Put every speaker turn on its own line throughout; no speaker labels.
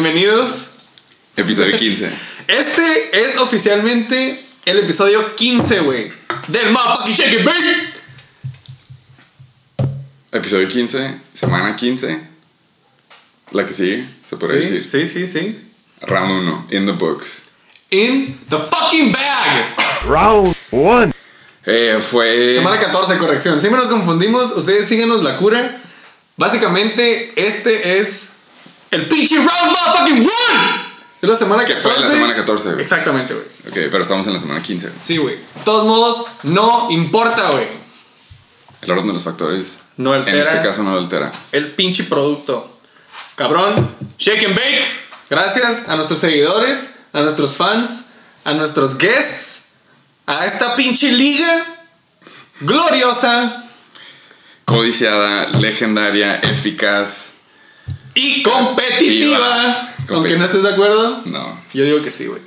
Bienvenidos.
Episodio 15.
Este es oficialmente el episodio 15, güey. Del Motherfucking Shake It.
Episodio 15, semana 15. La que sigue, se podría
Sí,
decir.
sí, sí, sí.
Round 1, in the books.
In the fucking bag.
Round one.
Eh, fue.
Semana 14, corrección. Siempre nos confundimos. Ustedes síganos la cura. Básicamente, este es el pinche round motherfucking one. Es la semana
Que
14.
fue la semana 14, güey.
Exactamente, güey.
Ok, pero estamos en la semana 15.
Sí, güey. De todos modos, no importa, güey.
El orden de los factores.
No
En
altera.
este caso no altera.
el pinche producto. Cabrón, shake and bake. Gracias a nuestros seguidores, a nuestros fans, a nuestros guests, a esta pinche liga gloriosa
Codiciada, legendaria, eficaz.
Y competitiva.
Competitiva.
Aunque no estés de acuerdo,
No.
yo digo que sí, güey.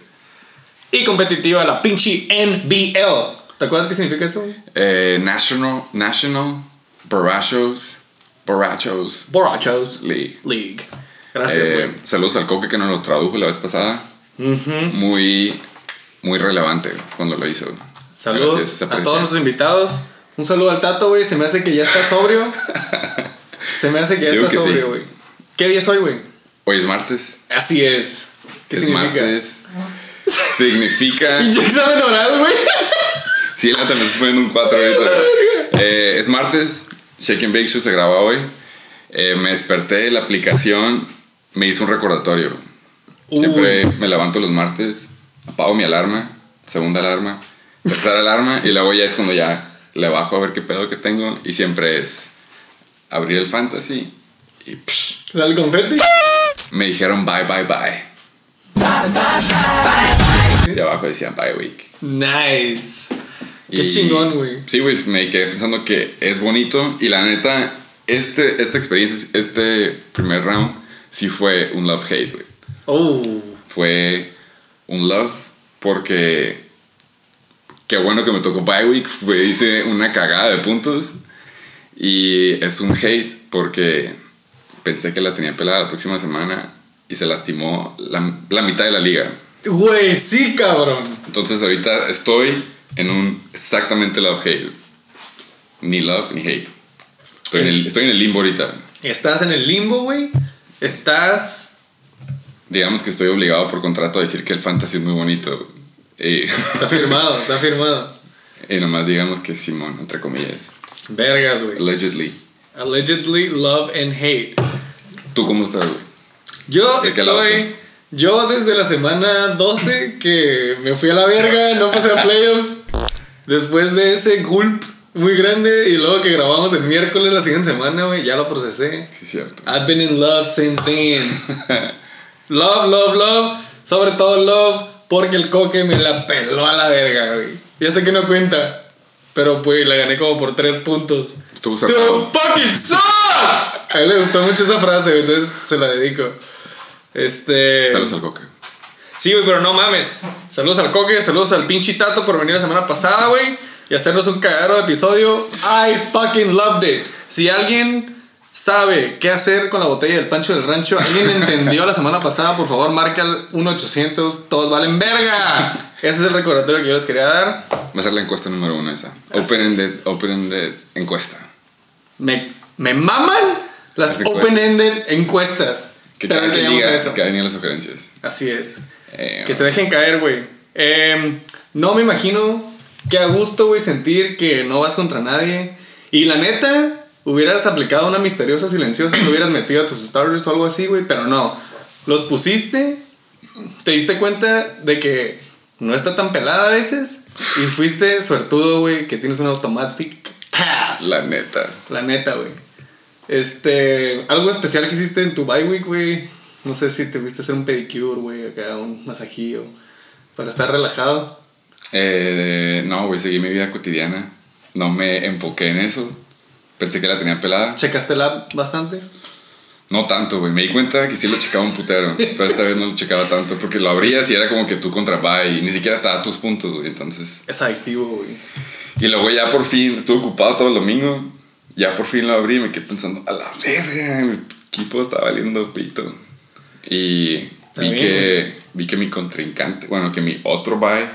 Y competitiva la pinche NBL. ¿Te acuerdas qué significa eso? güey?
Eh, National, National Borrachos, Borrachos
Borrachos
League.
League. Gracias,
Eh,
güey.
saludos al Coque que nos lo tradujo la vez pasada. Muy, muy relevante cuando lo hizo.
Saludos
Gracias,
a todos nuestros invitados. Un saludo al Tato, güey. Se me hace que ya está sobrio. Se me hace que ya
Digo
está
que
sobrio, güey. ¿Qué día es hoy, güey?
Hoy es martes.
Así es. ¿Qué
es
significa?
martes. Significa.
Pinche examen oral, güey.
Sí, la también estoy poniendo un 4 ahorita. Eh, es martes. Shake and Bake Show se graba hoy. Eh, me desperté, la aplicación me hizo un recordatorio. Siempre me levanto los martes, apago mi alarma, segunda alarma, tercera alarma y luego ya es cuando ya le bajo a ver qué pedo que tengo y siempre es abrir el fantasy y psh,
¿Dale confeti?
me dijeron bye bye bye. Y abajo decían bye week.
Nice. Qué
Y-
chingón, güey.
Sí, güey, me quedé pensando que es bonito y la neta, este, esta experiencia, este primer round, sí fue un love-hate, güey.
Oh.
Fue un love porque qué bueno que me tocó bye week, güey, hice una cagada de puntos y es un hate porque pensé que la tenía pelada la próxima semana y se lastimó la, la mitad de la liga.
Güey, sí, cabrón.
Entonces ahorita estoy en un exactamente love-hate. Ni love ni hate. Estoy en, el, estoy en el limbo ahorita.
Estás en el limbo, güey. Estás.
Digamos que estoy obligado por contrato a decir que el fantasy es muy bonito. Y,
Está firmado, está firmado.
y nomás digamos que Simón, entre comillas.
Vergas, güey.
Allegedly.
Allegedly love and hate.
¿Tú cómo estás, güey?
Yo
¿De qué lado
estoy. Yo desde la semana 12 que me fui a la verga, no pasé a playoffs. Después de ese gulp muy grande y luego que grabamos el miércoles la siguiente semana, güey, ya lo procesé.
Sí, cierto.
I've been in love since then. love, love, love. Sobre todo love porque el coque me la peló a la verga, güey. Ya sé que no cuenta, pero pues la gané como por 3 puntos.
Estuvo sacado.
fucking suck. A él le gustó mucho esa frase, güey, entonces se la dedico. Este.
Saludos al coca.
Sí, güey, pero no mames. Saludos al Coque, saludos al pinche Tato por venir la semana pasada, güey. Y hacernos un cagadero de episodio. I fucking loved it. Si alguien sabe qué hacer con la botella del Pancho del Rancho, alguien entendió la semana pasada, por favor, marca el 1-800, todos valen verga. Ese es el recordatorio que yo les quería dar.
Va a ser la encuesta número uno esa.
Así
Open-ended, open-ended encuesta.
Me, me maman las open-ended encuestas.
Que
Pero ahorita llegamos a eso.
que quien las sugerencias.
Así es.
Eh,
Que se dejen caer, güey. Em, no me imagino que a gusto, güey, sentir que no vas contra nadie. Y la neta, hubieras aplicado una misteriosa silenciosa, te hubieras metido a tus starters o algo así, güey. Pero no. Los pusiste, te diste cuenta de que no está tan pelada a veces. Y fuiste suertudo, güey, que tienes un automatic pass. La,
La neta.
neta, güey. Este, algo especial que hiciste en tu bye week, güey. No sé si te fuiste a hacer un pedicure, güey, acá un masajillo. Para estar relajado.
Eh, no, güey, seguí mi vida cotidiana. No me enfoqué en eso. Pensé que la tenía pelada.
¿Checaste app bastante?
No tanto, güey. Me di cuenta que sí lo checaba un putero. Pero esta vez no lo checaba tanto. Porque lo abrías y era como que tú contra bye. Y ni siquiera estaba a tus puntos, güey. Entonces.
Es adictivo, güey.
Y luego ya por fin, estuve ocupado todo el domingo. Ya por fin lo abrí y me quedé pensando, a la verga, mi equipo está valiendo pito. Y vi que, vi que mi contrincante, bueno, que mi otro bye,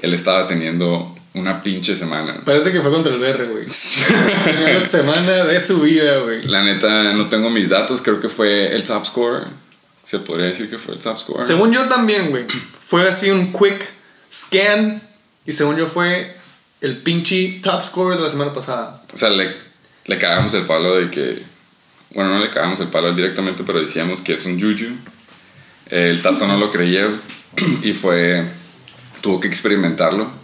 él estaba teniendo una pinche semana.
Parece que fue contra el BR, güey. Una semana de su vida, güey.
La neta, no tengo mis datos, creo que fue el top scorer. Se podría decir que fue el top scorer.
Según yo también, güey. Fue así un quick scan. Y según yo fue el pinche top scorer de la semana pasada.
O sea, le, le cagamos el palo de que. Bueno, no le cagamos el palo directamente, pero decíamos que es un juju. El tato no lo creía y fue. Tuvo que experimentarlo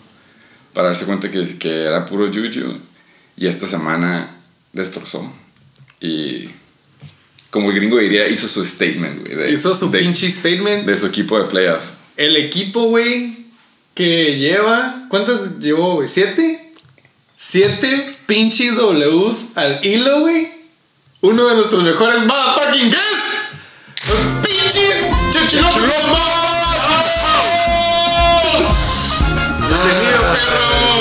para darse cuenta que, que era puro juju. Y esta semana destrozó. Y. Como el gringo diría, hizo su statement, güey. de-
Hizo su
de-
pinche statement.
De su equipo de playoff.
El equipo, güey, que lleva. ¿Cuántas llevó, güey? ¿Siete? Siete pinches Ws al hilo, güey. Uno de nuestros mejores motherfucking guests. Los pinches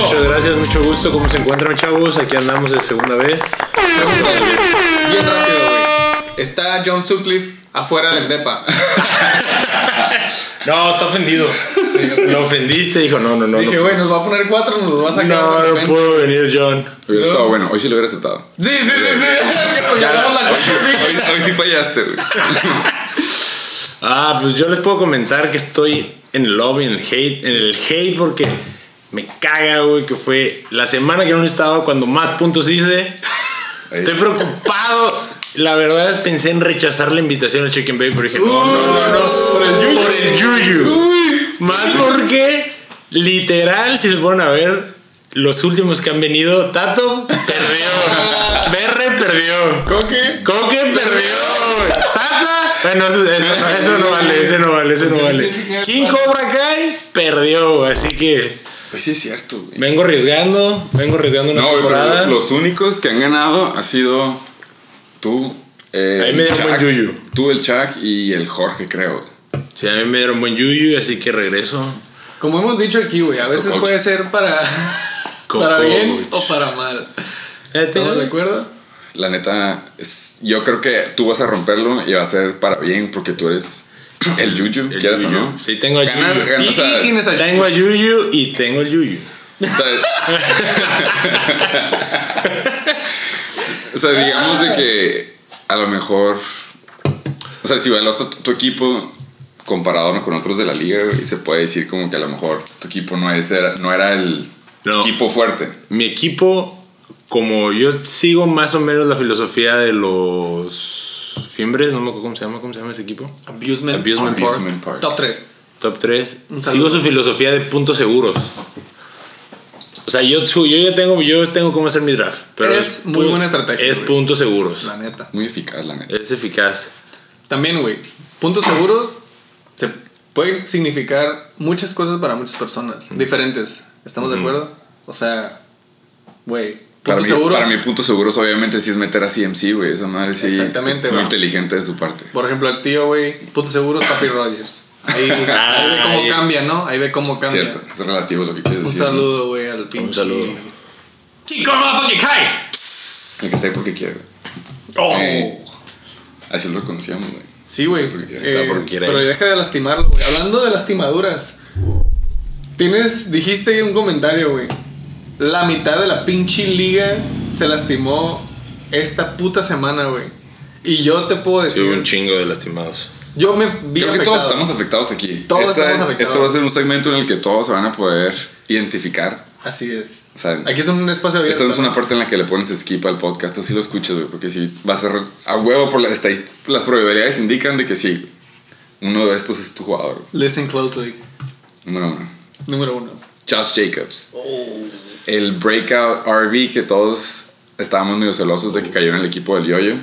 Muchas gracias, mucho gusto. ¿Cómo se encuentran, chavos? Aquí andamos de segunda vez.
Bien rápido, güey. Está John Sutcliffe afuera del depa.
No, está ofendido. Lo ofendiste, dijo, no, no, no.
Dije,
no,
güey, nos va a poner cuatro, nos los va a sacar.
no, no puedo venir, John.
Hubiera
No.
estado bueno. Hoy sí lo hubiera aceptado.
Sí, sí, sí, sí. Ya
Hoy, hoy sí fallaste, güey.
Ah, pues yo les puedo comentar que estoy en el lobby, en el hate, en el hate porque me caga, güey, que fue la semana que no estaba cuando más puntos hice. Estoy preocupado. La verdad es pensé en rechazar la invitación al Chicken Bay, pero dije, no, no, no, no.
Por el yuyu.
Por el yuyu. Más porque, literal, si se ponen a ver, los últimos que han venido, Tato perdió. Berre perdió.
¿Coque?
Coque perdió. Sata. Bueno, eso, eso- eso no vale, ese no vale, ese no vale. King Cobra Kai perdió, así que
Pues sí es cierto, güey.
vengo arriesgando, vengo arriesgando una
No,
temporada.
pero los únicos que han ganado ha sido tú, eh,
Ahí me
Chuck,
buen yuyu.
tú, el Chuck y el Jorge, creo.
Sí, a mí me dieron buen yuyu, así que regreso.
Como hemos dicho aquí, güey, a veces puede ser para, para bien o para mal.
Este,
¿Estamos de acuerdo?
La neta, es- yo creo que tú vas a romperlo y va a ser para bien porque tú eres el Yuyu,
El
quieras o
yuyu.
no.
Sí, tengo el
Ganar-
yuyu.
ganar-
Y,
o sea,
y tienes al
Tengo el yuyu y tengo el yuyu.
O sea, digamos de que a lo mejor. O sea, si valoras tu, tu equipo comparado con otros de la liga, güey, se puede decir como que a lo mejor tu equipo no, es, era, no era el
No.
equipo fuerte.
Mi equipo, como yo sigo más o menos la filosofía de los Fiembres, no me acuerdo cómo se llama, ¿cómo se llama ese equipo?
Abusement,
Abusement
Park.
Abusement Park.
Top 3.
Top 3.
Un
Sigo su filosofía de puntos seguros. O sea, yo, yo ya tengo, yo tengo cómo hacer mi draft. Pero
Es muy
pu-
buena estrategia,
Es
güey.
puntos seguros.
La neta.
Muy eficaz, la neta.
Es eficaz.
También, güey, puntos seguros se pueden significar muchas cosas para muchas personas. Diferentes. ¿Estamos de acuerdo? O sea, güey,
Para mí,
seguros.
para mí, puntos seguros, obviamente, sí es meter a CMC, güey. Esa madre sí
Exactamente,
es muy inteligente de su parte.
Por ejemplo, el tío, güey, puntos seguros, Papi Rogers. Ahí, ahí ve cómo cambia, ¿no? Ahí ve cómo cambia.
Cierto, es relativo lo que quieres
Un
decir.
saludo, güey, al pinche.
saludo.
Chico motherfucking Kai.
El que sé por qué quiere.
Oh.
Eh, así lo reconocíamos, güey.
Sí, güey.
Porque
Eh,
porque quiere.
pero deja de lastimarlo, güey. Hablando de lastimaduras. Tienes, dijiste un comentario, güey. La mitad de la pinche liga se lastimó esta puta semana, güey. Y yo te puedo
Sí,
decir.
hubo un chingo de lastimados.
yo me vi
Creo que
afectado.
todos estamos afectados aquí.
Todos
Esta-
estamos afectados.
Esto va a ser un segmento en el que todos se van a poder identificar.
Así es.
O sea,
Aquí es un espacio abierto.
esta no es una parte en la que le pones skip al podcast, así lo escuchas, güey, porque si va a ser a huevo por las estadísticas. Las probabilidades indican de que sí, uno de estos es tu jugador.
Listen closely.
Número uno.
Número uno.
Josh Jacobs. El breakout RB que todos estábamos medio celosos de que cayó en el equipo del Yoyo.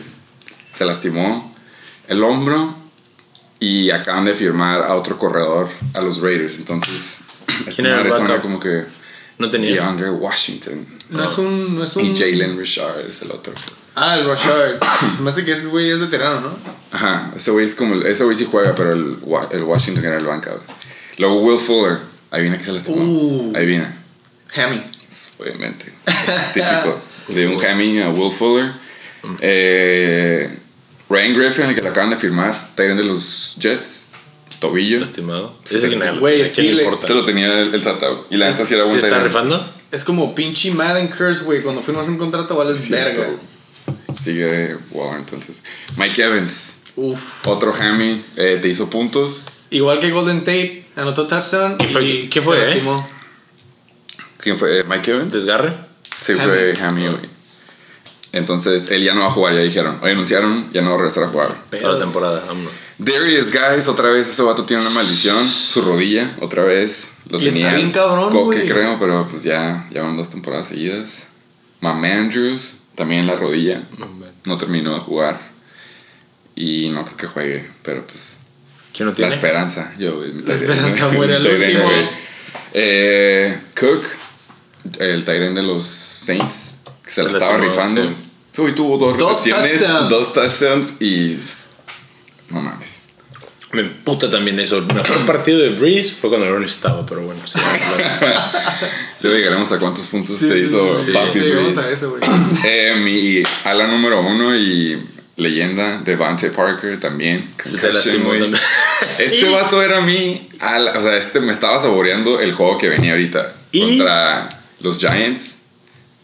Se lastimó el hombro y acaban de firmar a otro corredor a los Raiders. Entonces,
¿Quién era el
como que
No tenía.
DeAndre Washington.
No es un. No es un
Y Jalen Richard es el otro.
Ah, el Rashard. Se me hace que ese güey es veterano, ¿no?
Ajá, ese güey es como. Ese güey sí juega, pero el, el Washington era el banca. Luego Will Fuller. Adivina que se lastimó.
Uh.
Adivina.
Hammy.
Obviamente. Típico. De un Hammy a Will Fuller. Eh, Ryan Griffin, el que le acaban de firmar, Titan de los Jets, tobillo.
Estimado. Ese
sí.
le-
Güey,
¿a quién
sí
le?
Se lo tenía el, el tratado. Y la neta sí era
¿Sí
buen
está
Titan.
rifando?
Es como pinche Madden Curse, güey. Cuando firmas un contrato vales verga.
Sigue Waller entonces. Mike Evans,
Uf.
otro hammy, eh, te hizo puntos.
Igual que Golden Tate, anotó touchdown.
¿Y fue-
y
qué
se
fue, eh?
lastimó.
¿Quién fue? Eh, Mike Evans.
¿Desgarre?
Sí, fue hammy, güey. Entonces, él ya no va a jugar, ya dijeron. Hoy anunciaron, ya no va a regresar a jugar.
Toda la temporada, vámonos.
Darius, guys, otra vez ese vato tiene una maldición. Su rodilla, otra vez. Lo
Y está
tenía.
bien cabrón,
Coque, creo, pero pues ya, ya van dos temporadas seguidas. Mam Andrews, también la rodilla. No terminó de jugar. Y no creo que juegue, pero pues.
¿Quién no
La
tiene?
esperanza, yo.
La esperanza muere al último.
Eh, Cook, el Tyrene de los Saints, que se la estaba rifando.
sí.
Güey, tuvo dos,
Dos
recepciones,
touchdowns.
dos touchdowns y. No mames.
Me puta también eso. El mejor partido de Breeze fue cuando no lo necesitaba, pero bueno. Sí,
Luego llegaremos a cuántos puntos
Sí,
te
sí,
hizo. Papi Breeze.
a eso, güey.
Eh, mi ala número uno y leyenda, Parker.
Se lastimó
güey.
también.
Este vato era mi ala, o sea, este me estaba saboreando el juego que venía ahorita
Y-
contra los Giants.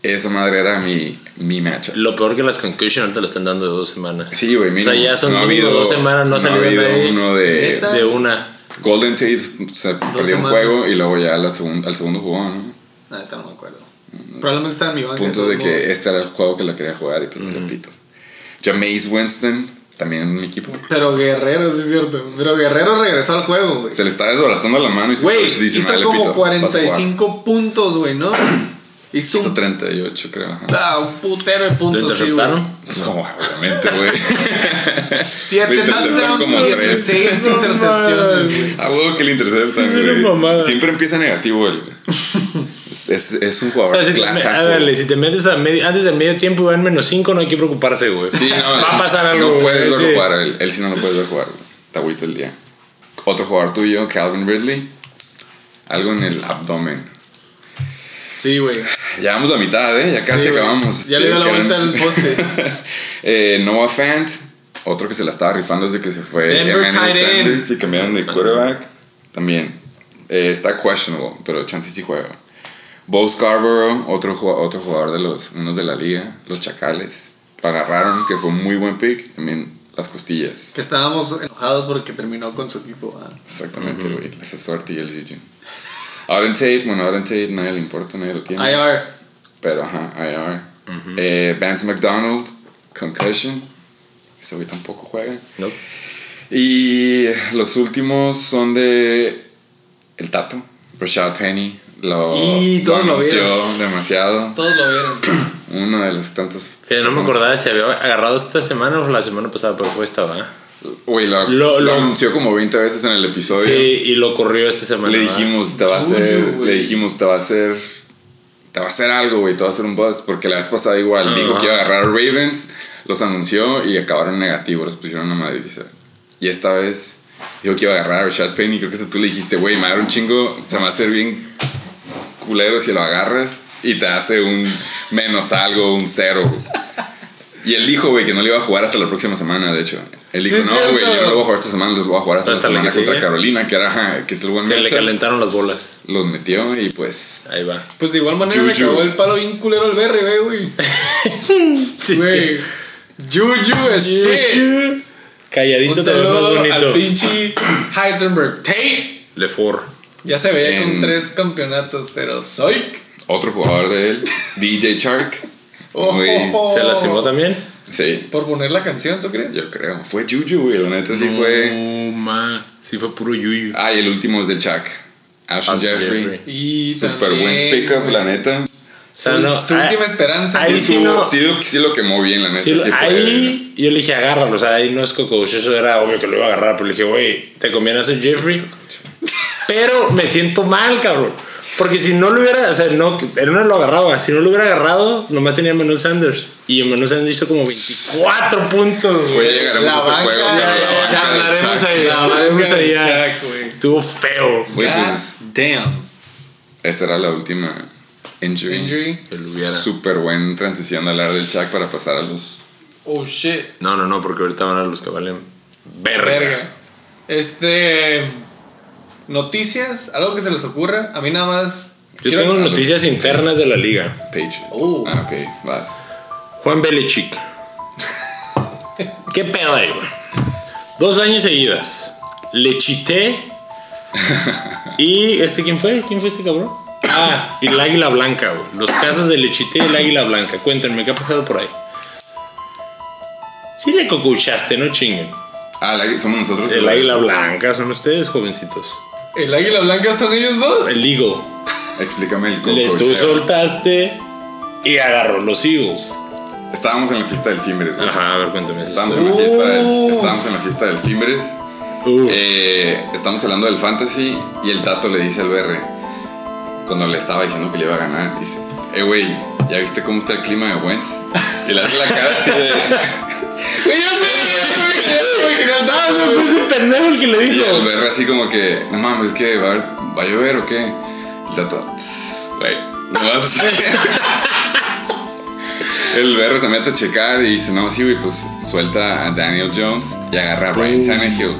Esa madre era mi, mi matchup.
Lo peor que las concussion ahorita le están dando de dos semanas.
Sí, güey,
O
mínimo.
sea, ya son
ha
mínimo
habido-
dos semanas, no ha salido
habido
nadie.
uno de.
De una.
Golden Tate, se perdió un juego y luego ya al segundo, al segundo jugó, ¿no?
Nada, no me acuerdo. Probablemente estaba en mi banca.
punto de que este era el juego que la quería jugar y pues lo repito. Jameis Winston, también en mi equipo.
Pero Guerrero, sí es cierto. Pero Guerrero regresó al juego, güey.
Se le está desbaratando la mano y su
Güey,
coach dice,
hizo
"Nah, le
como
pito, vas a jugar".
45 puntos, güey, ¿no? Hizo
Hizo
un,
38, creo.
ah, un putero de
¿Lo
puntos, sí, güey.
interceptaron?
No, obviamente, güey.
Siete
Le interceptaron
touchdowns
como
y
tres.
16
No
intercepciones, güey.
A huevo que le interceptan, güey. Siempre empieza negativo él. Es, es, es un
O
jugador
sea, si te,
clasazo.
ándale, si te metes a medio- antes del medio tiempo y van menos 5, no hay que preocuparse, güey.
Sí, no,
Va a pasar algo,
No puedes verlo
sí.
jugar, él, él sí no lo puedes ver jugar. agüito el día. Otro jugador tuyo, Calvin Ridley. Algo en el abdomen.
Sí, güey.
Ya vamos a mitad, ¿eh? Ya casi
Sí,
acabamos.
Ya le dio la vuelta al poste.
eh, Noah Fant, otro que se la estaba rifando desde que se fue.
Denver.
Sanders y cambiaron de quarterback. También. Eh, está questionable, pero chance sí juega. Bo Scarborough, otro, otro jugador de los unos de la liga, los Chacales. Lo agarraron, que fue un muy buen pick. También las costillas.
Que estábamos enojados porque terminó con su equipo.
Exactamente, güey. Esa suerte y el Eugene. Auden Tate, bueno, Auden Tate nadie le importa, nadie lo tiene.
IR.
Pero ajá, IR. Eh, Vance McDonald, Concussion. Ese güey tampoco juega.
No.
Y los últimos son de El Tato, Rashad Penny. Lo,
Y todos lo
anunció
vieron.
demasiado.
Todos lo vieron.
Uno de los tantos.
Que no me acordaba si había agarrado esta semana o la semana pasada, pero fue esta, ¿verdad?
Uy, lo,
Lo-
lo
lo-
anunció como 20 veces en el episodio.
Sí, y lo corrió esta semana.
Le dijimos, te va a hacer, le dijimos, te va a hacer, te va a hacer algo, güey, te va a hacer un buzz, porque la vez pasada igual,
Ajá.
dijo que iba a agarrar a Ravens, los anunció y acabaron negativos, los pusieron a Madrid, y esta vez dijo que iba a agarrar a Rashad Penny, creo que tú le dijiste, güey, me va a dar un chingo, se me va a hacer bien culero si lo agarras, y te hace un menos algo, un cero. Y él dijo, güey, que no le iba a jugar hasta la próxima semana, de hecho. Él dijo, no, güey, yo no lo voy a jugar esta semana, los voy a jugar hasta,
Hasta
la semana contra. Carolina, que era, ajá, que es el buen
Se le calentaron las bolas.
los metió y pues
Ahí va.
Pues de igual manera me cagó el palo bien culero el berry, güey, güey. Juju es shit.
Calladito
Un
te ves más
saludo al
bonito.
pinche Heisenberg. Tate.
Lefort.
Ya se veía
En-
con tres campeonatos, pero soy.
otro jugador de él, DJ Shark.
Oh, oh, oh.
¿Se lastimó también?
Sí,
Por poner la canción, ¿tú crees?
yo creo. Fue Juju, güey, la neta sí fue.
No, ma. Sí, fue puro yuyu.
Ah, y el último es del Chuck. Ashton Jeffrey.
Jeffrey.
Y
Super
también,
buen pickup,
güey.
la neta.
O sea,
Su-
no.
su
ah,
última esperanza.
ahí
Sí,
no.
sí, lo, sí lo quemó bien, la neta.
Sí,
sí fue-
ahí yo le dije agárralo, o sea, ahí no es coco, eso era obvio que lo iba a agarrar, pero le dije, güey, te conviene hacer Jeffrey. Pero me siento mal, cabrón. Porque si no lo hubiera, o sea, no, él no lo agarraba. Si no lo hubiera agarrado, nomás tenía Manuel Sanders. Y Manuel Sanders hizo como 24 puntos.
Güey, llegaremos
La
a ese
banca,
juego.
ya,
hablaremos ahí,
La
hablaremos ahí. Estuvo feo.
Güey, pues
damn.
esa era la última injury.
Injury.
Súper buen transición de hablar del Chuck para pasar a los
Oh shit.
No, no, no, porque ahorita van a los que valen verga.
Verga. Este. Noticias, algo que se les ocurra. A mí nada más.
Yo tengo noticias internas de la liga.
Patriots.
Uh.
Ah, ok, vas.
Juan Belichick. ¿Qué pedo ahí, güey? Dos años seguidas. Le chité. ¿Y este quién fue? ¿Quién fue este cabrón? Ah, y el águila blanca, güey. Los casos de Lechité y el águila blanca. Cuéntenme, ¿qué ha pasado por ahí? Sí le cocuchaste, no chinguen.
Ah, la- somos nosotros.
El águila blanca son ustedes, jovencitos.
¿El águila blanca son ellos dos?
El Eagle.
Explícame el
Le,
coco.
tú soltaste y agarró los Eagles.
Estábamos en la fiesta del Fimbres, güey.
Ajá, a ver, cuéntame eso.
Estábamos en, la fiesta del,
Uh.
estábamos en la fiesta del Fimbres. Eh, estamos hablando del fantasy y el Tato le dice al BR, cuando le estaba diciendo que le iba a ganar, dice, eh, güey, ¿ya viste cómo está el clima de Wentz? Y le hace la cara así de...
No güey.
fue ese pendejo el que le
Y
dijo.
el BR así como que, no mames, que va a, va a llover o qué? Y el "Tss, güey, no vas a El BR se mete a checar y dice, no, sí, güey, pues suelta a Daniel Jones y agarra a Ryan Tannehill.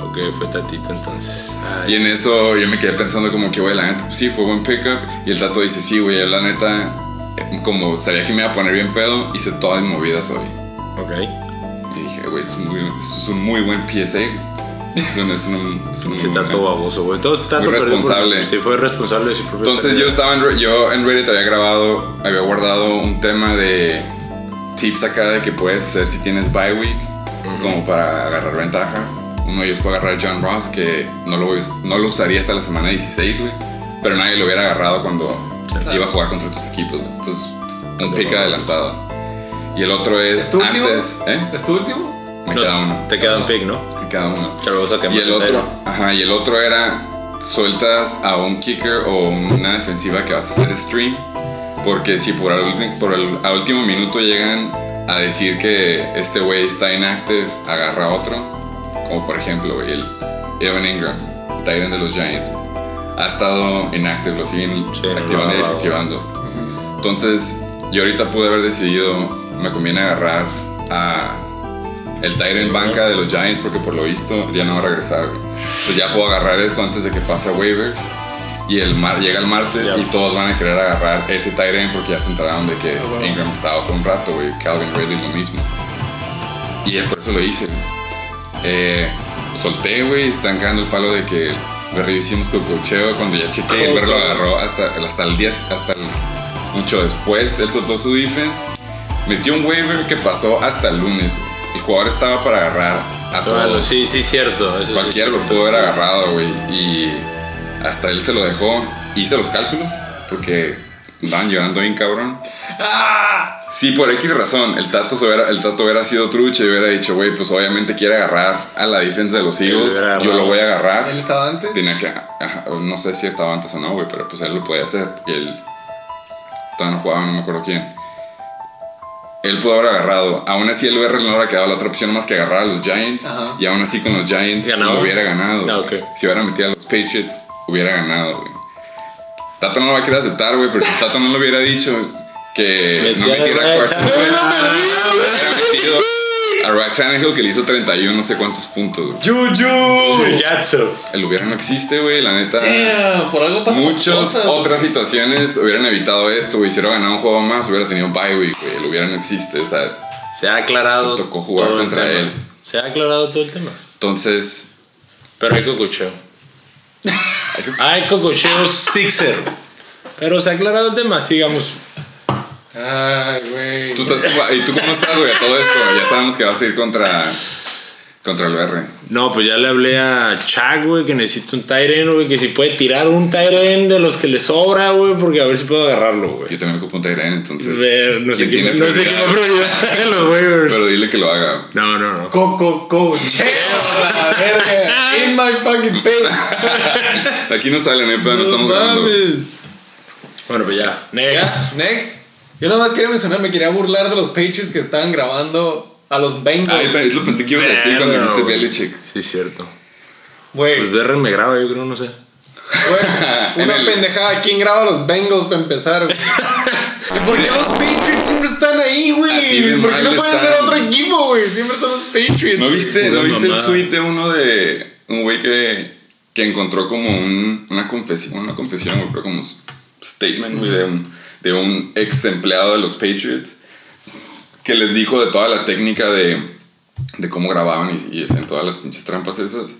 Ok, fue Tatito entonces.
Y en eso yo me quedé pensando como que, güey, la neta, pues sí, fue buen pickup. Y el tato dice, sí, güey, la neta, eh, como sabía que me iba a poner bien pedo, hice todas mis movidas hoy.
Ok.
Dije, güey, es, un muy- es un muy buen PSA. Es un, es un,
Ese
muy buen-
baboso, güey. Todo Tato
Muy
por
responsable.
Sí, fue responsable de su propio
Entonces yo estaba en, yo en Reddit había grabado, había guardado un tema de tips acá de que puedes hacer si tienes bye week, como para agarrar ventaja. Uno de ellos fue agarrar John Ross, que no lo, no lo usaría hasta la semana 16, güey. Pero nadie lo hubiera agarrado cuando iba a jugar contra tus equipos. Entonces, un pick adelantado. Y el otro es
¿Es tu último?
antes, ¿eh?
¿Es tu último?
Me
No,
queda uno.
Te queda un pick, ¿no?
Me queda uno.
Que lo vas a quemar
Y el otro,
Tyler.
ajá, y el otro era sueltas a un kicker o una defensiva que vas a hacer stream. Porque si por, al, por el, a último minuto llegan a decir que este güey está inactive, agarra a otro. Como por ejemplo, güey, el Evan Ingram, Titan de los Giants. Ha estado inactive, lo siguen
no lo
activando y
ha agarrado.
desactivando. Entonces, yo ahorita pude haber decidido, me conviene agarrar a el Tyrant banca de los Giants porque por lo visto ya no va a regresar. Entonces ya puedo agarrar eso antes de que pase a waivers. Y el mar, llega el martes
Ya.
y todos van a querer agarrar ese Tyrant porque ya se enteraron de que
bueno.
Ingram estaba por un rato, güey. Calvin Ridley lo mismo. Y por eso lo hice. Eh, solté, güey. Están cagando el palo de que Berry hicimos cococheo. Cuando ya chequé, el Berry lo agarró hasta, hasta el 10, hasta el, mucho después. Él soltó su defense. Metió un waiver que pasó hasta el lunes, güey. El jugador estaba para agarrar a
Bueno,
todos.
sí, sí, cierto. Eso sí
Cualquiera
es
lo pudo haber
sí.
agarrado, güey. Y hasta él se lo dejó. Hice los cálculos porque andaban llorando bien cabrón. Sí, por X razón. El Tato, hubiera, el tato hubiera sido trucha y hubiera dicho, güey, pues obviamente quiere agarrar a la defensa de los
lo
Eagles. Yo lo voy a agarrar.
¿Él estaba antes?
Tenía que. ajá, no sé si estaba antes o no, güey, pero pues él lo podía hacer. Y él. Todavía no jugaba, no me acuerdo quién. Él pudo haber agarrado. Aún así, el BR no hubiera quedado la otra opción más que agarrar a los Giants.
Ajá.
Y aún así, con los Giants,
¿Ganaba?
lo hubiera ganado.
Ah.
Si hubiera metido a los Patriots, hubiera ganado, güey. Tato no lo va a querer aceptar, güey, pero si Tato no lo hubiera dicho que no metiera
a
a Carson
Ryan
Wentz,
Tannehill.
hubiera metido a Ryan Tannehill que le hizo 31 no sé cuántos puntos.
Juju.
El hubiera no existe, güey, la neta.
Damn, por algo pasan
Muchas
cosas,
otras situaciones hubieran evitado esto, güey. Si hubiera ganado un juego más, hubiera tenido un bye week, güey. El hubiera no existe, o sea.
Se ha aclarado.
Te tocó jugar
todo el
contra
tema.
él.
Se ha aclarado todo el tema.
Entonces,
Pero hay cocucheo. hay cocucheo Sixer. Pero se ha aclarado el tema, sigamos.
Ay, güey.
¿tú, estás- ¿y tú cómo estás, güey? a Todo esto, ya sabemos que vas a ir contra, contra el BR.
No, pues ya le hablé a Chag, güey, que necesito un Tyren, güey, que si puede tirar un Tyren de los que le sobra, güey, porque a ver si puedo agarrarlo, güey.
Yo también me ocupo un Tyrene, entonces.
Ver, no sé
¿quién
no sé quién
prioridad?
va a prioridad los waivers.
Pero dile que lo haga.
No, no, no.
Coco, cocheo, la verga. In my fucking face.
Aquí no salen, eh, pero no, estamos grabando.
Bueno, pues ya. Next.
Ya, next. Yo nada más quería mencionar, me quería burlar de los Patriots que estaban grabando a los Bengals.
Ah, también lo pensé que ibas a decir cuando dijiste. Belichick.
Sí, cierto.
Güey,
Pues BR me graba, yo creo, no sé.
güey, una
el-
pendejada. ¿Quién graba a los Bengals para empezar? ¿Por qué los Patriots siempre están ahí, güey? ¿Por qué no pueden ser otro equipo, güey? Siempre son los Patriots.
¿No viste, ¿no viste el tweet de uno de un güey que, que encontró como un, una confesión, una confesión, güey, pero como statement, güey, de un, de un ex empleado de los Patriots que les dijo de toda la técnica de, de cómo grababan y, y hacían todas las pinches trampas esas.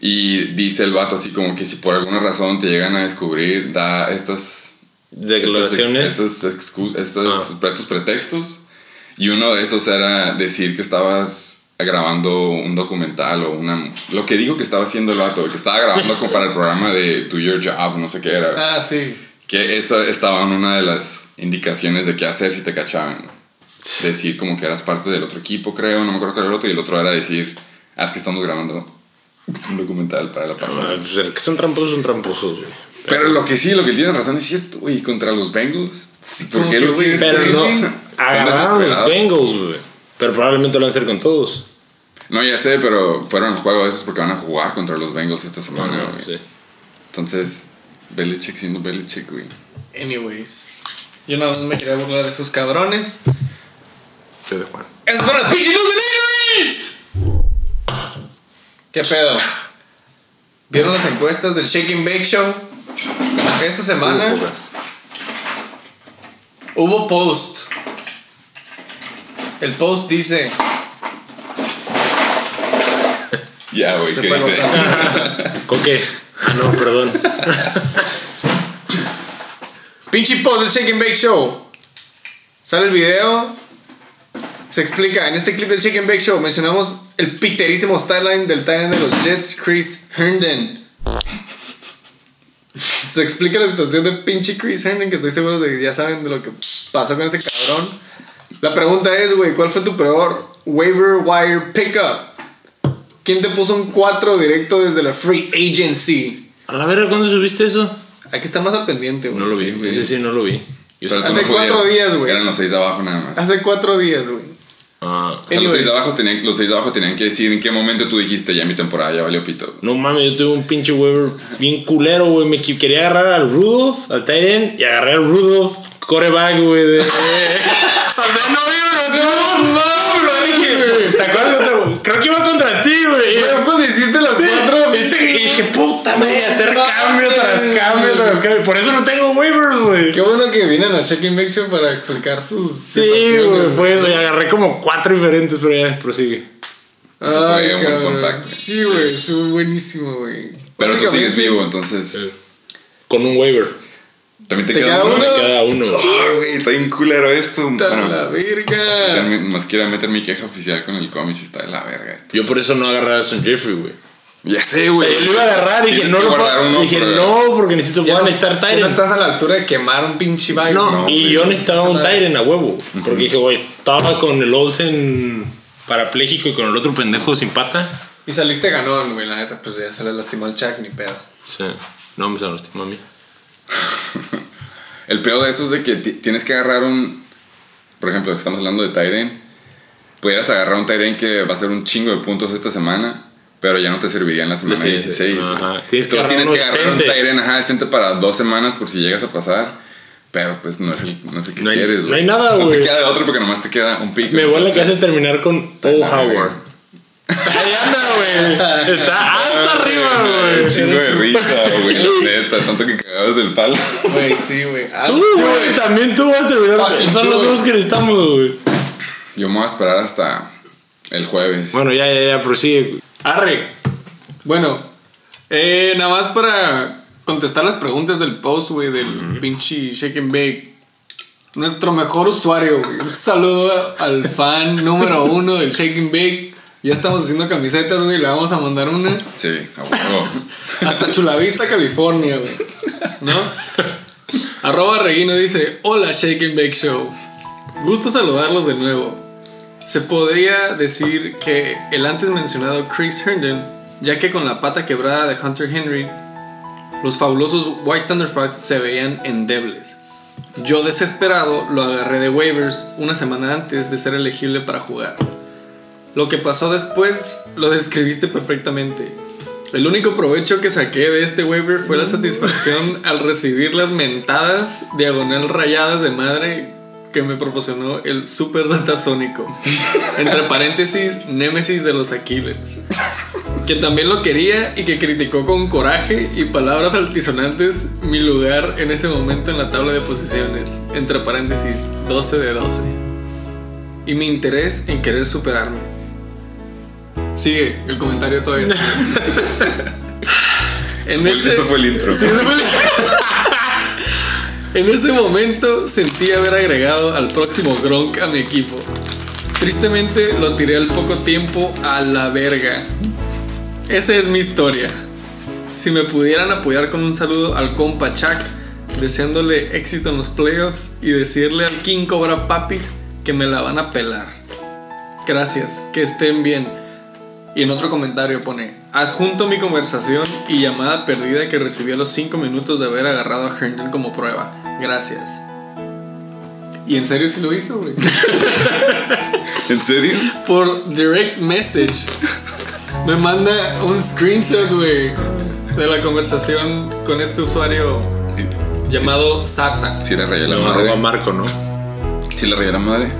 Y dice el vato así como que si por alguna razón te llegan a descubrir, da estas
Declaraciones.
Estos, estos, excu- estos-
Ah.
estos pretextos. Y uno de esos era decir que estabas grabando un documental o una... Lo que dijo que estaba haciendo el vato, que estaba grabando como para el programa de Do Your Job, no sé qué era.
Ah, sí.
Que eso estaba en una de las indicaciones de qué hacer si te cachaban. Decir como que eras parte del otro equipo, creo, no me acuerdo cuál era el otro. Y el otro era decir, es que estamos grabando un documental para la página.
Ah, pues, el que son tramposos son tramposos, güey.
Pero lo que sí, lo que tiene razón es cierto, güey, contra los Bengals. ¿Por
como
qué
que,
los
güey,
tienes
Pero no, agarraron los. Bengals, güey. Pero probablemente lo van a hacer con todos.
No, ya sé, pero fueron al juego esos porque van a jugar contra los Bengals esta semana, güey.
sí.
Entonces, Belichick siendo Belichick, güey.
Anyways. Yo nada más me quería burlar de esos cabrones.
De Juan.
¡Esas fueron las pinches de News! ¿Qué pedo? ¿Vieron las encuestas del Shake and Bake Show? Esta semana
güey.
hubo post. El post dice.
Ya, güey, ¿qué dice?
¿Con qué? No, perdón.
Pinche post del Shake and Bake Show. Sale el video. Se explica. En este clip del Shake and Bake Show mencionamos el piterísimo styline del Titan de los Jets, Chris Herndon. Se explica la situación de pinche Chris Herndon, que estoy seguro de que ya saben de lo que pasó con ese cabrón. La pregunta es, güey, ¿cuál fue tu peor waiver wire pickup? ¿Quién te puso un 4 directo desde la free agency?
A la verga, ¿cuándo subiste eso?
Hay que estar más al pendiente, güey.
No lo vi,
Sí, güey.
ese sí no lo vi. Yo
Hace
no podías.
cuatro días, güey.
Eran los seis de abajo nada más.
Hace cuatro días, güey.
Ah,
O sea, los seis, de abajo tenían, los seis de abajo tenían que decir en qué momento tú dijiste ya mi temporada ya valió pito.
no mames, yo tuve un pinche waiver bien culero, güey. Me quería agarrar al Rudolph, al Tyrant, y agarré al Rudolph, coreback, güey. De... o sea, no, no, no, dije. ¿Te acuerdas? Creo que iba contra ti, güey.
Pero pues hiciste las cuatro.
Y dije, puta madre, hacer
No
cambio tras cambio tras cambio. Por eso no tengo waivers, güey.
Qué bueno que vienen a Check Show para explicar sus.
Sí, güey, fue eso. Y agarré como cuatro diferentes, pero ya prosigue.
Ay,
fue un
cabrón.
fun fact.
Sí, güey, estuvo buenísimo, güey.
Pero tú sigues vivo, entonces.
Con un waiver.
También te,
¿Te
queda
queda
uno.
Me queda uno.
Ah, güey, está bien culero esto.
Está
Bueno,
la verga.
más quiero meter mi queja oficial con el cómic y está de la verga esto.
Yo por eso no agarré a Son Jeffrey, güey.
Ya sé,
O
güey.
sea, yo lo iba a agarrar y dije, no lo puedo.
uno
Dije, no, porque necesito, a necesitar
Ya no estás a la altura de quemar un pinche baile.
No,
No,
y yo necesitaba un. Tyrant a huevo. Porque dije, güey, estaba con el Olsen parapléjico y con el otro pendejo sin pata.
Y saliste ganón, güey. La neta, pues ya se le lastimó el Chuck, ni pedo.
Sí. No me se lo lastimó a mí.
El peor de eso es de que ti- tienes que agarrar un. Por ejemplo, estamos hablando de Tyren. Pudieras agarrar un Tyren que va a hacer un chingo de puntos esta semana, pero ya no te serviría en la semana
Sí,
16.
ajá. Tienes que
tienes que agarrar un. Tyren, ajá, decente para dos semanas por si llegas a pasar. Pero pues no es el, no es el que
No hay-
quieres,
no hay nada,
No
güey.
te queda de otro porque nomás te queda un pico.
Me vuelve a
entonces-
casa terminar con Paul. Howard. Ahí anda, güey. Está hasta arriba,
Un
güey.
chingo de risa, güey. La neta, tanto que cagabas del palo.
Güey, sí, güey. Ah,
Tú, güey, también tú vas a terminar.
Fucking
Son los dos que necesitamos, güey.
Yo me voy a esperar hasta el jueves.
Bueno, ya, ya, ya, prosigue. güey.
Arre. Bueno, eh, nada más para contestar las preguntas del post, güey, del pinche Shake and Bake. Nuestro mejor usuario, güey. Un saludo al fan número uno del Shake and Bake. Ya estamos haciendo camisetas, güey. Le vamos a mandar una.
Sí, a huevo.
Hasta Chulavista, California, güey. ¿No? Arroba Reguino dice: Hola, Shake and Bake Show. Gusto saludarlos de nuevo. Se podría decir que el antes mencionado Chris Herndon, ya que con la pata quebrada de Hunter Henry, los fabulosos White Thunderfucks se veían endebles. Yo desesperado lo agarré de waivers una semana antes de ser elegible para jugar. Lo que pasó después lo describiste perfectamente. El único provecho que saqué de este waiver fue la satisfacción al recibir las mentadas diagonal rayadas de madre que me proporcionó el Super Satasónico. Entre paréntesis, Némesis de los Aquiles. Que también lo quería y que criticó con coraje y palabras altisonantes mi lugar en ese momento en la tabla de posiciones. Entre paréntesis, 12 de 12. Y mi interés en querer superarme. Sigue, el comentario todavía está. En
Eso fue- Eso fue el intro.
Sí, eso fue el- En ese momento sentí haber agregado al próximo Gronk a mi equipo. Tristemente lo tiré al poco tiempo a la verga. Esa es mi historia. Si me pudieran apoyar con un saludo al compa Chuck, deseándole éxito en los playoffs y decirle al King Cobra Papis que me la van a pelar. Gracias, que estén bien. Y en otro comentario pone, adjunto mi conversación y llamada perdida que recibí a los 5 minutos de haber agarrado a Herndon como prueba. Gracias. Y en serio sí lo hizo, güey.
¿En serio?
Por direct message. Me manda un screenshot, güey, de la conversación con este usuario llamado Sata.
Sí le rayé la
No,
madre.
arroba Marco, ¿no?
Sí le rayé la madre.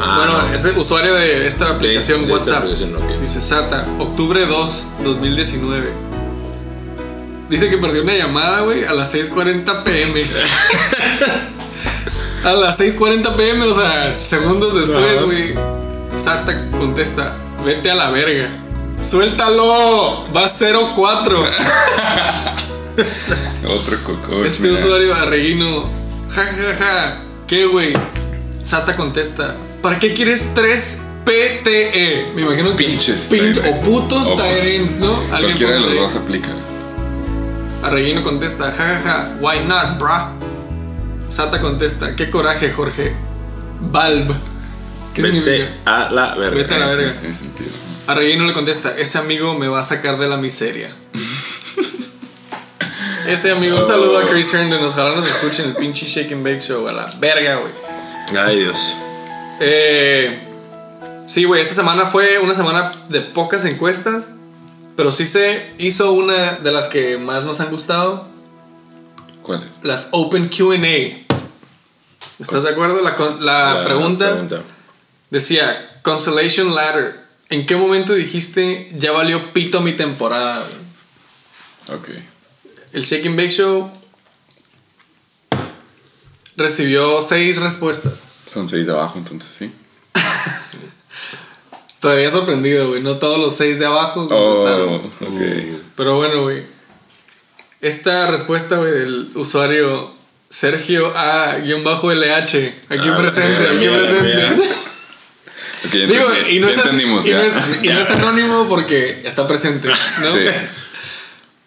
Ah,
bueno,
no.
es el usuario de esta aplicación
de
WhatsApp.
aplicación.
Dice Sata, octubre 2, 2019. Dice que perdió una llamada, güey, a las 6:40 pm. a las 6:40 pm, o sea, segundos después, güey. Sata contesta, vete a la verga. Suéltalo, va 04.
Otro coco.
Este usuario arreguino, ja ja ja, ¿qué güey? Sata contesta, ¿para qué quieres tres PTE? Me imagino que
Pinches
o putos
O-
Tyrants, ¿no?
Cualquiera de los dos aplica.
Arreguino contesta, ja ja ja, why not, bra? Sata contesta, qué coraje, Jorge. Valve. ¿Qué
Vete
significa?
a la verga.
Vete a la verga.
sí, Tiene sentido.
Arreguino le contesta, ese amigo me va a sacar de la miseria. ese amigo, un saludo a Chris Herndon, ojalá nos escuchen el pinche Shake and Bake Show, a la verga, güey.
Ay, Dios.
Eh, sí, güey, esta semana fue una semana de pocas encuestas, pero sí se hizo una de las que más nos han gustado,
¿Cuál es?
las Open QA. ¿Estás de acuerdo? La, la
La
pregunta, decía, Consolation Ladder, ¿en qué momento dijiste ya valió pito mi temporada? güey?"
Ok.
El Shake and Bake Show recibió seis respuestas.
Son seis de abajo, entonces sí.
Todavía sorprendido, güey. No todos los seis de abajo
Oh,
contestaron.
ok.
Pero bueno, güey. Esta respuesta, güey, del usuario Sergio A-LH. Aquí
Ah,
presente, aquí presente.
mira.
Ok, ya
Digo, y no, es, y, no es, y no es anónimo porque está presente, ¿no?
Sí.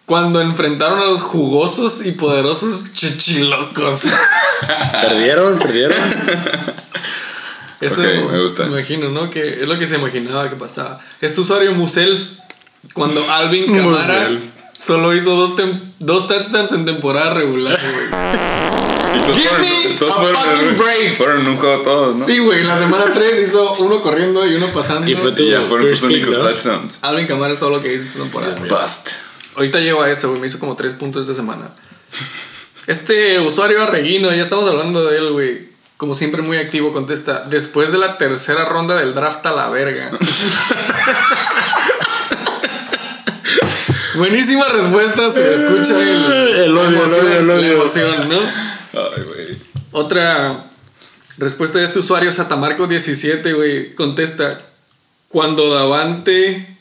Cuando enfrentaron a los jugosos y poderosos chichilocos.
Perdieron, perdieron.
Eso
Ok, me gusta.
imagino, ¿no? Que es lo que se imaginaba que pasaba. Este usuario Musel, cuando Alvin Camara solo hizo dos, dos touchdowns en temporada regular, güey.
Y todos
Give
fueron,
me
todos
a
fueron,
fucking break.
fueron en un juego todos, ¿no?
Sí, güey, en la semana 3 hizo uno corriendo y uno pasando.
Y fue tu-
Y ya fueron tus únicos
¿no?
touchdowns.
Alvin Camara es todo lo que hizo esta temporada.
Bust.
Ahorita llego a eso, güey. Me hizo como 3 puntos esta semana. Este usuario arreguino, ya estamos hablando de él, güey. Como siempre, muy activo, contesta: Después de la tercera ronda del draft a la verga. Buenísima respuesta, se escucha el,
El odio,
la
el odio, el
la
odio.
emoción, ¿no?
Ay, güey.
Otra respuesta de este usuario, Satamarco17, güey, contesta: Cuando Davante.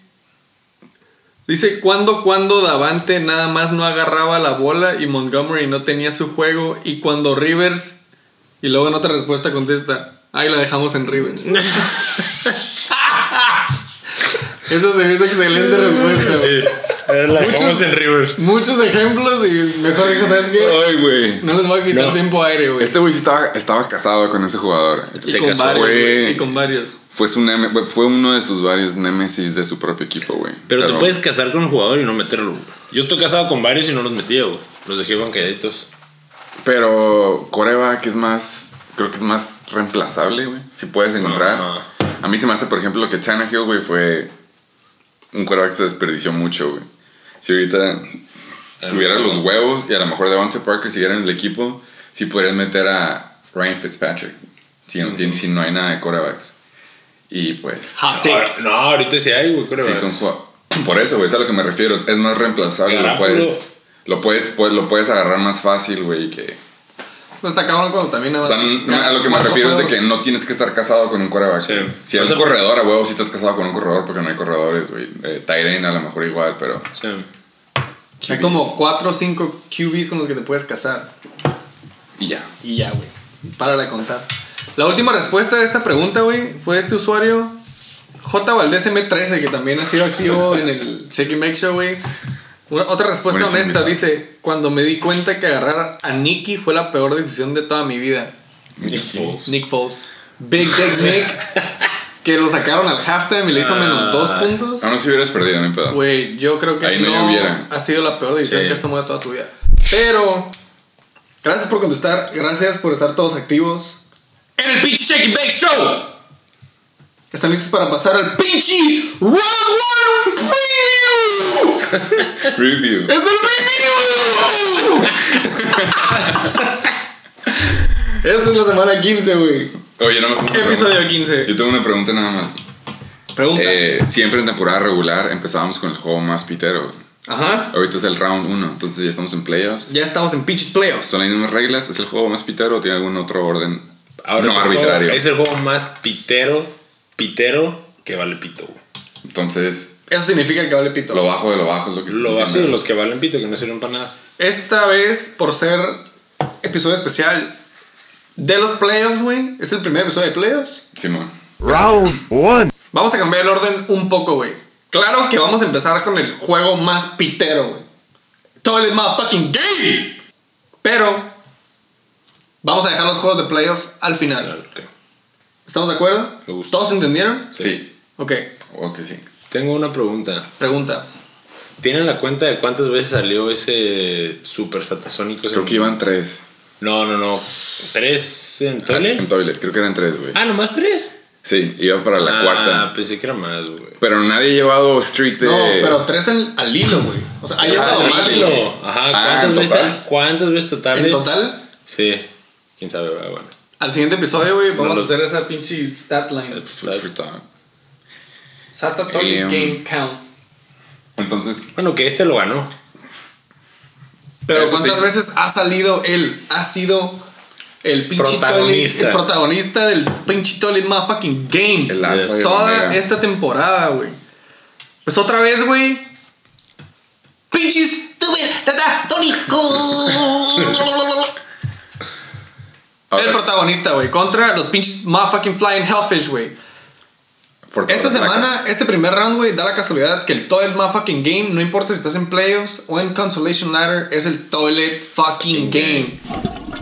Dice: Cuando, cuando Davante nada más no agarraba la bola y Montgomery no tenía su juego. Y cuando Rivers. Y luego en otra respuesta contesta: Ahí la dejamos en Rivers. Esa se me hizo excelente respuesta.
Sí. La
Muchos-
en Rivers.
Muchos ejemplos y mejor dijo: ¿Sabes qué?
Ay, güey.
No les voy a quitar
No.
tiempo aire, güey.
Este güey sí estaba, estaba casado con ese jugador.
y,
se
con
casó.
varios,
Fue-
y con varios.
Fue, su neme- fue uno de sus varios némesis de su propio equipo, güey.
Pero te puedes casar con un jugador y no meterlo. Yo estoy casado con varios y no los metía, güey. Los dejé bancaditos.
Pero Coreba, que es más. Creo que es más reemplazable, güey. Si puedes encontrar. A mí se me hace, por ejemplo, que Tannehill, güey, fue un coreback que se desperdició mucho, güey. Si ahorita tuvieras los huevos y a lo mejor Devontae Parker siguiera en el equipo, sí podrías meter a Ryan Fitzpatrick. Si no, tiene- si no hay nada de corebacks. Y pues.
Hot take.
No, ahorita sí hay, güey.
Sí, son Por eso, güey, es a lo que me refiero. Es más reemplazable. Lo puedes, lo puedes, pues, lo puedes agarrar más fácil, güey. Que,
No está cabrón cuando también nada
o sea, a lo que me refiero es de
juegos.
que no tienes que estar casado con un coreback.
Sí.
Si
O
es
sea,
un corredor, a huevo, si estás casado con un corredor, porque no hay corredores, güey. Eh, Tyrion a lo mejor igual, pero.
Sí.
Hay como 4 o 5 QBs con los que te puedes casar.
Y ya.
Y ya, güey. Para de contar. La última respuesta de esta pregunta, güey, fue este usuario J. Valdés M13, que también ha sido activo en el Shake and Make Show, güey. Otra respuesta
Buenísimo,
honesta dice: Cuando me di cuenta que agarrar a Nicky fue la peor decisión de toda mi vida.
Nick Foles.
Nick Foles. Big Dick Nick. que lo sacaron al halftime y le hizo menos dos puntos.
Aún si hubieras perdido, no hay pedo.
Güey, yo creo que
Ahí no
no,
lloviera.
ha sido la peor decisión
Sí.
que has tomado toda tu vida. Pero, gracias por contestar, gracias por estar todos activos. En el pinche Shake and Bake Show. ¿Están listos para pasar al pinche Round One Preview?
Review.
¡Es el review! Esta es la semana 15, güey.
Oye, no me
Episodio 15.
Yo tengo una pregunta nada más.
Pregunta.
Eh, siempre en temporada regular empezábamos con el juego más pitero.
Ajá.
Ahorita es el round 1, entonces ya estamos en playoffs.
Ya estamos en pinches playoffs.
¿Son las mismas reglas? ¿Es el juego más pitero o tiene algún otro orden
Ahora
no
es,
arbitrario?
juego, es el juego más pitero, pitero que vale pito, güey.
Entonces,
Eso significa que vale pito.
lo bajo de lo bajo es lo que
Lo así,
diciendo.
los que valen pito, que no sirven para nada.
Esta vez, por ser episodio especial de los playoffs, güey. Es el primer episodio de playoffs.
Simón.
Round one.
Vamos a cambiar el orden un poco, güey. Claro que vamos a empezar con el juego más pitero, güey. Toilet motherfucking game. Pero vamos a dejar los juegos de playoffs al final. ¿Estamos de acuerdo?
Me gusta.
¿Todos entendieron?
Sí.
Ok,
Ok, sí.
Tengo una pregunta.
pregunta.
¿Tienen la cuenta de cuántas veces salió ese super satasónico?
Creo que iban tres.
No, no, no. ¿Tres en
Ah,
toilet?
En toilet, creo que eran tres, güey.
Ah, nomás tres.
Sí, iba para la
ah,
cuarta.
pensé que era más, güey.
Pero nadie ha llevado streak de.
No, pero tres en- al hilo, güey. O sea, ha
Ah, al
más.
hilo.
güey.
Ajá,
Ah,
¿cuántas,
¿en
veces,
total?
¿cuántas veces totales?
En total,
Sí. Quién sabe, güey, bueno.
al siguiente episodio, güey, vamos
No
a
lo-
hacer esa pinche stat line.
Thought.
Sata Toilet
Em,
Game Count.
Entonces,
Bueno, que este lo ganó.
Pero
Eso
¿cuántas
sí.
veces ha salido él? Ha sido el pinche
Protagonista.
toilet- el protagonista del pinche toilet motherfucking game.
el
Toda esta temporada, güey. Pues otra vez, güey. Pinches El protagonista, güey. Contra los pinches motherfucking flying hellfish, güey. Esta semana, este primer round, güey, da la casualidad que el toilet motherfucking game, no importa si estás en playoffs o en consolation ladder, es el toilet fucking game.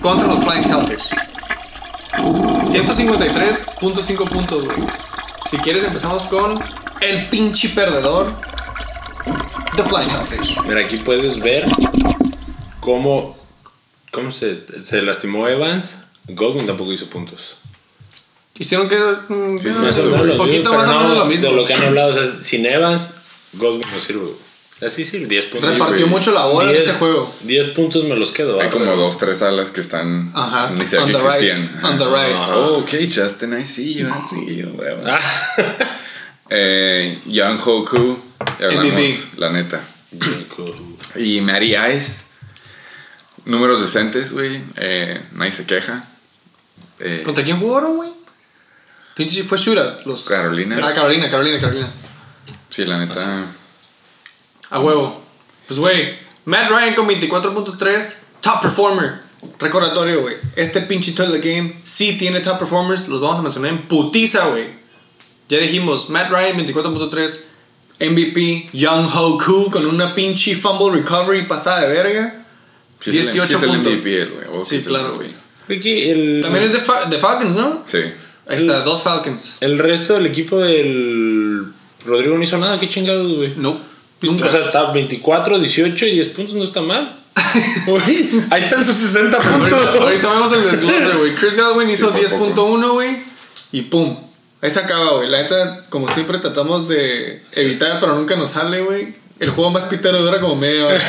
Contra los Flying Hellfish. 153.5 puntos, güey. Si quieres empezamos con el pinche perdedor. The Flying Hellfish.
Mira, aquí puedes ver cómo, cómo se, se lastimó Evans. Godwin tampoco hizo puntos.
Hicieron que... mm,
Sí,
un poquito más o
pero
menos
no
lo mismo.
De lo que han hablado, o sea, sin Evans, Godwin no sirve. Así sí, 10 puntos.
Repartió mucho la bola en
10
ese juego.
10 puntos me los quedo.
Hay
ah,
como dos, tres alas que están.
Ajá.
Ni
rise.
existían.
On the rise.
Ajá. Oh, ok, Justin, I see you, I see you.
Ah.
Eh, Young Hoku, hablamos,
MVP.
la neta. Y Matty Ice, números decentes, güey. Eh, nadie se queja. Eh,
¿Contra quién jugaron, güey? Pinche fue shootout. Los...
Carolina.
Ah, Carolina, Carolina, Carolina.
sí, la neta.
A huevo. Pues, güey, Matt Ryan con 24.3, top performer. Recordatorio, güey. Este pinche Toilet Game sí tiene top performers. Los vamos a mencionar en putiza, güey. Ya dijimos, Matt Ryan 24.3, MVP, Young Hoku con una pinche fumble recovery pasada de verga.
Sí, es el-
18
sí es el
puntos.
MVP,
Sí, claro, güey. También es de, Fa- de Falcons, ¿no?
Sí.
Ahí está, dos Falcons.
el resto del equipo del Rodrigo no hizo nada. ¿Qué chingados, güey?
No, nunca.
O sea, está 24, 18 y 10 puntos, no está mal. Uy, ahí están sus 60 puntos.
Ahorita, ahorita vemos el desglose, güey. Chris Godwin hizo
Sí, por poco.
10.1, güey. Y pum. Ahí se acaba, güey. La neta, como siempre, tratamos de evitar, pero nunca nos sale, güey.
El juego más pitero dura como media hora.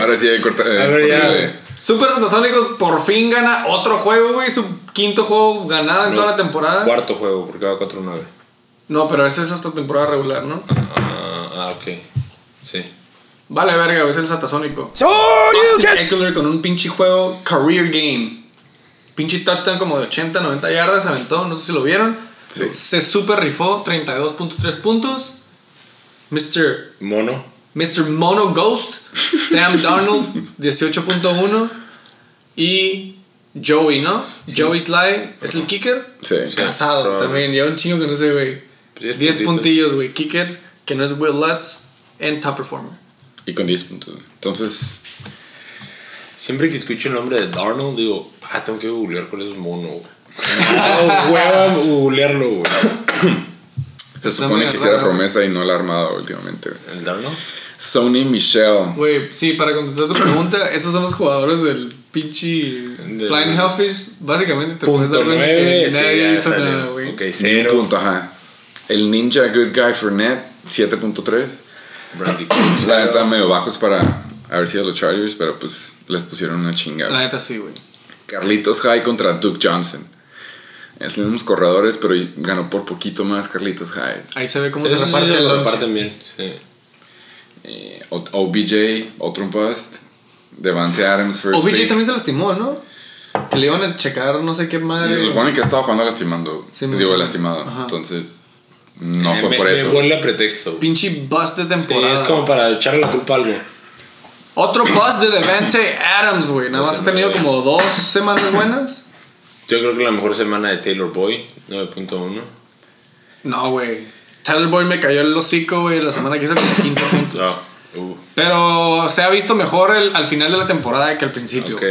Ahora sí, hay corta. eh,
A ver, ya.
corta-
Super Satasónicos por fin gana otro juego, güey. Su quinto juego ganado en
No,
toda la temporada.
Cuarto juego, porque va 4-9.
No, pero eso es hasta temporada regular, ¿no?
Ah, ah, ok. Sí.
Vale, verga, güey, es el Satasónico.
Austin Eckler con un pinche juego career game.
Pinche touchdown como de 80, 90 yardas, aventó, no sé si lo vieron.
Sí.
Se super rifó, 32.3 puntos. Mr.
Mono.
Mr. Mono Ghost, Sam Darnold, 18.1. Y Joey, ¿no? Joey Sly, ¿es el kicker?
Sí.
Casado
Sí.
también. Ya un chingo que no sé, güey.
10
10
puntitos.
puntillos, güey. Kicker, que no es Will Lutz, en top performer.
Y con 10 puntos. Entonces,
Siempre que escucho el nombre de Darnold, digo, ah, tengo que googlear cuál es mono, güey. Ah, hueva googlearlo, güey.
Se
Está
supone que sí era
raro.
promesa y no la ha armado últimamente. güey.
¿El Darnold?
Sony Michelle.
Güey, sí, para contestar tu pregunta, esos son los jugadores del pinche
Del-
Flying Hellfish. Básicamente te puedes dar que
sí,
nadie
ya
hizo nada, güey.
Ok,
un
cero.
punto, ajá. El Ninja Good Guy Fournette, 7.3.
Brandy.
La neta, medio bajos para haber sido los Chargers, pero pues les pusieron una
La
chingada.
neta sí, güey.
Carlitos High contra Duke Johnson. Es los mismos corredores, pero ganó por poquito más Carlitos High.
Ahí se ve cómo se
sí
reparte
lo reparten bien, sí.
Eh, O- OBJ, otro bust. Devante Adams, first
OBJ
pick.
también se lastimó, ¿no? Que le iban a checar no sé qué
Y se
madre.
supone que estaba jugando lastimando.
Sí, me
digo, lastimado.
Ajá.
Entonces, no
Eh,
fue
me,
por
me
eso.
huele a pretexto.
Pinche bust de
Sí,
temporada.
es como para echarle la culpa a algo.
Otro bust de Devante Adams, güey. Nada más ha tenido como dos semanas buenas.
Yo creo que la mejor semana de Taylor Boy, 9.1.
No, güey. Tyler Boyd me cayó el hocico, güey, la semana que hizo como 15 puntos.
Ah, uh,
Pero se ha visto mejor el- al final de la temporada que al principio.
ok.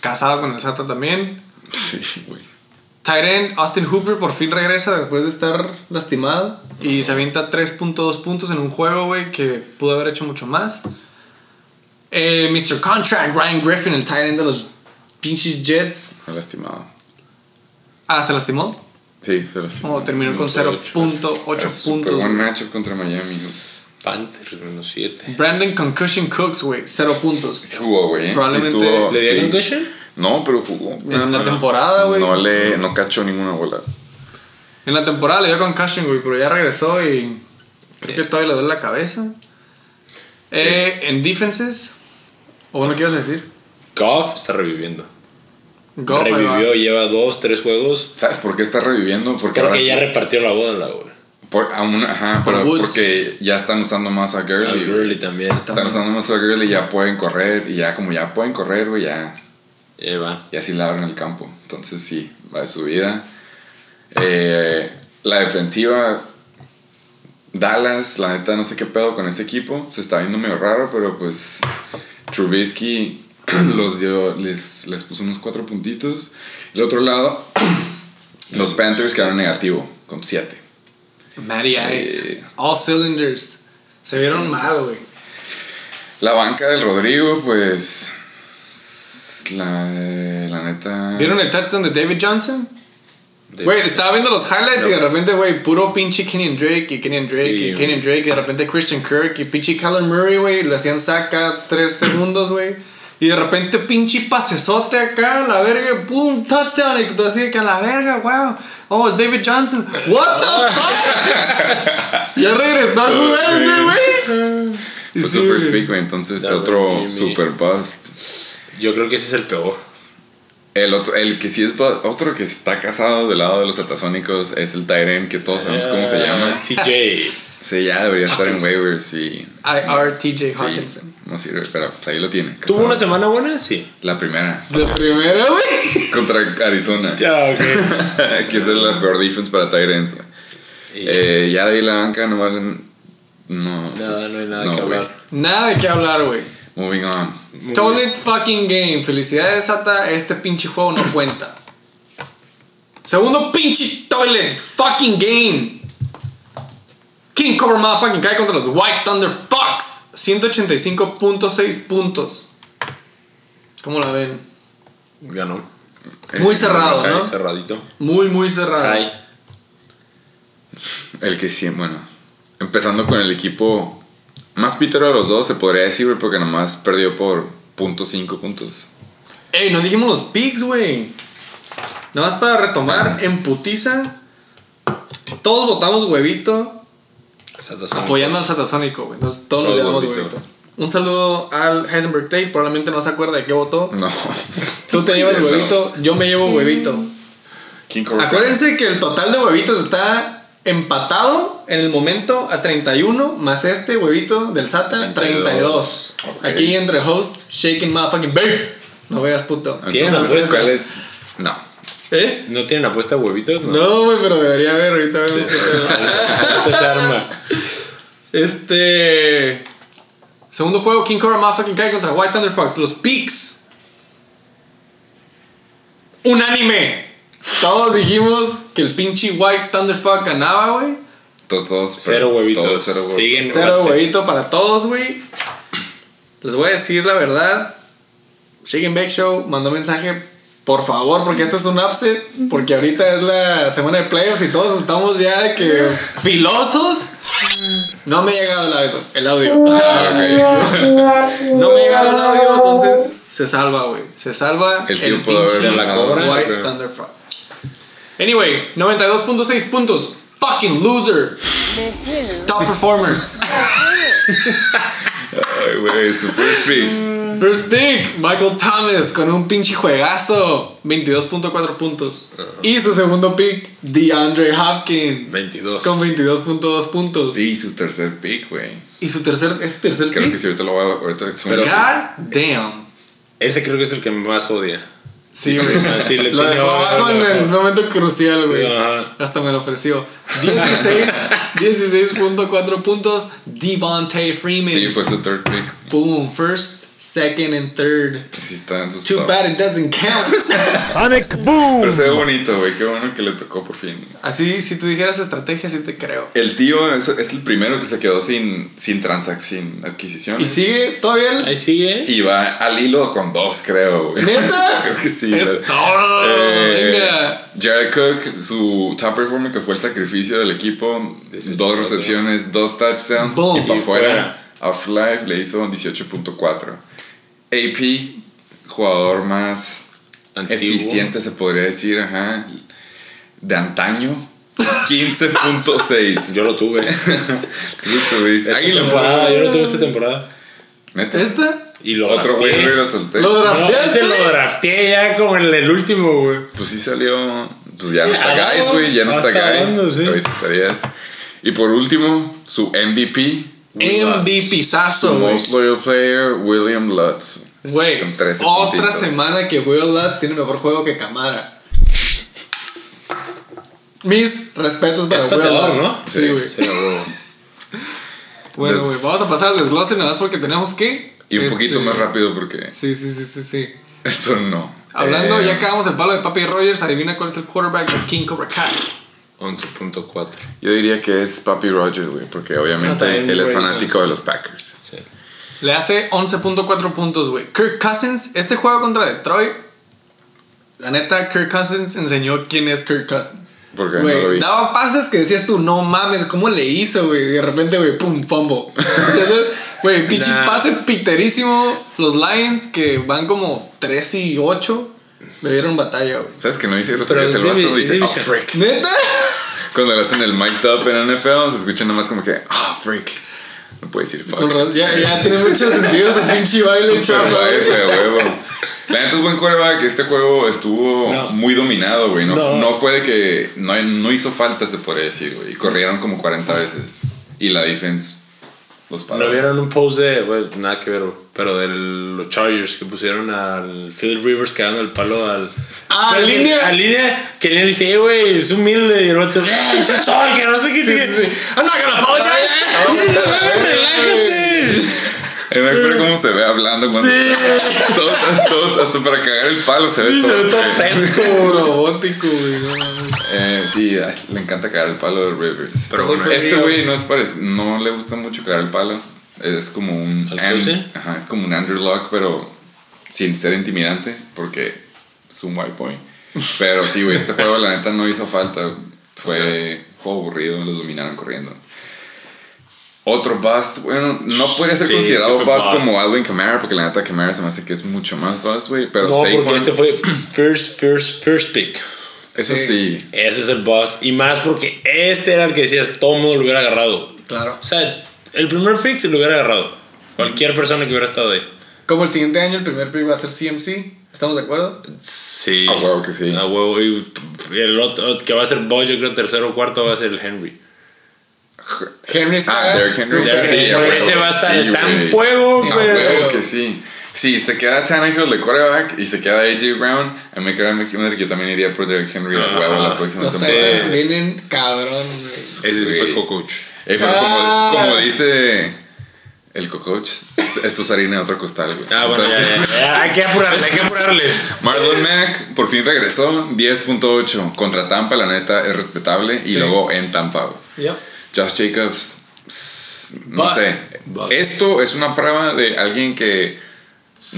Casado con el Sata también.
Sí, güey.
Tyren Austin Hooper por fin regresa después de estar lastimado. Y se avienta 3.2 puntos en un juego, güey, que pudo haber hecho mucho más. Eh, Mr. Contract, Ryan Griffin, el Tyren de los pinches Jets.
Lastimado.
Ah, se lastimó.
Sí, se lastimó.
Oh, terminó con 0.8
Era súper
puntos.
buen matchup contra Miami. ¿no?
Panthers, menos 7.
Brandon Concussion Cooks, güey, 0 puntos.
Sí jugó, güey. ¿eh?
Probablemente
Sí estuvo,
¿Le dio
sí.
concussion?
No, pero jugó.
En la
No,
temporada, güey.
No le, no cachó ninguna bola.
En la temporada le dio concussion, güey, pero ya regresó y creo que todavía le duele la cabeza. Eh, en defenses, o bueno, ¿qué ibas a decir?
Goff está reviviendo.
Goff.
Revivió, lleva 2, 3 juegos.
¿Sabes por qué está reviviendo? Porque
Creo
ahora
que ya
sí-
repartió la bola, güey.
por, aún- ajá,
Por
pero
Woods.
porque ya están usando más a Gurley.
Gurley también.
Están usando más a Gurley y ya pueden correr. Y ya como ya pueden correr, güey, ya,
Y ahí va.
ya sí la abren el campo. Entonces sí, va de subida. Eh, la defensiva, Dallas, la neta no sé qué pedo con ese equipo. Se está viendo medio raro, pero pues Trubisky los dio, les, les puso unos cuatro puntitos. El otro lado, los Panthers quedaron negativo, con siete.
Matty Ice.
Eh.
All cylinders. Se vieron mal, güey.
La banca del Rodrigo, pues. La, la neta.
¿Vieron el touchdown de David Johnson? Güey, estaba viendo los highlights y de repente, güey, puro pinche Kenyon Drake y Kenyon Drake y
Sí,
Kenyon Drake y de repente Christian Kirk y pinche Kyler Murray, güey, le hacían saca tres segundos, güey. Y de repente pinche pasesote acá, a la verga, pum, touchdown. Y tú así de que a la verga, wow. Oh, es David Johnson. What the fuck? ya regresó a jugar ese, güey. Y
Fue
sí,
su first
güey.
pick, güey. Entonces, otro
Jimmy.
super bust.
Yo creo que ese es el peor.
El otro, el que sí es otro que está casado del lado de los atasónicos es el Tyren, que todos sabemos cómo se llama.
Ah, TJ.
Sí, ya debería estar en waivers y.
IRTJ
Sí,
Hawkinson.
No sirve, pero ahí lo tiene.
¿Tuvo una semana buena? Sí.
La primera,
De primera, güey.
contra Arizona.
Ya, ok.
que esa es la peor defense para Tyrens, güey.
Y-
Eh, ya de ahí la banca no valen. No.
Nada,
pues,
no hay nada
no,
que hablar.
Nada de qué hablar, güey.
Moving on.
Toilet fucking game. Felicidades, Sata. Este pinche juego no cuenta. Segundo pinche toilet fucking game. King Cobra Motherfucking cae contra los White Thunder Fox. 185.6 puntos. ¿Cómo la ven?
Ganó.
Muy cerrado, ¿no?
Cerradito.
Muy, muy cerrado.
El que sí, bueno. Empezando con el equipo Más pítero de los dos se podría decir, güey, porque nomás perdió por punto cinco puntos.
Ey, no dijimos los picks, güey. Nada más para retomar, en putiza. Todos votamos huevito apoyando al Satasónico, güey. Entonces, todos nos
Todo
llevamos
huevito.
Un saludo al Heisenberg Tate, probablemente no se acuerda de qué votó.
No.
Tú te llevas huevito, yo me llevo huevito. Acuérdense que el total de huevitos está empatado en el momento a 31, más este huevito del SATA, 32.
Ok.
Aquí entre host, shaking motherfucking bear. No veas puto.
¿Tienes
Entonces,
apuesta?
¿cuál es? No.
¿Eh?
¿No tienen apuesta a huevitos?
No, güey, pero debería haber ahorita. vemos
arma.
Este. Segundo juego, King Cobra Motherfucking Kai contra White Thunder Fox. Los Peaks. Unánime. Todos dijimos que el pinche White Thunder Fox ganaba, güey.
Todos, todos.
Cero huevitos.
Todos cero huevitos.
Siguen.
Cero huevito para todos, güey. Les voy a decir la verdad. And Bake Show mandó mensaje. Por favor, porque este es un upset. Porque ahorita es la semana de playoffs y todos estamos ya de que filosos. No me ha llegado el audio. El. No me ha llegado el audio, entonces se salva, güey. Se salva
El pudo haber
pinche
ganado,
White
creo.
Thunder Frog. Anyway, 92.6 puntos. Fucking loser. Top performer.
Ay, güey, super speak.
First pick, Michael Thomas con un pinche juegazo. 22.4 puntos. Y su segundo pick, DeAndre Hopkins.
22.
Con 22.2 puntos.
Y su tercer pick, güey.
Y su tercer, ¿es tercer
Creo que
pick?
si ahorita lo voy a. Ahorita
Pero-
God damn.
Ese creo que es el que más odia.
Sí, güey.
Le
lo dejó abajo en el momento crucial, güey. Hasta me lo ofreció. 16, 16.4 puntos. Devontae Freeman.
Sí, fue su third pick.
Boom. First, second, and third.
Sí, está en sus
Too
top.
bad it doesn't count.
Sonic Boom.
Pero se ve bonito, güey. Qué bueno que le tocó por fin.
Así, si tú dijeras estrategia, sí te creo.
El tío es, es el primero que se quedó sin, sin transacción, sin adquisición.
Y sigue todavía el.
Ahí sigue.
Y va al hilo con dos, creo, güey.
¿Neta?
creo que sí.
Es todo.
Eh,
Venga.
Jared Cook, su top performer que fue el sacrificio del equipo,
18
dos recepciones, dos touchdowns
Boom.
y para afuera. Afterlife le hizo 18.4. AP, jugador más
Antiguo.
eficiente se podría decir, ajá, de antaño. 15.6.
Yo lo tuve.
Tú lo tuviste.
Esta
Águila,
temporada, yo lo tuve esta temporada.
¿Neta?
¿Esta?
Y lo
Otro güey lo solté.
Lo
No,
drafteaste.
ese lo drafteé ya como en el último, güey.
Pues sí salió. Pues ya no está Guys, güey. Ya no está Guys. Ahorita estarías. Y por último, su MVP.
MVP
Su
sazo, güey.
most loyal player, William Lutz.
Güey,
Son 13
otra
puntitos.
semana que Will Lutz tiene mejor juego que Camara. Mis respetos para Will Lutz.
¿no?
Sí, güey.
Sí.
Bueno, güey, vamos a pasar al desglose nada más porque tenemos que.
Y un
este,
poquito más rápido porque
Sí, sí, sí, sí, sí.
eso no.
Hablando,
Eh,
ya acabamos el palo de Papi Rogers. Adivina cuál es el quarterback de King Cobra Kai.
11.4.
Yo diría que es Papi Rogers, güey. Porque obviamente
No, también,
él es fanático de los Packers.
Sí.
Le hace 11.4 puntos, güey. Kirk Cousins, este juego contra Detroit. La neta, Kirk Cousins enseñó quién es Kirk Cousins.
Porque no
Güey,
lo vi.
daba pases que decías tú, no mames, ¿cómo le hizo, güey? Y de repente, güey, pum, fumble. Entonces, Güey, pinche
Nah.
pase piterísimo. Los Lions, que van como 3 y 8, le dieron batalla, güey.
¿Sabes que no dice
Pero
groserías el vato? Dice,
es
oh,
división".
freak.
¿Neta?
Cuando le hacen el mic top en NFL, se escucha nomás como que, ah, freak. No puede decir fuck.
Ya, ya tiene mucho sentido su pinche baile, chaval.
La neta es buen quarterback. Este juego estuvo
No.
muy dominado, güey. No,
No.
no fue de que. No, no hizo falta, se podría decir, güey. Y corrieron como 40 veces. Y la defense los.
¿No vieron un post de, nada que ver, pero de los Chargers que pusieron al Phil Rivers quedando el palo al.
Ah,
que-
línea.
A línea, que le dice, "Eh, güey, es humilde. Y el otro, "Eh, sí soy, que no sé qué.
Sí, sí, sí. I'm not gonna apologize.
Sí, relájate.
Me acuerdo cómo se ve hablando cuando. Todo, todo- hasta para cagar el palo se ve
Sí, se
todo.
ve todo tesco.
robótico, güey. no mames.
eh, sí, le encanta cagar el palo de Rivers.
Pero bueno,
este güey no es parec- no le gusta mucho cagar el palo. Es como un.
¿Al
An-
cruce?
ajá, es como un Andrew Luck, pero sin ser intimidante, porque es un white boy. Pero sí, güey, este juego la neta no hizo falta. Fue juego aburrido, los dominaron corriendo. Otro bust, bueno, no puede ser
Sí,
considerado
sí
bust
bust.
como Alvin Kamara, porque la neta Kamara se me hace que es mucho más bust, güey. Pero
No, porque
Saquon,
este fue first, first, first pick.
eso sí.
Ese es el boss. Y más porque este era el que decías, todo el mundo lo hubiera agarrado.
Claro.
O sea, el primer pick se lo hubiera agarrado. Cualquier persona que hubiera estado ahí.
Como el siguiente año el primer pick va a ser CMC. ¿Estamos de acuerdo?
Sí.
A huevo que sí.
A huevo. Y el otro que va a ser Boy, yo creo tercero o cuarto va a ser el Henry.
Henry está.
Ah, Derrick Henry.
Ya
Sí, a huevo.
ese va a estar,
Sí,
está en
güey.
fuego, güey.
huevo que sí. Sí, se queda Tannehill de quarterback y se queda AJ Brown. A mí me queda McKinnon que yo también iría por Derrick Henry a huevo la próxima
Los
temporada.
Titans vienen cabrón, güey.
Ese sí fue
Güey.
co-coach.
Eh, pero
Ah.
como, como dice el cocoach, esto, es harina de otro costal, güey.
Ah, bueno, ya,
Entonces,
ya, ya. Hay que apurarle, hay que apurarle.
Marlon Mack por fin regresó, 10.8 contra Tampa, la neta es respetable. Y
Sí.
luego en Tampa, güey.
Yep.
Josh Jacobs, no
Bust.
sé.
Bust.
Esto es una prueba de alguien que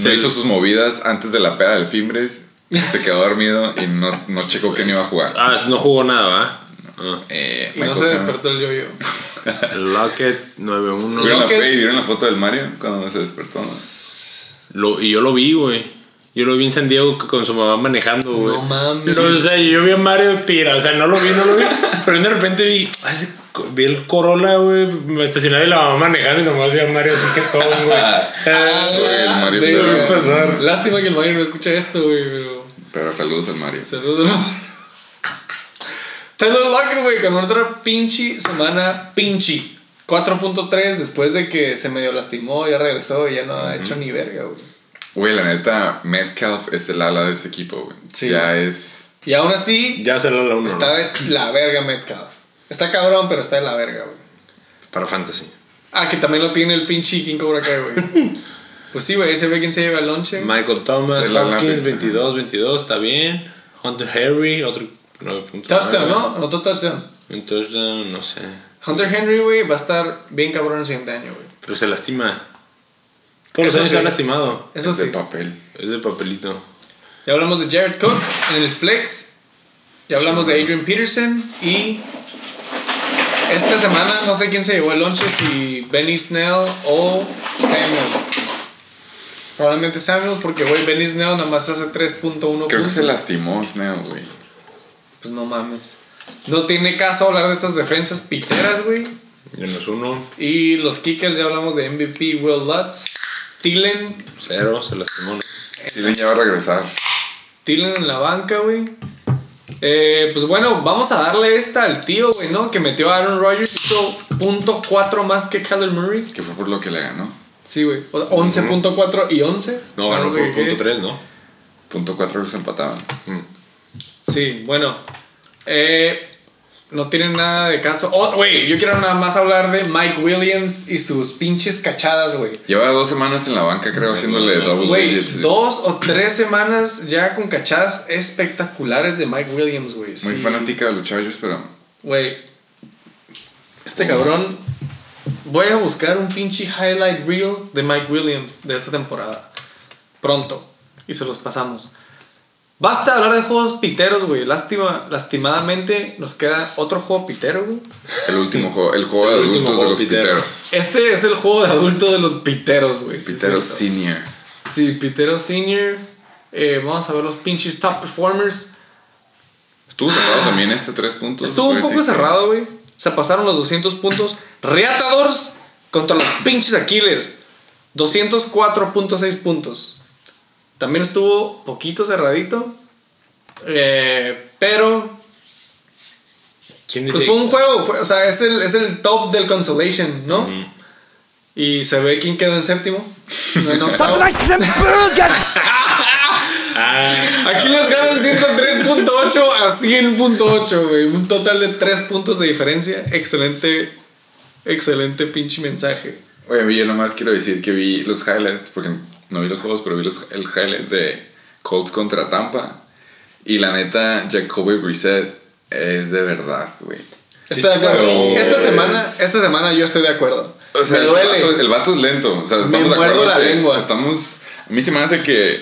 no hizo sus movidas antes de la peda del Fimbres. Se quedó dormido y no, no checó quién iba a jugar.
Ah, no jugó nada. Ah.
Eh,
Y no se despertó el yo-yo.
El Lockett 9-1.
¿Vieron la,
Lockett.
pe- ¿Vieron la foto del Mario cuando se despertó?
Lo, y yo lo vi, güey. Yo lo vi en San Diego con su mamá manejando, güey.
No mames.
No, o sea, yo vi a Mario tira, o sea, no lo vi, no lo vi. Pero de repente vi, vi el Corolla, güey, me estacionaba y la mamá manejando y nomás vi a Mario así que todo, güey.
Ah,
güey, el Mario
pasar.
Lástima que el Mario no escucha esto, güey, pero.
Pero saludos al Mario.
Saludos, ¿no? Tyler Lockett, güey, con otra pinche semana pinche. 4.3 después de que se medio lastimó, ya regresó y ya no ha hecho ni verga, güey.
Güey, la neta, Metcalf es el ala de ese equipo, güey.
Sí.
Ya es.
Y aún así,
Ya se lo la uno,
está
¿no?
de la verga Metcalf. Está cabrón, pero está de la verga, güey.
Para Fantasy.
Ah, que también lo tiene el pinche King Cobra Kai, güey. pues sí, güey, ese ve quién se lleva el lonche.
Michael Thomas,
Se
Hopkins,
lave.
22, 22, está bien. Hunter Henry, otro 9 puntos.
Touchdown, ¿no? Anotó touchdown.
Un touchdown, no sé.
Hunter Henry, güey, va a estar bien cabrón el siguiente año, güey.
Pero se lastima. Todos los
Eso
años se ha
es-
lastimado.
Eso
es de papel.
Es de papelito.
Ya hablamos de Jared Cook en el flex. Ya hablamos de Adrian Peterson. Y esta semana no sé quién se llevó el lonche, si Benny Snell o Samuels. Probablemente Samuels, porque, güey, Benny Snell nada más hace 3.1
Creo que se lastimó Snell, güey.
Pues no mames. No tiene caso hablar de estas defensas piteras, güey.
Menos uno,
Y los kickers, ya hablamos de MVP Will Lutz. Thielen,
cero, se lastimó.
Steven ya va a regresar.
Thielen en la banca, güey. Eh, pues bueno, vamos a darle esta al tío, güey, ¿no? Que metió a Aaron Rodgers, hizo punto .4 más que Kyler Murray.
Que fue por lo que le ganó.
Sí, güey. O sea, 11.4 y 11.
No, ganó por punto
¿qué?
3, ¿no?
Punto cuatro los empataban.
Sí, bueno. Eh, no tienen nada de caso. Oh, güey, yo quiero nada más hablar de Mike Williams y sus pinches cachadas, güey.
Lleva dos semanas en la banca, creo, haciéndole double
Güey,
digits.
dos o tres semanas ya con cachadas espectaculares de Mike Williams, güey.
Muy
Sí.
fanática de los Chargers, pero.
Güey, este cabrón. Voy a buscar un pinche highlight reel de Mike Williams de esta temporada. Pronto. Y se los pasamos. Basta hablar de juegos piteros, güey. Lástima, lastimadamente nos queda otro juego pitero, güey.
El último juego, el juego de
El último
adultos de los
pitero.
piteros.
Este es el juego de adulto de los piteros, güey. Sí, cierto.
Senior.
Sí, Pitero Senior. Eh, vamos a ver los pinches top performers.
Estuvo cerrado también este tres puntos.
Estuvo un poco cerrado, güey. Se pasaron los 200 puntos. Reatadores contra los pinches Aquilers. 204.6 puntos. También estuvo poquito cerradito. eh, pero
¿Quién dice?
pues fue un juego. fue- o sea, es el, es el top del consolation, ¿no? Y se ve quién quedó en séptimo. No en octavo.
burgers!
Aquí les ganan 103.8 a 100.8, güey. Un total de 3 puntos de diferencia. Excelente, excelente pinche mensaje.
Oye, yo nomás quiero decir que vi los highlights, porque no vi los juegos, pero vi los, el highlight de Colts contra Tampa. Y la neta, Jacoby Brissett es de verdad, güey.
Estoy de acuerdo. Esta
es-
semana, esta semana yo estoy de acuerdo.
O sea,
Me
el
duele.
vato, el vato es lento. O sea, estamos de
muerdo
acuerdo
la lengua.
Estamos. A mí se me hace que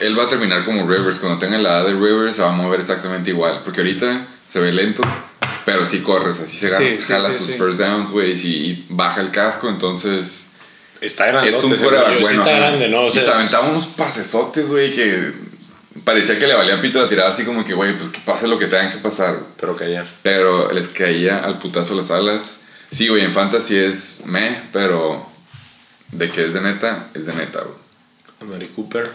él va a terminar como Rivers. Cuando tenga la edad de Rivers se va a mover exactamente igual. Porque ahorita se ve lento. Pero sí corres, así se gana,
Sí,
jala
sí,
sus
sí.
first downs, güey, y baja el casco, entonces
Está grande.
es un bueno.
está
ajá.
grande, ¿no? O
y se
sea,
aventaba unos pasesotes, güey, que parecía que le valía pito la tirada así como que, güey, pues que pase lo que tengan que pasar.
pero caía.
Pero les caía al putazo las alas. Sí, güey, en fantasy es meh, pero de que es de neta, es de neta, güey.
Amari Cooper,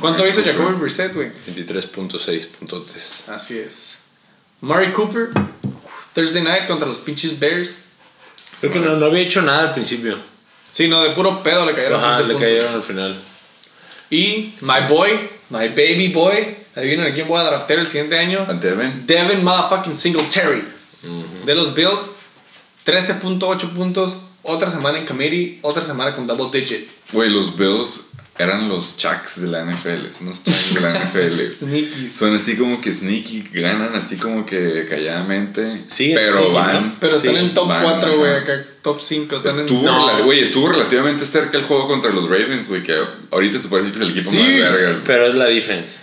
¿Cuánto hizo Jacoby Brissett, güey?
23.6 puntotes.
Así es. Murray Cooper, Thursday night contra los pinches Bears.
Creo que no, no había hecho nada al principio.
Sí, no, de puro pedo le cayeron.
Ajá,
15
le cayeron al final.
Y my boy, my baby boy, adivinen a quién voy a draftear el siguiente año.
Devin.
Devin motherfucking Singletary. De los Bills, 13.8 puntos. Otra semana en committee, otra semana con double digit.
Güey, los Bills eran los Chucks de la NFL, son los Chucks de la NFL.
Sneakies.
Son así como que sneaky, ganan así como que calladamente.
Sí,
pero
sneaky,
van.
¿no?
Pero están
Sí,
en top
van,
4, güey, acá top 5. Están en.
Estuvo,
No.
rela- güey, estuvo relativamente cerca el juego contra los Ravens, güey, que ahorita se puede decir que es el equipo
Sí,
más vergas.
Pero es la defense.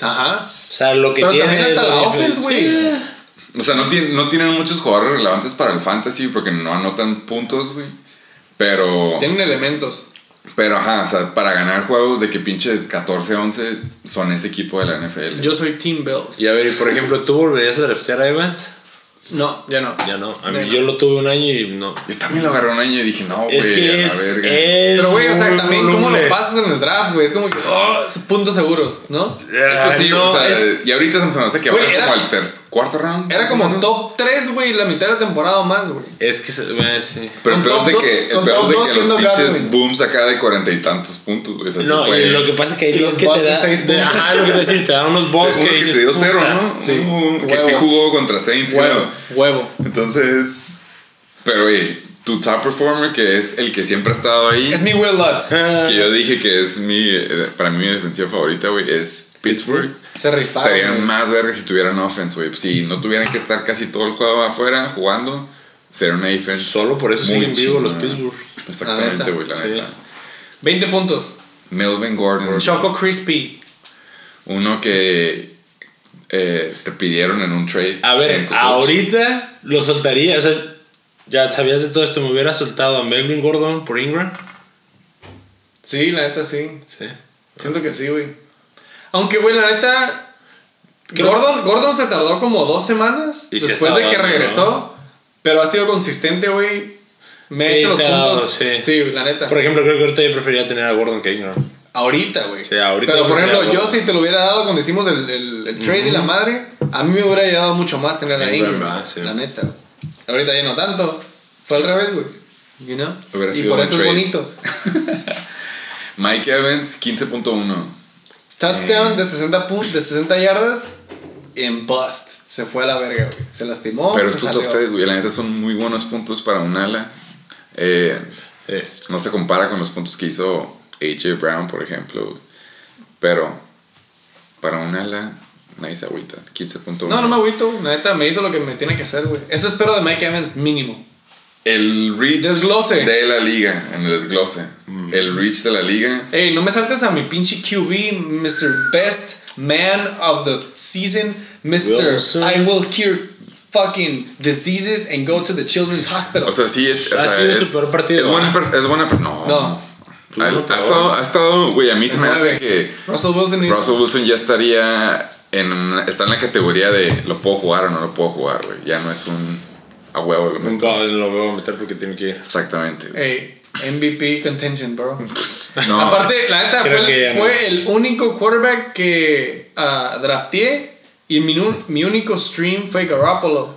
Ajá.
O sea, lo que
Pero
tiene
también hasta la
defense.
offense, güey.
Sí.
O sea, no, tiene- no tienen muchos jugadores relevantes para el fantasy porque no anotan puntos, güey. Pero,
Tienen elementos.
Pero ajá, o sea, para ganar juegos de que pinches 14-11 son ese equipo de la NFL.
Yo soy Team Bills.
Y a ver, y por ejemplo, ¿tú volverías a draftear a Evans?
No, ya no.
Ya no. A mí,
Ya no.
yo lo tuve un año y no.
Yo también lo agarré un año y dije, no, güey,
Es que
a la
es.
verga.
es
Pero, güey, o sea, también cómo lo pasas en el draft, güey. Es como que, oh, puntos seguros, ¿no?
Esto sí,
no,
o sea,
es-
y ahorita se me hace que
era-
como al ter- cuarto round.
Era como
menos.
top 3, güey, la mitad de la temporada o más, güey.
Es que. se- eh, sí.
Pero el peor es de que, el peor de que los pinches booms acá de cuarenta y tantos puntos, güey. o sea, sí
No,
fue-
y lo que pasa es que hay
los
que te da. Ajá, lo que te decir, te da unos
Uno
que
que dio cero, ¿no?
Sí.
Uno que sí jugó contra Saints,
Huevo, huevo.
Entonces, pero güey, tu top performer, que es el que siempre ha estado ahí,
Es mi Will Lutz.
Que yo dije que es mi, eh, para mí mi defensiva favorita, güey, es Pittsburgh.
Se rifaron.
Estarían
güey.
más vergas si tuvieran offense, güey. Si no tuvieran que estar casi todo el juego afuera jugando, sería una defense.
Solo por eso
muy
siguen vivos los. Pittsburgh.
Exactamente,
La neta.
güey, la
Sí.
neta.
20 puntos.
Melvin Gordon,
Choco Crispy.
uno que eh, te pidieron en un trade.
A ver, ahorita lo soltaría. O sea, ya sabías de todo esto. Me hubiera soltado a Melvin Gordon por Ingram.
Sí, la neta sí.
Sí.
Siento que sí, güey. Aunque, güey, la neta.
Creo-
Gordon, Gordon se tardó como dos semanas
Y
después de que regresó. Pero ha sido consistente, güey. Me ha
Sí,
hecho los
dado,
puntos.
sí.
Sí, la neta.
Por ejemplo, creo que ahorita yo preferiría tener a Gordon que Ingram.
Ahorita, güey.
Sí, ahorita
Pero por ejemplo, yo si te lo hubiera dado cuando hicimos el, el, el trade y la madre, a mí me hubiera ayudado mucho más tener a
Ingram, ah, sí.
La neta. Ahorita ya no tanto. Fue al revés, güey. You know? Y por eso es
trade.
bonito.
Mike Evans, 15.1.
Touchdown de 60 puntos, de 60 yardas en bust. Se fue a la verga, güey. Se lastimó.
Pero
se
es tu
salió.
top 3, güey. La neta son muy buenos puntos para un ala. Eh,
Eh,
no se compara con los puntos que hizo AJ Brown, por ejemplo. güey. Pero para un ala, nice agüita. 15.1.
No, no me agüito. La neta me hizo lo que me tiene que hacer, güey. Eso espero de Mike Evans, mínimo.
El reach
Desglose.
de la liga, en el desglose. El reach de la liga.
Ey, no me saltes a mi pinche QB, Mr. Best Man of the Season, Mr.
Wilson.
I will cure fucking diseases and go to the children's hospital.
O sea, sí, es, o
Ha
sea,
sido su
es,
peor partido,
es buena,
¿ah?
per- es buena per- No.
no.
Ha, estado, ha estado, güey, a mí se me hace que
Russell Wilson
Russell Wilson ya estaría en está en la categoría de lo puedo jugar o no lo puedo jugar, güey. Ya no es un a huevo. lo meto.
nunca lo veo meter porque tiene que ir.
Exactamente.
Ey, MVP contention, bro.
No,
Aparte, la neta, fue, fue
no.
el único quarterback que ah, drafteé y mi, mi único stream fue Garoppolo.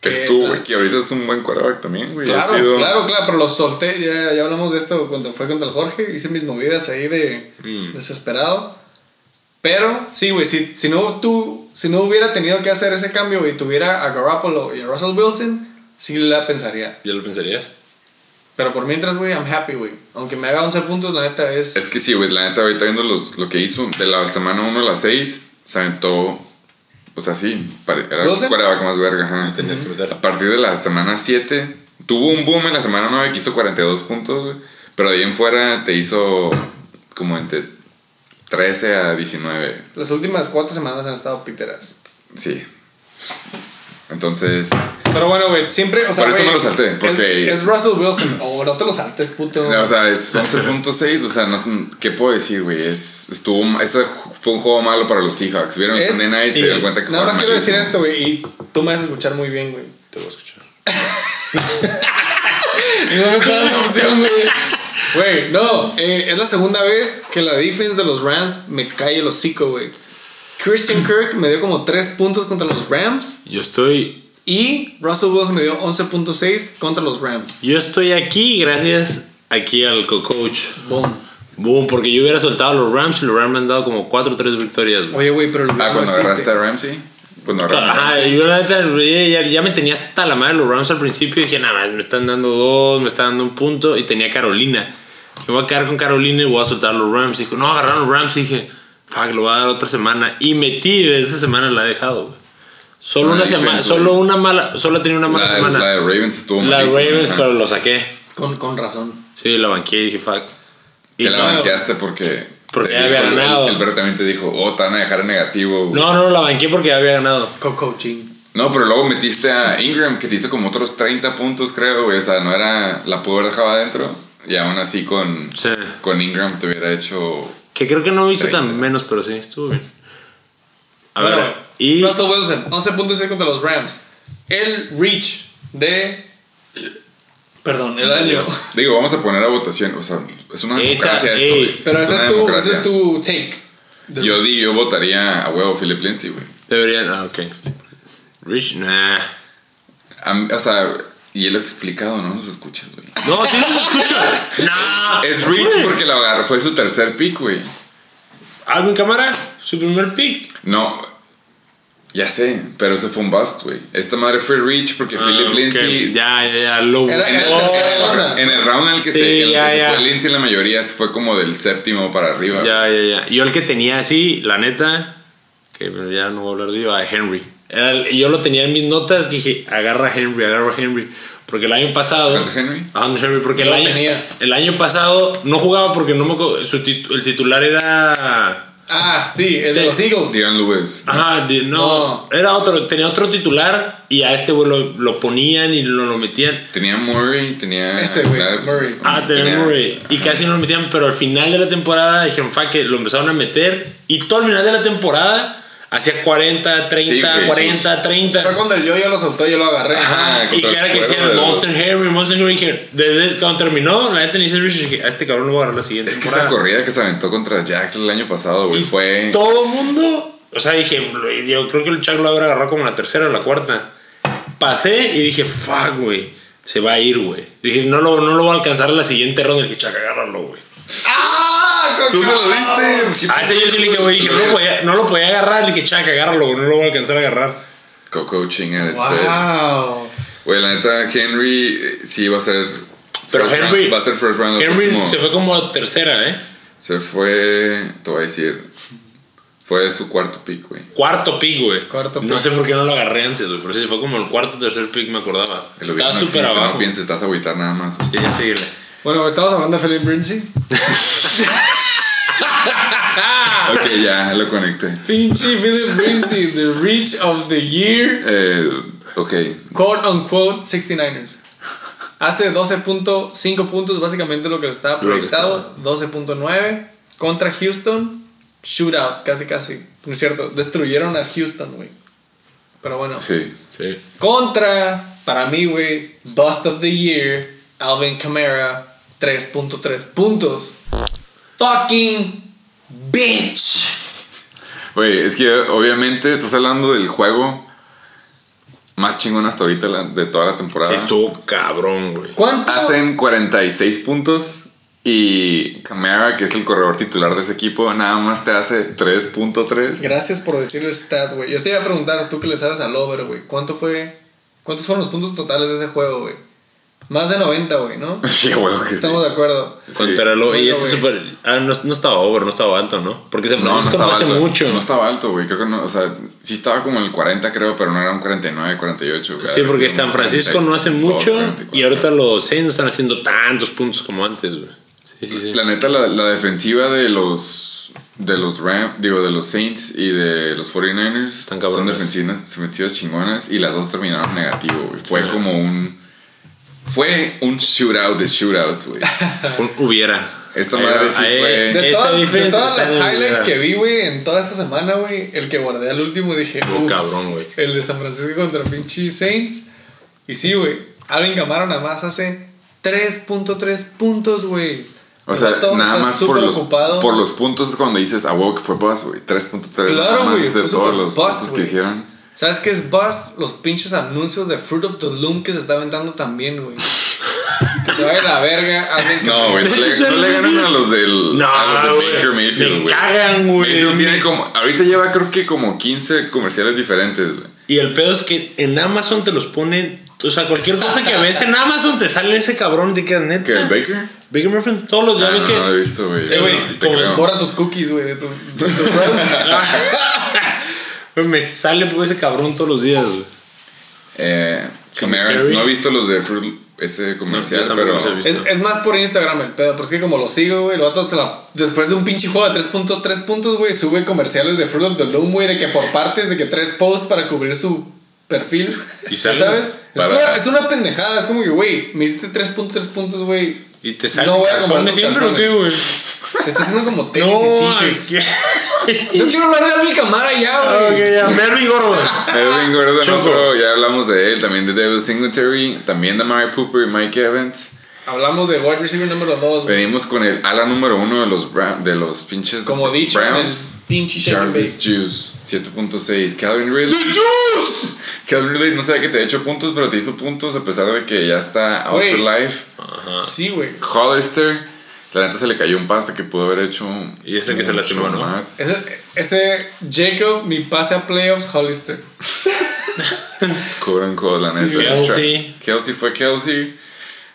que estuvo, güey, que ahorita es un buen quarterback también, güey.
Claro,
sido-
claro, claro, pero lo solté, ya, ya hablamos de esto cuando fue contra el Jorge, hice mis movidas ahí de
Mm.
desesperado. Pero, sí, güey, si, si, no, tú, si no hubiera tenido que hacer ese cambio y tuviera a Garoppolo y a Russell Wilson, sí la pensaría.
¿Ya lo pensarías?
Pero por mientras, güey, I'm happy, güey. Aunque me haga 11 puntos, la neta es...
Es que sí, güey, la neta, ahorita viendo los, lo que hizo de la semana 1 a la 6, se aventó, pues así, era el quarterback más verga, ajá.
Tenías que meter.
A partir de la semana 7, tuvo un boom en la semana 9 que hizo 42 puntos, güey. Pero de ahí en fuera te hizo como entre 13 a 19.
Las últimas cuatro semanas han estado piteras.
Sí. Entonces,
Pero bueno, güey, siempre, o sea,
Por eso
güey,
me lo salté, porque-
Es, es Russell Wilson. O no te lo saltes, puto.
o sea, es 11.6. O sea, no- ¿qué puedo decir, güey? Es, estuvo, ese fue un juego malo para los Seahawks. Vieron el
Es-
Sunday night y se dieron cuenta que
Nada más quiero decir esto, güey, y tú me vas a escuchar muy bien, güey.
Te voy a escuchar.
No me está dando opción, güey. Güey, no, eh, es la segunda vez que la defense de los Rams me cae el hocico, güey. Christian Kirk me dio como 3 puntos contra los Rams
Yo estoy.
y Russell Wilson me dio 11.6 contra los Rams.
Yo estoy aquí gracias aquí al co-coach.
Boom.
Boom, porque yo hubiera soltado a los Rams y los Rams me han dado como 4 o 3 victorias. güey.
Oye, güey, pero el
Ah,
no
cuando
existe.
agarraste a Ramsey. Cuando agarraste a
Ajá,
Ramsey.
yo la neta ya, ya me tenía hasta la madre los Rams al principio y dije, nada, me están dando dos, me están dando un punto y tenía Carolina. Me voy a quedar con Carolina y voy a soltar a los Rams. Dijo, no, agarraron los Rams y dije, fuck, lo voy a dar otra semana. Y metí de esa semana la he dejado, güey. Solo
Una
una semana, solo una mala, solo he tenido una mala
La,
semana.
la de Ravens estuvo
La
malísima,
Ravens,
ajá.
pero lo saqué.
Con, con razón.
Sí, la banqué y dije, fuck. Y
Que la
no,
banqueaste porque.
Porque
te
ya había
dijo- el-
ganado.
El, Vero también te dijo, oh, te van a dejar en negativo. güey".
no, no, la banqué porque ya había ganado.
Co-coaching.
No, pero luego metiste a Ingram, que te hizo como otros 30 puntos, creo, güey. O sea, no era. La pudo haber dejado adentro. Y aún así con.
Sí.
Con Ingram te hubiera hecho.
Que creo que no hizo
30.
tan menos, pero sí, estuvo bien. A
Bueno,
ver, y
Russell Wilson, 11.6 contra los Rams. El reach de. Perdón, el año.
Digo, vamos a poner a votación. O sea, es una
Esa,
democracia esto,
ey.
Pero ese
una
es, tu, ese es tu take.
Yo di, yo votaría a huevo Philip Lindsay, güey.
deberían. Ah, ok. Rich, nah.
A O sea, y él lo ha explicado, no nos escuchas, güey.
No, sí los escucho. nah.
Es Rich porque lo agarró, fue su tercer pick, güey.
Alvin Cámara, su primer pick.
No, ya sé, pero eso fue un bust, güey. Esta madre fue Rich porque Philip
Ah, ok.
Lindsay.
Ya, ya, ya. Lo.
Era-
Oh.
En el round en el que,
Sí,
se, en el
ya,
se fue Lindsay, la mayoría se fue como del séptimo para arriba.
ya, ya, ya. Yo el que tenía así, la neta, que ya no voy a hablar de ello, a Henry. El- yo lo tenía en mis notas, dije, agarra a Henry, agarra a Henry. Porque el año pasado.
¿Hunter Henry?
A Hunter Henry, porque el
lo
año,
tenía.
el año pasado no jugaba porque no me acuerdo, su tit- el titular era
Ah, sí, el de los Eagles.
Dion Lewis.
Ajá, de- no,
No.
era otro, tenía otro titular y a este güey lo, lo ponían y lo, lo metían.
Tenía Murray, tenía.
Este, güey, Murray.
Ah, tenía Murray. Y casi no lo metían, pero al final de la temporada dijeron, fa, que lo empezaron a meter. Y todo el final de la temporada hacía 40, 30,
Sí, güey,
40, 30.
Fue cuando el yo yo lo soltó, yo lo agarré.
Ajá.
Y que
el
que decían Monster Henry, Monster Henry. Dije, desde cuando terminó, la neta ni se dije, a este cabrón lo voy a agarrar la siguiente
Es que esa corrida que se aventó contra Jax el año pasado, güey, fue.
Todo el mundo. O sea, dije, yo creo que el Chuck lo habrá agarrado como la tercera o la cuarta. Pasé y dije, fuck, güey. Se va a ir, güey. Dije, no lo, no lo voy a alcanzar en la siguiente ronda. Dije, Chuck, agárralo, güey.
¡Ah!
¿Tú se lo diste?
Ah, ese yo sí le dije, güey. Dije, no lo, podía, no lo podía agarrar. Le dije, Chuck, agárralo, güey. No lo voy a alcanzar a agarrar.
Co-coaching at its best.
¡Wow!
Güey, la neta, Henry eh, sí va a ser.
Pero Henry-
round- va a ser first round
Henry
próximo.
se fue como tercera, ¿eh?
Se fue. Te voy a decir. Fue su cuarto pick, güey.
Cuarto pick, güey.
Cuarto
No
pick.
sé por qué no lo agarré antes, güey. Pero sí, fue como el cuarto o tercer pick, me acordaba.
El
Estaba súper abajo.
No pienses, estás a agüitar nada más.
Sí, ya síguele.
Bueno, estamos hablando de Philip Lindsay.
ok, ya lo conecté.
Pinche Philip Lindsay, the reach of the year.
Eh, ok.
Quote unquote 69ers. Hace 12.5 puntos, básicamente lo que le estaba proyectado. 12.9 contra Houston. Shootout, casi casi. No es cierto, destruyeron a Houston, güey. Pero bueno.
Sí.
Sí.
Contra, para mí, güey, Bust of the Year, Alvin Kamara, 3.3 puntos. Fucking bitch.
Güey, es que obviamente estás hablando del juego más chingón hasta ahorita de toda la temporada.
Sí, estuvo cabrón, güey.
¿Cuánto?
Hacen 46 puntos y Camara, que es el corredor titular de ese equipo, nada más te hace 3.3.
Gracias por decir el stat, güey. Yo te iba a preguntar, tú que le sabes al over, güey. ¿Cuánto fue? ¿Cuántos fueron los puntos totales de ese juego, güey? Más de 90, güey, ¿no?
Sí, güey, sí.
Estamos de acuerdo.
Contra lo, y
Bueno,
ese
güey.
super. Ah, no, no estaba over, no estaba alto, ¿no? Porque San
No, no
Francisco no,
estaba
hace
alto.
mucho.
No estaba alto, güey. Creo que no. O sea, sí estaba como en el 40, creo, pero no era un 49, 48. güey.
Sí, porque San Francisco
42,
no hace mucho
44.
y ahorita los Saints no están haciendo tantos puntos como antes, güey. Sí, sí, sí.
La neta, la, la defensiva de los de los Ram, digo, de los Saints y de los 49ers
Están
son
cabrones.
defensivas, defensivas chingonas y las dos terminaron negativo, güey. Fue como un. Fue un shootout de shootouts, güey.
Hubiera.
Esta madre sí fue-
De todas, de todas las highlights que vi, güey, en toda esta semana, güey, el que guardé al último dije,
Oh,
"Uf,
cabrón, güey.
El de San Francisco contra pinche Saints. Y sí, güey, Alvin Camara nada más hace 3.3 puntos, güey.
O sea, nada más por
súper
los,
ocupado.
por los puntos es cuando dices, ah, wow, que fue buzz, güey. 3.3
Claro,
más
güey,
de todos los
buzz,
puntos que
güey.
hicieron.
¿Sabes qué es Bust? Los pinches anuncios de Fruit of the Loom que se está aventando también, güey. que se vaya a la verga. Alvin
No, güey, no le, no le ganan a los del
No,
a los de
güey.
Baker Mayfield, güey.
cagan, güey.
Mayfield tiene como, ahorita lleva creo que como 15 comerciales diferentes, güey.
Y el pedo es que en Amazon te los ponen. O sea, cualquier cosa que ves en Amazon te sale ese cabrón de que neta.
¿Qué, el Baker?
Baker Mayfield, todos los
Ah,
días
no,
que.
no lo he visto, güey.
Eh, güey,
No, te
como
creo.
borra tus cookies, tu, tu.
Güey, Me sale por ese cabrón todos los días, güey.
Eh, Camara, no he visto los de Fruit, ese comercial, pero.
Es, es más por Instagram el pedo, porque es que como lo sigo, güey, el vato se la. Después de un pinche juego de 3.3 puntos, güey, sube comerciales de Fruit of the Loom, güey, de que por partes, de que tres posts para cubrir su perfil.
Y
¿Ya
sale
¿Sabes? Es
para-
una, es una pendejada, es como que, güey, me hiciste 3.3 puntos, güey.
Y te sale
No voy a comprar
calzones siempre o qué, güey.
Se está haciendo como tenis
No,
y t-shirts. Yo quiero hablar de Alvin Camara ya, güey.
Ok, ya. Melvin Gordon.
Edwin Gordon, otro, ya hablamos de él, también de David Singletary, también de Mary Cooper y Mike Evans.
Hablamos de wide receiver número 2, güey.
Venimos con el ala número uno de los, de los pinches
Como dicho,
Browns.
pinche
Jarvis. Juice, 7.6. Calvin Ridley. Calvin Ridley, no sé que te ha hecho puntos, pero te hizo puntos a pesar de que ya está out for life.
Sí, güey.
Hollister, la neta se le cayó un pase que pudo haber hecho.
Y es el que se lastimó, ¿no?
más.
Ese, ese Jacob, mi pase a playoffs, Hollister.
Quote unquote, la neta.
Kelsey.
Kelsey fue Kelsey.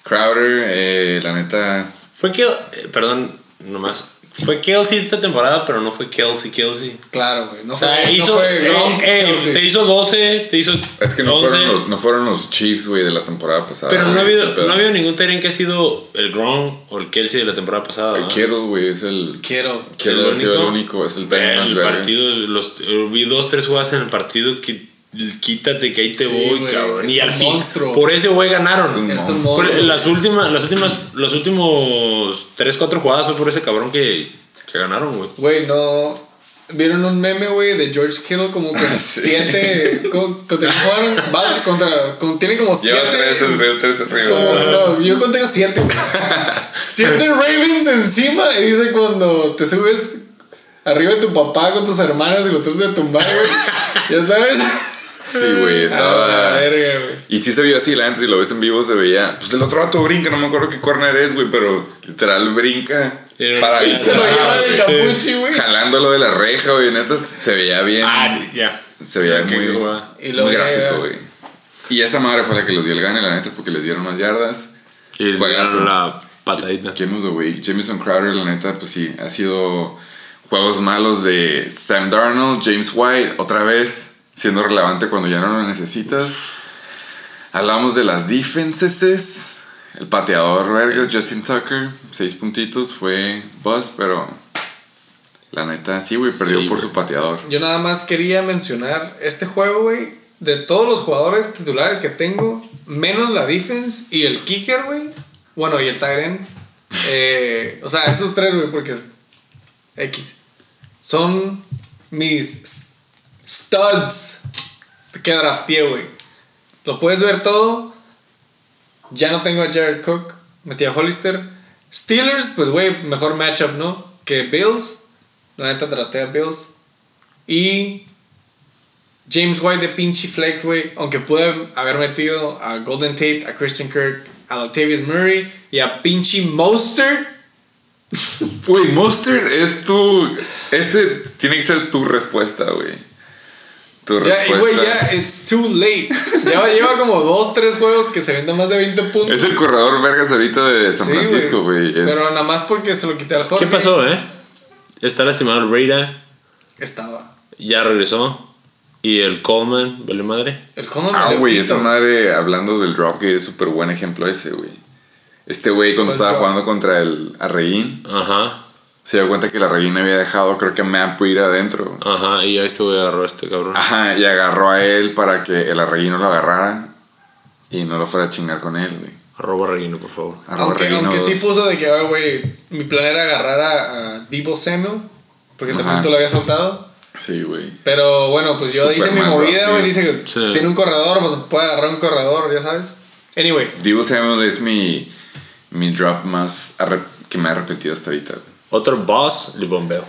Crowder, eh, la neta.
Fue que. eh, perdón, nomás. Fue Kelsey esta temporada, pero no fue Kelsey, Kelsey.
Claro, güey. No
O
fue,
sea,
no
hizo,
fue Gronk,
eh, eh, te hizo 12, te hizo
Es que no
11.
fueron, los, no fueron los Chiefs, güey, de la temporada pasada.
Pero no ha habido, no ha habido ningún Tyrant que ha sido el Gronk o el Kelsey de la temporada pasada.
El
¿no?
Kittle, güey, es el.
Quiero.
Kittle
El
ha sido el
único.
es el Tyrant más
el partido, los, vi dos, tres jugadas en el partido que quítate que ahí te
Sí,
voy,
güey,
cabrón. Y al fin,
monstruo.
por ese güey ganaron.
Es un
las últimas, las últimas, los últimos 3, 4 jugadas fue por ese cabrón que, que ganaron, güey.
Güey, no. ¿Vieron un meme, güey, de George Kittle como que
Sí.
siete. co- contra jugaron, va, contra, con- tiene como
Lleva
siete.
tres, tres, tres arriba.
como- no, yo conté siete, güey. Siete Ravens encima. Y dice cuando te subes arriba de tu papá con tus hermanas y lo tratas de tumbar, güey. Ya sabes.
Sí, güey, estaba.
la verga, güey.
Y sí se vio así, la neta, si lo ves en vivo se veía. Pues el otro vato brinca, no me acuerdo qué corner es, güey, pero literal brinca. Para
Se
Se lo lleva de capuchi, güey.
Jalándolo de la reja, güey, neta, se veía bien.
Ah, sí, ya.
Se veía muy,
güey.
Y
muy gráfico, güey. Y esa madre fue la que les dio el gane, la neta, porque les dieron más yardas.
Y le
Juegazo.
dieron la patadita.
Of the Week. Jameson Crowder, la neta, pues sí, ha sido juegos malos de Sam Darnold, James White, otra vez siendo relevante cuando ya no lo necesitas. Hablamos de las defenses. El pateador, vergas, Justin Tucker, seis puntitos, fue buzz, pero la neta, sí, güey, perdió
Sí,
por su pateador.
Yo nada más quería mencionar este juego, güey. De todos los jugadores titulares que tengo, menos la defense y el kicker, güey. Bueno, y el end. Eh, o sea, esos tres, güey, porque X. Son mis studs que drafté, güey. Lo puedes ver todo. Ya no tengo a Jared Cook. Metí a Hollister. Steelers, pues, güey, mejor matchup, ¿no? Que Bills. La neta drafté a Bills. Y James White de pinche flex, güey. Aunque pude haber metido a Golden Tate, a Christian Kirk, a Latavius Murray y a pinche Mostert.
Güey, Monster es tu. Ese tiene que ser tu respuesta, güey. Tu
Ya, y, güey, ya, it's too late. Lleva, lleva como dos, tres juegos que se venden más de 20 puntos.
Es el corredor vergas ahorita de San
Sí,
Francisco, güey. Es-
Pero nada más porque se lo quité al Jorge.
¿Qué pasó, eh? Está lastimado el Reida,
Estaba.
ya regresó. Y el Coleman, vale madre.
El Conan
Ah, güey, esa madre, hablando del dropgate, es súper buen ejemplo ese, güey. Este güey, cuando
¿Cuál
estaba
drop?
jugando contra el Arreín,
Ajá.
Se dio cuenta que la reina había dejado, creo que a Matt Breed adentro.
Ajá, y ya este güey agarró a este cabrón.
Ajá, y agarró a él para que el arreguino lo agarrara y no lo fuera a chingar con él, güey.
Arroba Reguino, por favor.
Arroba
Aunque, aunque sí puso de que, ah, güey, mi plan era agarrar a, a Divo Samuel, porque también tú lo habías soltado.
Sí, güey.
Pero bueno, pues yo hice mi movida, güey. Dice que
Sí.
tiene un corredor, pues puede agarrar un corredor, ya sabes. Anyway,
Divo Samuel es mi, mi drop más que me ha arrepentido hasta ahorita. güey.
Otro boss, LeBron Bell.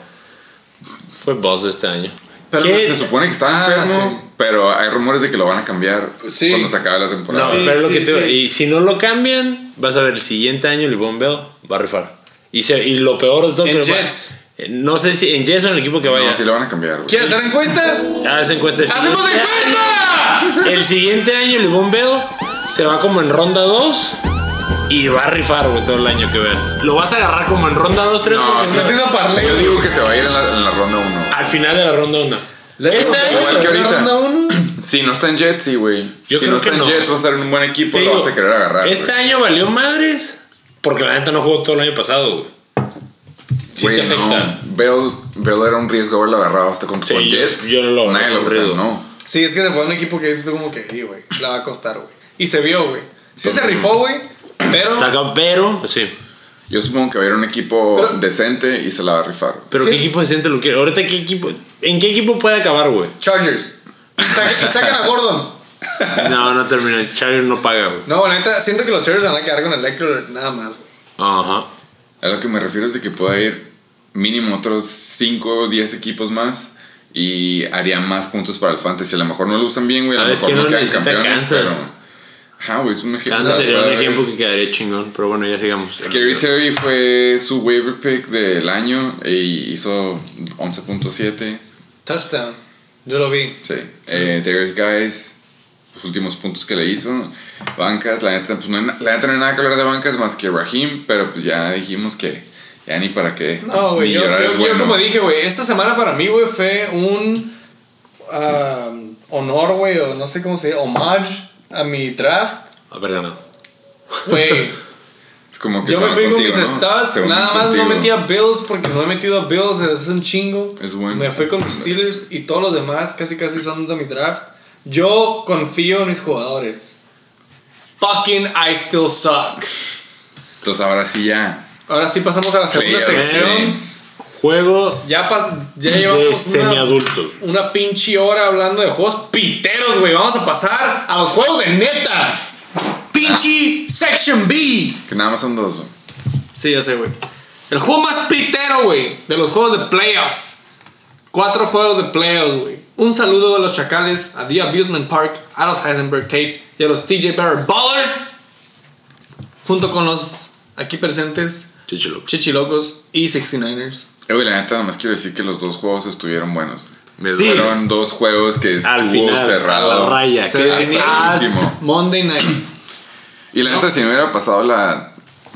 Fue boss de este año.
Pero
¿Qué?
Se supone que está
Ah,
enfermo,
sí.
pero hay rumores de que lo van a cambiar
Sí.
cuando se acabe la temporada.
No,
Sí,
pero es lo
sí,
que te
sí.
Y si no lo cambian, vas a ver el siguiente año LeBron Bell va a rifar. Y, se- y lo peor de todo
En
que va-
Jets.
eh, no sé si en Jets o en el equipo que vaya.
No, sí lo van a cambiar.
¿quieres dar encuesta?
Haz encuesta.
¡Hacemos encuesta!
El siguiente año LeBron Bell se va como en ronda 2 y va a rifar, güey, todo el año que veas. Lo vas a agarrar como en ronda 2, 3
No,
Estoy haciendo parlay.
Yo digo que se va a ir en la, en la ronda 1.
al final de la ronda 1.
¿Le
Este año-
igual que ahorita.
ronda uno?
Si no está en Jets, sí, güey.
Yo
si
creo
no está
que
en
no.
Jets, va a estar en un buen equipo,
Te
lo
digo,
vas a querer agarrar.
Este
güey.
año valió madres porque la neta no jugó todo el año pasado, güey. Sí
Güey,
te afecta.
no. Bell, Bell era un riesgo haberlo agarrado hasta con,
Sí,
con
yo-
Jets.
yo no lo
Nadie lo o sea, no.
Sí, es que se fue a un equipo que dices tú como que, sí, güey, la va a costar, güey. Y se vio, güey. Sí se rifó, güey, pero...
Está acá, pero, sí.
Yo supongo que va a ir un equipo
Pero-
decente y se la va a rifar.
Pero
Sí.
¿qué equipo decente lo quiere? Ahorita, ¿qué equipo? ¿En qué equipo puede acabar, güey?
Chargers. Y sacan, y sacan a Gordon.
No, no termina. Chargers no paga, güey.
No, la neta, siento que los Chargers van a quedar con el Eckler nada más, güey.
Ajá.
A lo que me refiero es de que pueda ir mínimo otros 5 o 10 equipos más y haría más puntos para el fantasy. A lo mejor no lo usan bien, güey. A lo
¿Sabes
mejor
quién
no
no
quedan campeones,
Kansas?
pero. Ajá, güey, es un ejemplo. Sea,
sería un ejemplo que quedaría chingón. Pero bueno, ya sigamos.
Scary Terry fue su waiver pick del año y hizo 11.7.
Touchdown. Yo lo vi.
Sí. Eh, Darius Guys, los últimos puntos que le hizo. Bancas, la neta, pues no la neta no hay nada que hablar de bancas más que Raheem, pero pues ya dijimos que ya ni para qué.
No, güey, yo, yo-
es
yo
bueno.
como dije, güey, esta semana para mí, güey, fue un ah, honor, güey, o no sé cómo se dice, homage a mi draft.
Haber ganado.
Güey,
Es como que
yo me fui con mis
¿no?
stats,
Se
nada más
contigo.
no metí a Bills porque no he metido a Bills hace un chingo.
Es bueno.
Me fui con mis Steelers y todos los demás casi casi son de mi draft. Yo confío en mis jugadores. Fucking I still suck.
Entonces ahora sí ya.
Ahora sí pasamos a la segunda sección.
Juego
Ya, pas ya
de
llevamos una,
semiadultos.
una pinche hora hablando de juegos piteros, güey. Vamos a pasar a los juegos de neta. Pinche Section B.
Que nada más son dos. güey.
Sí, ya sé, güey. El juego más pitero, güey, de los juegos de playoffs. Cuatro juegos de playoffs, güey. Un saludo a los Chacales, a The Abusement Park, a los Heisenberg Tates y a los TJ Barrett Ballers. Junto con los aquí presentes
Chichilo.
Chichilocos y 69ers.
Eh, güey, la neta, nada más quiero decir que los dos juegos estuvieron buenos.
Me
Sí.
Fueron dos juegos que
Al
estuvo
final,
cerrado.
a la raya. Que hasta-
el último.
Monday Night.
Y la neta, si me hubiera pasado la.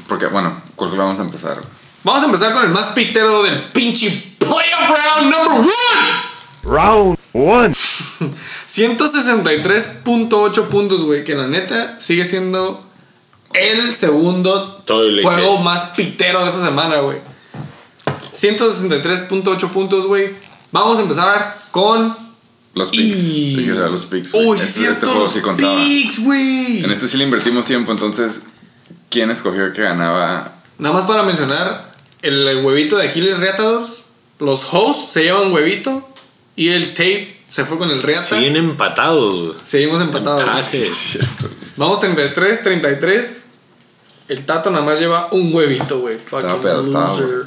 Porque, bueno, ¿cuál vamos a empezar?
Vamos a empezar con el más pitero del pinche playoff round number one.
Round one.
163.8 puntos, güey. Que la neta sigue siendo el segundo juego más pitero de esta semana, güey. 163.8 puntos, güey. Vamos a empezar con.
Los picks.
Y-
los picks.
Uy, sí,
este,
cierto.
este juego
los
sí contaba.
picks, güey.
En este sí le invertimos tiempo, entonces, ¿quién escogió que ganaba?
Nada más para mencionar: el huevito de Aquiles Reatadors. Los hosts se llevan huevito. Y el tape se fue con el Reata.
Siguen empatados, güey.
Seguimos empatados.
Empate.
Cierto.
Vamos 33, 33. El Tato nada más lleva un huevito, güey. Fucking
Estaba pedo, estaba,
loser.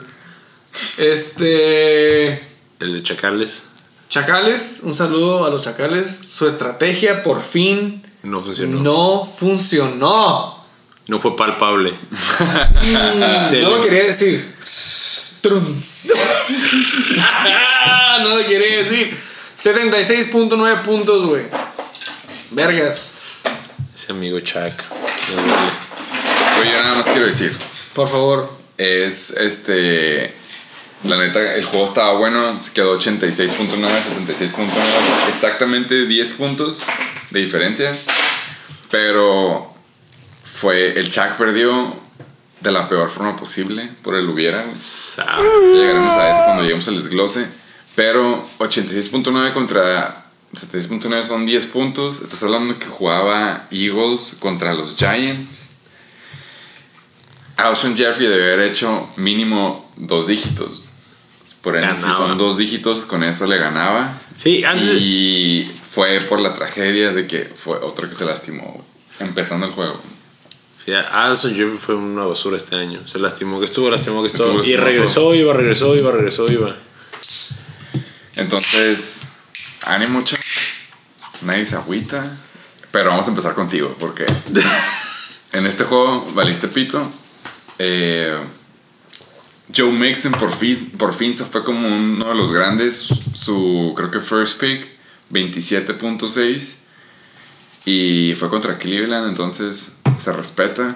Este.
El de Chacales
Chacales, un saludo a los Chacales. Su estrategia por fin
no funcionó. No,
no funcionó.
fue palpable.
No lo quería decir. No lo quería decir. 76.9 puntos, güey. Vergas.
Ese amigo duele.
Oye, yo nada más quiero decir.
Por favor.
Es este. La neta, el juego estaba bueno. Se quedó 86.9, 76.9. Exactamente 10 puntos de diferencia. Pero fue. El Chuck perdió. de la peor forma posible por el hubiera. Llegaremos a eso cuando lleguemos al desglose. Pero 86.9 contra 76.9 son 10 puntos. Estás hablando que jugaba Eagles contra los Giants. Alshon Jeffrey debe haber hecho mínimo dos dígitos. Por ende, si son dos dígitos, con eso le ganaba.
Sí, antes.
Y fue por la tragedia de que fue otro que se lastimó, empezando el juego.
Sí, Addison Jeffrey fue una basura este año. Se lastimó que estuvo, lastimó que estuvo.
Estuvo
y regresó, iba, regresó, iba, regresó, iba.
Entonces, ánimo, mucho. Nadie se agüita. Pero vamos a empezar contigo, porque en este juego valiste pito. Eh, Joe Mixon por fin, por fin se fue como uno de los grandes. Su, creo que first pick, 27.6. Y fue contra Cleveland, entonces se respeta.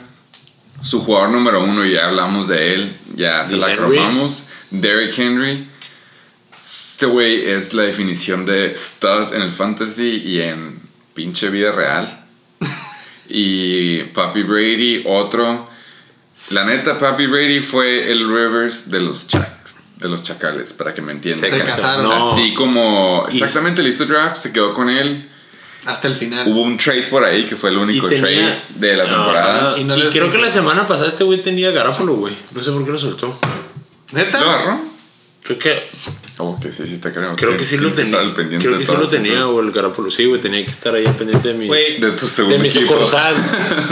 Su jugador número uno, ya hablamos de él, ya se
¿De
la cromamos. Derrick Henry. Este güey es la definición de stud en el fantasy y en pinche vida real. y Papi Brady, otro. La neta, Papi Brady fue el Rivers de los Chacks, de los Chacales, para que me entiendan.
Se casaron.
No.
Así como exactamente le hizo draft, se quedó con él.
Hasta el final.
Hubo un trade por ahí que fue el único
Y tenía-
trade de la temporada.
Ah,
Y
y
no les
creo
hizo.
que la semana pasada este güey tenía Garápolo, güey. No sé por qué lo soltó.
¿Neta?
¿Lo agarró?
Creo que,
Oh, que sí, sí te creo.
creo que sí lo tenía. Creo que sí lo tenía, güey, el Garápolo. Sí, güey, tenía que estar ahí al pendiente de mi.
Güey,
De tu segundo
de mi
equipo.
sucursal.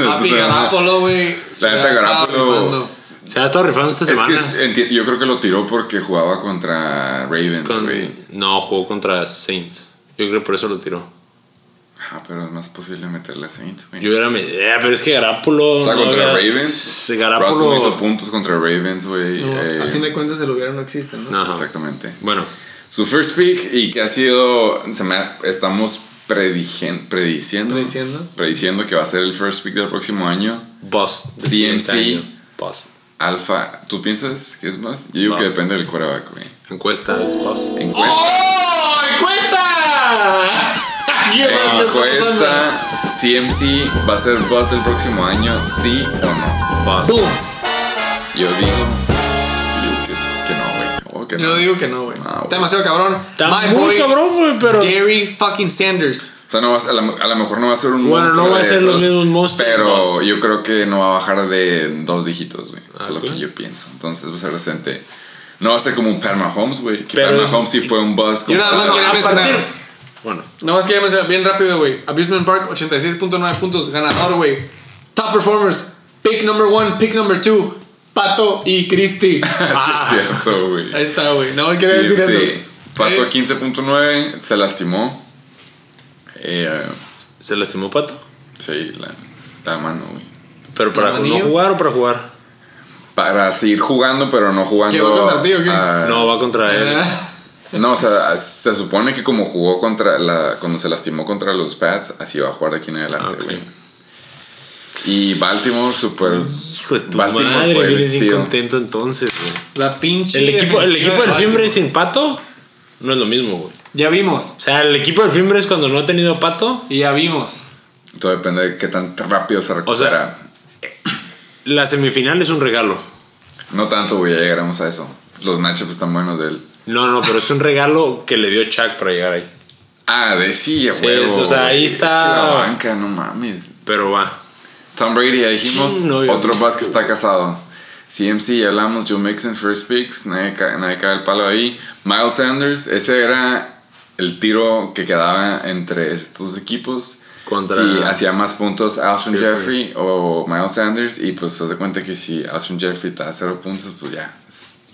Papi Garápolo, güey. se
La neta,
rifando.
Se ha estado rifando esta
Es que
semana.
es- enti- yo creo que lo tiró porque jugaba contra Ravens,
Con-
güey.
no, jugó contra Saints. Yo creo que por eso lo tiró.
Ah, pero es más posible meterle a Saints, güey.
Yo era. me- eh, pero es que Garápolo.
O sea,
no
contra
había-
Ravens.
Sí,
Russell hizo puntos contra Ravens, güey.
No,
eh,
a fin de cuentas, el hubiera no existe, ¿no?
Ajá.
Exactamente.
Bueno,
Su first pick y que ha sido. Se me ha- estamos predigen- prediciendo.
Prediciendo.
Prediciendo que va a ser el first pick del próximo año.
Boss.
CMC.
Boss.
Alfa, ¿tú piensas que es más? Yo digo que depende del quarterback, güey.
Encuestas, boss.
Encuesta.
¡Oh! ¡Encuesta! ¿Quién más que está pasando?
Encuesta. CMC va a ser bust el próximo año, sí o no.
¡Pum!
Yo digo. yo que, no, güey. Que
Yo
no.
digo que no, güey.
Ah, güey.
Está demasiado cabrón.
Está
My
muy
boy,
cabrón, güey, pero.
Gary fucking Sanders.
O sea, no va a, a, la- a lo mejor no va a ser un
Bueno,
monstruo
no va a ser los mismos monstruos,
Pero yo creo que no va a bajar de dos dígitos, güey.
Ah,
es lo que yo pienso. Entonces va a ser decente. No va a ser como un Pat Mahomes, güey. Que Pat
es-
Mahomes sí fue un bust.
Yo nada más quería mencionar.
Bueno,
Nada más quería mencionar bien rápido, güey. Abusement Park, 86.9 puntos. Ganador, güey. Top performers. Pick number one, pick number two. Pato y Christy.
Sí, es cierto, güey.
Ahí está, güey. No quería
Sí,
decir
sí.
eso.
Pato
Eh,
15.9 se lastimó. Eh,
¿se lastimó Pato?
sí, la, la mano, güey.
¿Pero para
¿La
no
manillo?
jugar o para jugar?
Para seguir jugando, pero no jugando.
¿Que va contra ti o qué?
a-
No, va contra él.
No, o sea, se supone que como jugó contra la. Cuando se lastimó contra los Pats, así va a jugar de aquí en adelante,
Ah,
güey. Y Baltimore, super.
Hijo de tu
Baltimore
madre,
fue
vienes bien contento entonces, güey.
La pinche.
El equipo, el equipo del
de
sin Pato no es lo mismo, güey.
Ya vimos.
O sea, el equipo del Fimbre es cuando no ha tenido Pato.
Y ya vimos.
Todo depende de qué tan rápido se recupera.
La semifinal es un regalo.
no tanto, güey, ya llegaremos a eso. Los matchups están buenos de él.
No, no, pero es un regalo que le dio Chuck para llegar ahí.
Ah, de sí, a
Sí,
huevo.
es- o sea, ahí está-
Es que la banca, no mames.
Pero va.
Tom Brady, ya dijimos.
Sí, no,
otro más que está casado. CMC, ya hablamos. Joe Mixon, first picks. Nadie, ca- nadie cae el palo ahí. Miles Sanders, ese era el tiro que quedaba entre estos equipos.
Contra-
Si hacía más puntos Alshon
Jeffrey.
Jeffrey o Miles Sanders. Y pues se da cuenta que si Alshon Jeffrey te da cero puntos, pues ya.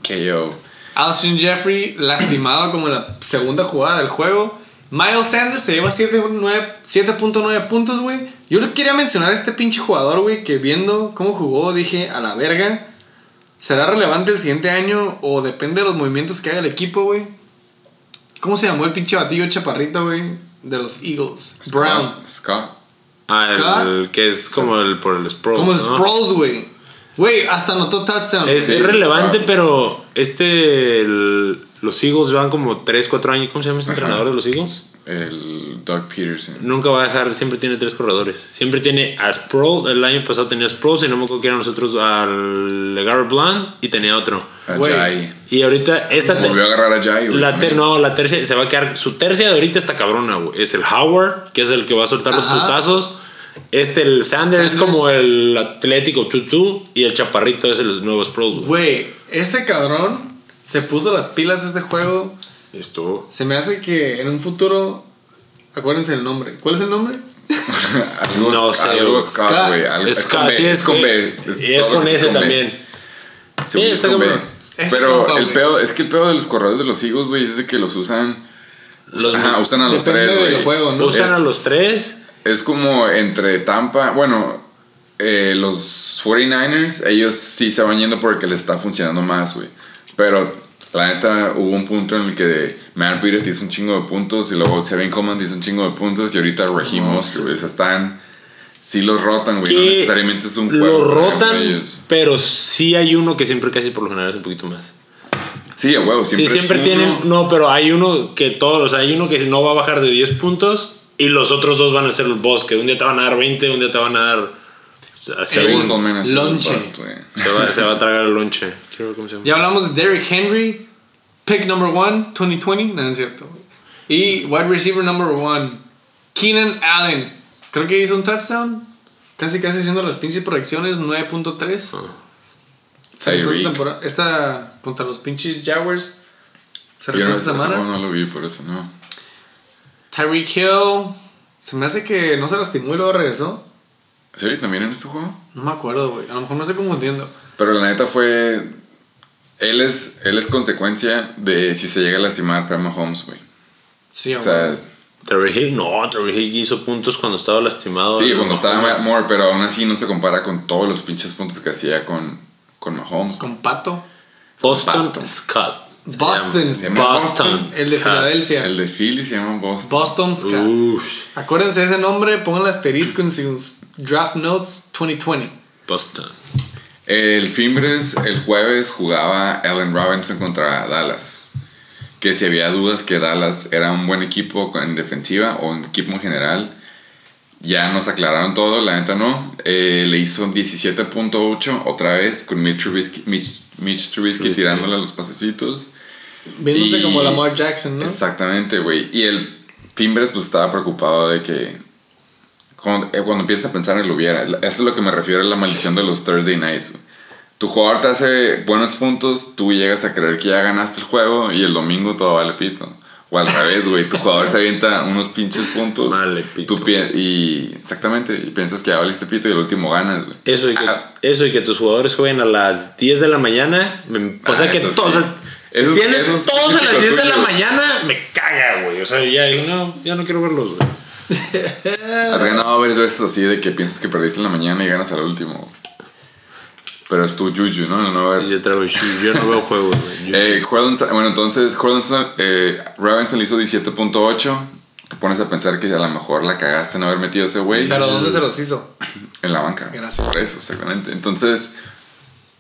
KO.
Alshon Jeffrey lastimado como en la segunda jugada del juego. Miles Sanders se lleva 7.9 7.9 puntos, güey. Yo le quería mencionar a este pinche jugador, güey, que viendo cómo jugó, dije, a la verga. ¿Será relevante el siguiente año o depende de los movimientos que haga el equipo, güey? ¿Cómo se llamó el pinche batillo chaparrito, güey? De los Eagles. Brown.
Scott. Scott.
Ah,
Scott.
el que es como el por el Sproul.
Como
¿no?
Sproles, güey. Güey, hasta anotó touchdown.
Es,
Sí,
es relevante, pero este. el- los Eagles van como 3, 4 años. ¿Cómo se llama ese
Ajá.
entrenador de los Eagles?
el Doug Peterson.
Nunca va a dejar, siempre tiene tres corredores. Siempre tiene a Sproul, el año pasado tenía a Sproul, y no me acuerdo que eran nosotros al Garrett Blunt y tenía otro.
A. Jai.
Y ahorita esta
Volvió a agarrar a Jai,
la ter- no, la tercia se va a quedar su tercia de ahorita está cabrona, güey. Es el Howard, que es el que va a soltar los
Ajá.
putazos. Este el Sanders, es como el Atlético Tutu y el Chaparrito es el nuevo Sproul, güey.
Güey, ese cabrón se puso las pilas a este juego.
Esto
Se me hace que en un futuro. Acuérdense el nombre. ¿Cuál es el nombre?
Algo,
No sé,
algo. Scott,
Scott.
güey. algo-
es,
Es con B.
sí,
Es con B.
y es con
B.
también.
Sí, es con B. Pero el pedo, es que el pedo de los corredores de los Eagles, güey, es de que los usan.
Los-
ajá, usan a los tres.
Usan a los tres.
Es como entre Tampa, bueno, eh, los 49ers, ellos sí se van yendo porque les está funcionando más, güey. Pero la neta hubo un punto en el que Matt Peters hizo un chingo de puntos y luego Kevin Coleman hizo un chingo de puntos y ahorita Mostert, güey, o sea, están, sí los rotan, güey, no necesariamente es un
lo
juego para
rotan,
ellos.
pero sí hay uno que siempre casi por lo general es un poquito más.
Sí, a huevo,
Sí,
siempre,
siempre
es
tienen,
uno.
no, pero hay uno que todos, o sea, hay uno que no va a bajar de 10 puntos y los otros dos van a ser los boss, que un día te van a dar 20, un día te van a dar
Según
lonche.
se va, a tragar el lonche. Quiero ver cómo se llama.
Ya hablamos de Derrick Henry. Pick number one, 2020. No, no es cierto. Y wide receiver number one, Keenan Allen. Creo que hizo un touchdown. Casi, casi haciendo las pinches proyecciones, 9.3. Esta
Tyreek.
temporada- Esta contra los pinches Jaguars. Se
no,
esta semana.
juego no lo vi, por eso no.
Tyreek Hill. Se me hace que no se lastimó y luego regresó.
¿Sí? ¿También en este juego?
No me acuerdo, güey. A lo mejor me estoy confundiendo.
Pero la neta fue. Él es, él es consecuencia de si se llega a lastimar para Mahomes, güey.
Sí,
O sea.
Terry Hill, no, Terry Hill hizo puntos cuando estaba lastimado.
sí,
No,
cuando estaba Matt Moore, pero aún así no se compara con todos los pinches puntos que hacía con, con Mahomes.
Con Pato.
Boston
Pato.
Scott.
Boston.
Se llama
Boston.
El de
Scott.
Filadelfia.
El de Philly se llama Boston.
Boston Scott.
Uf,
Acuérdense de ese nombre, pongan el asterisco en sus draft notes 2020.
Boston.
El Fimbres el jueves jugaba Allen Robinson contra Dallas. Que si había dudas que Dallas era un buen equipo en defensiva o un equipo en general, ya nos aclararon todo, la neta no. Eh, le hizo 17.8 otra vez con Mitch Trubisky, Mitch, Mitch Trubisky
Trubisky.
tirándole a los pasecitos.
Viéndose
Y-
como Lamar Jackson, ¿no?
Exactamente, güey. Y el Fimbres pues estaba preocupado de que cuando, eh, cuando empiezas a pensar en lo hubiera, esto es lo que me refiero a la maldición de los Thursday nights. Tu jugador te hace buenos puntos, tú llegas a creer que ya ganaste el juego y el domingo todo vale pito. O al revés, güey. Tu jugador se avienta unos pinches puntos.
Vale pito.
Tú y exactamente, y piensas que ya valiste pito y el último ganas, güey.
Eso y, que,
Ah,
eso y que tus jugadores jueguen a las 10 de la mañana. o sea
Ah,
que
sí.
todos. Si tienes todos a las
típico
10 de la mañana, me caga, güey. O sea, ya digo, no, ya no quiero verlos, güey.
Has ganado varias veces así de que piensas que perdiste en la mañana y ganas al último. Pero es tu juju, ¿no? No ver.
Yo traigo shi- yo no veo juegos, güey.
Eh, Jordan- bueno, entonces Jordan, eh, Robinson le hizo 17.8. Te pones a pensar que a lo mejor la cagaste en haber metido a ese güey
Pero ¿dónde se los hizo?
en la banca.
Gracias.
Por eso, exactamente. Entonces,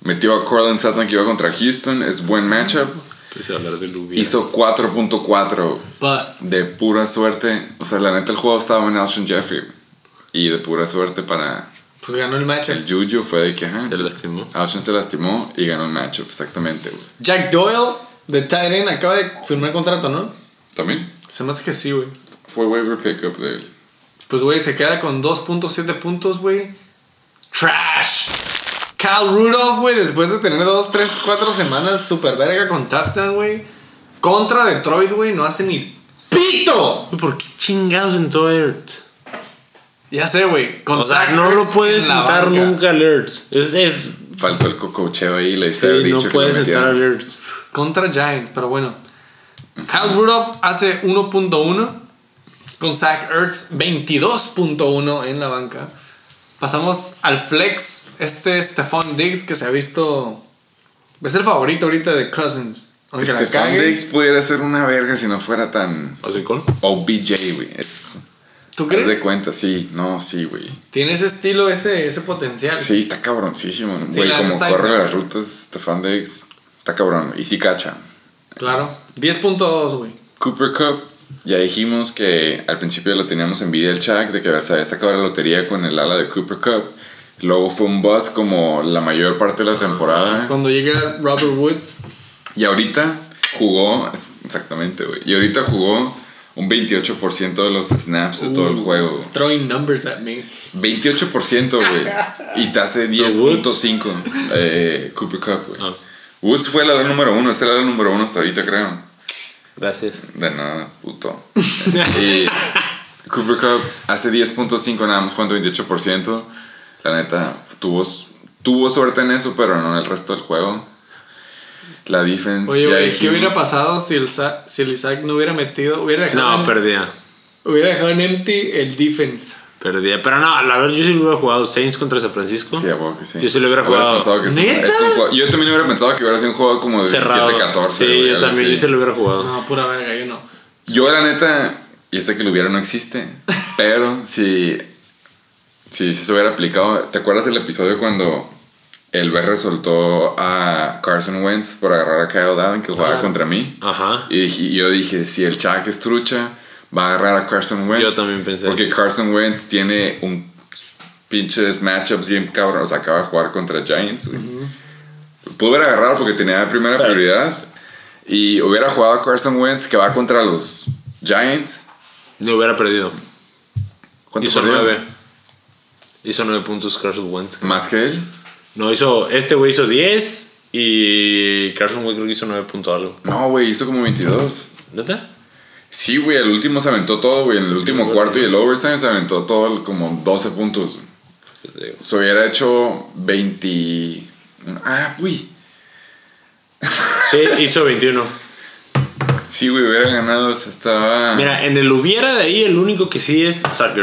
metió a Cortland Sutton que iba contra Houston. Es buen matchup.
De.
Hizo 4.4
Bust.
de pura suerte. O sea, la neta, el juego estaba en Alshon Jeffrey. Y de pura suerte para
Pues ganó el match.
el Juju fue de que ajá,
Se lastimó.
Alshon se lastimó y ganó el matchup. Exactamente, güey.
Jack Doyle de Tyrion acaba de firmar contrato, ¿no?
También
Se me hace que sí, güey.
fue waiver pickup de él.
Pues, güey, se queda con 2.7 puntos, güey. Trash. Kyle Rudolph, güey, después de tener 2, 3, 4 semanas super verga con touchdown, güey. Contra Detroit, güey, no hace ni pito.
¿Por qué chingados entró Ertz?
Ya sé, güey.
O sea, no lo puedes sentar nunca al Ertz. Es, es,
Faltó el cococheo ahí, le
sí,
dicho
no puedes sentar
metiera.
al Ertz.
Contra Giants, pero bueno. Kyle Rudolph hace 1.1. Con Zach Ertz 22.1 en la banca. Pasamos al flex. Este Stephon Diggs que se ha visto. Es el favorito ahorita de Cousins. Aunque la
Stephon
cague.
Diggs pudiera ser una verga si no fuera tan
¿Así con?
OBJ, güey. Es.
¿Tú
Haz de
crees?
cuenta, sí. No, sí, güey.
Tiene ese estilo, ese, ese potencial.
Sí, está cabroncísimo. Güey, como corre
bien.
las rutas, Stefan Diggs. Está cabrón. Y sí cacha.
Claro. 10.2, güey.
Cooper Cup, ya dijimos que al principio lo teníamos en video el chat de que se había sacado la lotería con el ala de Cooper Cup. Luego fue un buzz como la mayor parte de la temporada.
Cuando llega Robert Woods.
Y ahorita jugó, exactamente, güey. Y ahorita jugó un 28% de los snaps de todo el juego. güey.
Throwing numbers at me.
28%, güey. Y te hace 10.5 eh, Cooper Cup, güey.
Ah.
Woods fue el ala número uno. Este era el ala número uno hasta ahorita, creo.
Gracias.
De nada, puto. y Cooper Cup hace 10.5 nada más, cuando 28%. La neta, tuvo, tuvo suerte en eso, pero no en el resto del juego. La defense.
Oye,
ya
güey, ¿qué hubiera pasado si el, Sa- si el Isaac no hubiera metido? Hubiera dejado,
No,
en,
perdía.
hubiera dejado en empty el defense.
Perdía. Pero no, la verdad, yo sí lo hubiera jugado Saints contra San Francisco.
Sí, a que sí.
Yo sí lo hubiera jugado.
pensado que es un-
¿Neta?
es un juego- Yo también hubiera pensado que hubiera sido un juego como de
Cerrado.
17-14.
Sí, yo también,
así.
yo sí lo hubiera jugado.
No, pura verga, yo no.
Yo, la neta, yo sé que lo hubiera no existe, pero si, si se hubiera aplicado, ¿te acuerdas del episodio cuando el BR soltó a Carson Wentz por agarrar a Kyle Allen que jugaba
Claro.
contra mí?
Ajá.
Y yo dije, si el Chuck es trucha, va a agarrar a Carson Wentz.
Yo también pensé.
Porque Carson Wentz tiene un pinches matchups bien cabrón. O sea, acaba de jugar contra Giants. Pudo haber agarrado porque tenía primera prioridad. Y hubiera jugado a Carson Wentz que va contra los Giants.
No hubiera perdido.
¿Cuánto
Hizo
perdió?
nueve. Hizo nueve puntos Carson Wentz.
Más que él.
No, hizo. Este güey hizo 10 y Carson Wentz creo que hizo 9 puntos algo.
No, güey, hizo como 22.
¿Neta?
Sí, güey, el último se aventó todo, güey. En el último cuarto y el overtime se aventó todo como 12 puntos. Se hubiera hecho 20. Ah, uy.
Sí, hizo 21.
Sí, güey, hubiera ganado. estaba.
Mira, en el hubiera de ahí, el único que sí es Zach.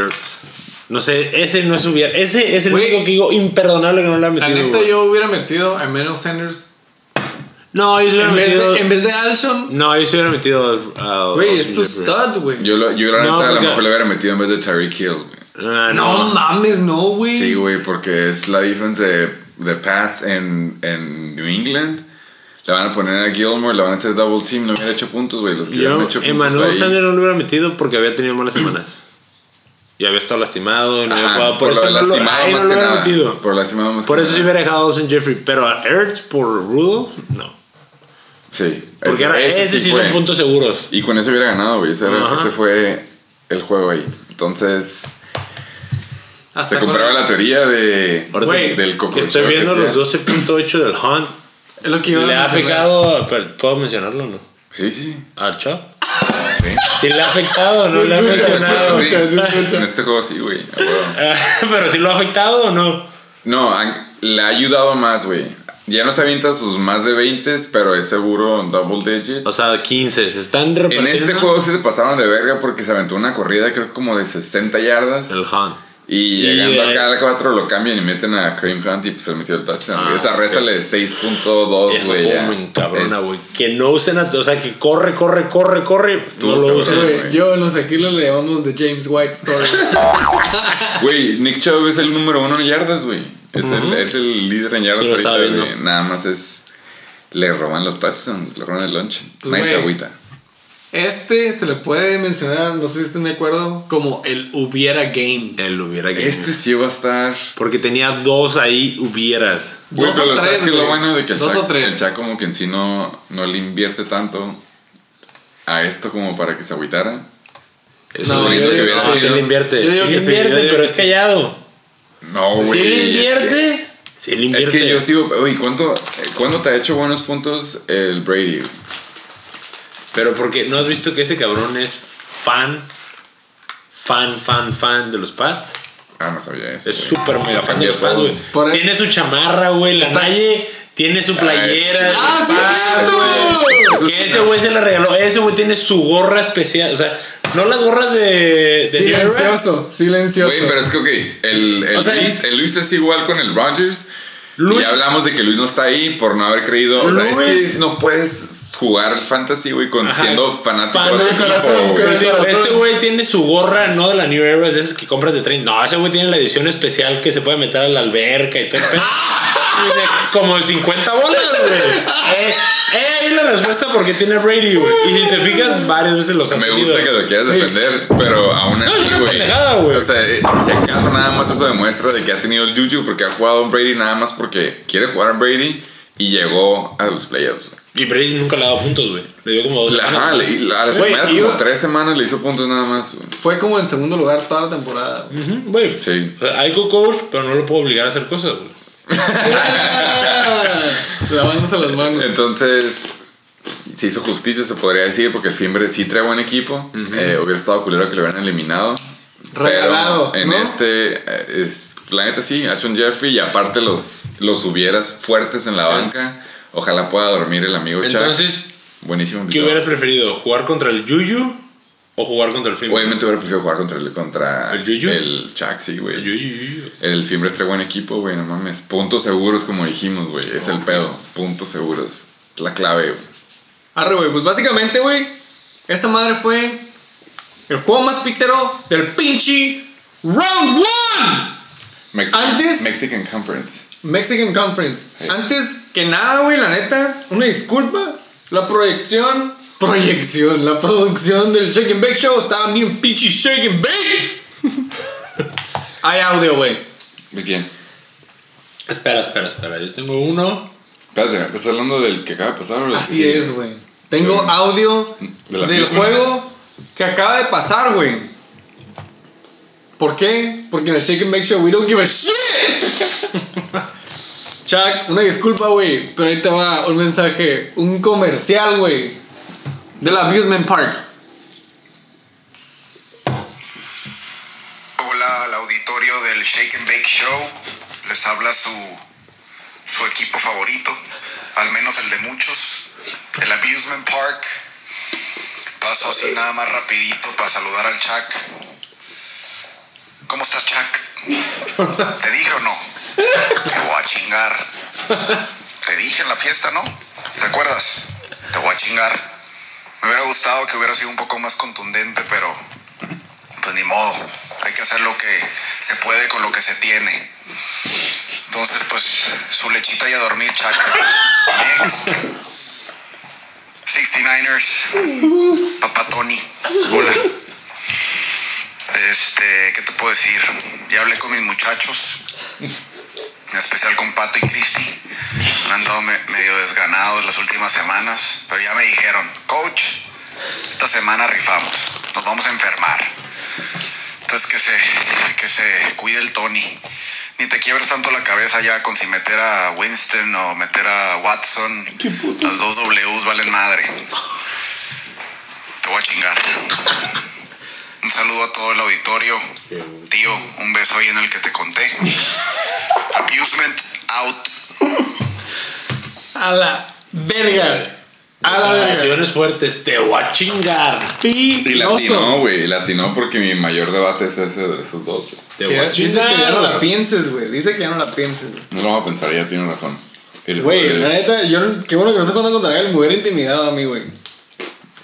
No sé, ese no es hubiera. Ese es el único que digo imperdonable que no le ha
La
metido.
neta,
güey.
yo hubiera metido a Emmanuel Sanders.
No, yo se hubiera
En vez,
metido.
de, en vez de Alshon.
No, yo se hubiera metido a.
Güey, es tu stud, güey.
Yo, lo- yo la
No,
neta, a lo mejor le hubiera metido en vez de Tyreek Hill, güey.
Ah,
No mames, no, güey.
Sí, güey, porque es la defense de, de Pats en, en New England. Le van a poner a Gilmore, le van a hacer double team. No hubiera hecho puntos, güey. Los que hubieran
Yo,
hecho puntos
Emmanuel. Sanders no lo hubiera metido porque había tenido malas semanas. Y había estado lastimado y no había jugado. Por,
por
eso
lo
no lo,
lastimado
ahí
más
no lo
que
hubiera
nada.
metido.
Por lastimado más
Por
que
eso sí
nada.
hubiera dejado a Austin Jeffrey. Pero a Ertz por Rudolph, no.
Sí.
Porque era- ese, sí
fue.
son puntos seguros.
Y con eso hubiera ganado, güey. Ese, era- ese fue el juego ahí. Entonces,
Hasta
se compraba la teoría de,
Güey,
del cockroach
estoy viendo los 12.8 del Hunt.
Es lo que iba a
¿Le ha pero, ¿Puedo mencionarlo o no?
Sí, sí.
¿A Chop? Sí le ha afectado o no le ha
escucha, se escucha.
En este juego sí, güey.
Ah, Pero si lo ha afectado o no.
No, han- le ha ayudado más, güey. Ya no se avienta sus más de 20, pero es seguro double digits.
O sea, 15. Se están
en
repartiendo.
este juego sí se pasaron de verga porque se aventó una corrida, creo que como de 60 yardas.
El Hunt.
Y llegando acá al 4 lo cambian y meten a Kareem Hunt y pues se metió el touchdown. güey. Esa réstale de 6.2,
Eso
güey. Es-
güey. Que no usen, a- o sea, que corre, corre, corre, corre.
Estuvo
no lo usen.
Yo en los tequilas le llamamos The James White Story.
Güey, Nick Chubb es el número uno en yardas, güey. Es, el, es el líder en yardas
Sí, lo
ahorita. Nada más es... Le roban los touchdowns, le roban el lunch.
Pues,
Nadie se
güey.
agüita.
Este se le puede mencionar, no sé si estén de acuerdo, como el hubiera game.
Él hubiera que.
Este sí va a estar...
Porque tenía dos ahí hubieras.
Güey,
Dos
pero
o
¿sabes
tres,
qué es lo bueno de que el
Dos
Shaq,
o tres.
el Shaq como que en sí no, no le invierte tanto a esto como para que se agüitara?
Eso
No,
lo que
que
hubiera
sí.
sí le invierte.
Yo digo
sí
que yo
invierte,
digo
pero
que
es callado.
No, güey.
Sí le
es que-
invierte. Sí le
Es
invierte.
que yo sigo, oye, ¿cuánto, ¿cuándo te ha hecho buenos puntos el Brady?
Pero porque no has visto que ese cabrón es fan, fan, fan, fan de los Pats.
Ah, no sabía eso.
Es súper mega fan de los Pats, güey. Tiene su chamarra, güey. La Naye tiene su playera.
Ah, sí,
Que ese
no.
güey se la regaló. Ese güey tiene su gorra especial. O sea, no las gorras de, de.
Silencioso, silencioso.
Güey, pero es que, ok, el, el,
O sea,
Luis, el Luis es igual con el Rogers.
Luis-
Y hablamos de que Luis no está ahí por no haber creído. O sea, es
Luis-
que no puedes jugar fantasy, güey, con
Ajá.
siendo fanático
Fan
de tu equipo, güey.
Este güey tiene su gorra, no de la New Era, de esas que compras de 30. No, ese güey tiene la edición especial que se puede meter a la alberca y todo. como de 50 bolas, güey. Eh, eh, ahí la respuesta porque tiene a Brady, güey. Y si te fijas, varias veces los ha
Me gusta que lo quieras defender, pero aún así,
es una
güey.
güey.
O sea, eh, si acaso nada más eso demuestra de que ha tenido el Juju porque ha jugado a Brady nada más porque quiere jugar a Brady y llegó a los playoffs.
Y Brady nunca le ha dado puntos, güey. Le dio como dos.
La-
semanas,
Ajá, le- a las primeras
iba-
como tres semanas le hizo puntos nada más. güey.
Fue como en segundo lugar toda la temporada.
Güey.
Sí.
O sea, Hay coach, pero no lo puedo obligar a hacer cosas, güey.
Lavándose las manos.
Entonces, se hizo justicia, se podría decir, porque el Fimbre sí trae buen equipo. Eh, hubiera estado culero que lo hubieran eliminado.
Regalado,
Pero en
¿no?
este, eh, es, la neta sí, Ashon Jeffrey y aparte los, los hubieras fuertes en la banca. Ojalá pueda dormir el amigo Chuck.
Entonces,
Buenísimo.
¿qué hubiera preferido? ¿Jugar contra el Yuyu o jugar contra el Fimbre?
Obviamente hubiera preferido jugar contra el, contra
¿El Yuyu?
el Chuck, sí, güey.
El Yuyu.
El Fimbre trae buen equipo, güey, no mames. Puntos seguros, como dijimos, güey. Es el pedo. Puntos seguros. La clave, güey.
Arre, güey. Pues básicamente, güey, esa madre fue el juego más pitero del pinche Round 1
Mexican,
Antes-
Mexican Conference.
Mexican Conference. Antes que nada, güey, la neta, una disculpa. La proyección. Proyección, la producción del Shake and Bake Show estaba bien pinche Shake and Bake. Hay audio, güey.
¿De quién?
Espera, espera, espera. Yo tengo uno.
Espérate, ¿estás hablando del que acaba de pasar o
Así
que
es, güey. Tengo audio
De
del
misma.
juego que acaba de pasar, güey. ¿Por qué? Porque en el Shake and Bake Show we don't give a shit. Chuck, una disculpa, güey, pero ahí te va un mensaje, un comercial, güey, del Amusement Park.
Hola al auditorio del Shake and Bake Show. Les habla su, su equipo favorito, al menos el de muchos, el Abusement Park. Paso así nada más rapidito para saludar al Chuck. ¿Cómo estás, Chuck? ¿Te dije o no? Te voy a chingar. Te dije en la fiesta, ¿no? ¿Te acuerdas? Te voy a chingar. Me hubiera gustado que hubiera sido un poco más contundente, pero pues ni modo. Hay que hacer lo que se puede con lo que se tiene. Entonces, pues, su lechita y a dormir, Chuck. Next. 69ers. Papá Tony. Hola. Este, ¿qué te puedo decir? Ya hablé con mis muchachos. En especial con Pato y Cristi. Han andado me- medio desganados las últimas semanas. Pero ya me dijeron, coach, esta semana rifamos. Nos vamos a enfermar. Entonces que se, que se cuide el Tony. Ni te quiebres tanto la cabeza ya con si meter a Winston o meter a Watson. Las dos Ws valen madre. Te voy a chingar. Un saludo a todo el auditorio. Tío, un beso ahí en el que te conté. Abusement out.
A la verga. A la verga.
Declaraciones fuertes. Te voy a chingar.
Y latinó, güey. Latinó porque mi mayor debate es ese de esos dos. güey.
Te voy a
Dice que ya no la pienses, güey. Dice que ya no la pienses, güey.
No lo voy a pensar, ya tiene razón.
Güey, la neta, yo no- qué bueno que no estoy jugando contra él, me hubiera intimidado a mí, güey.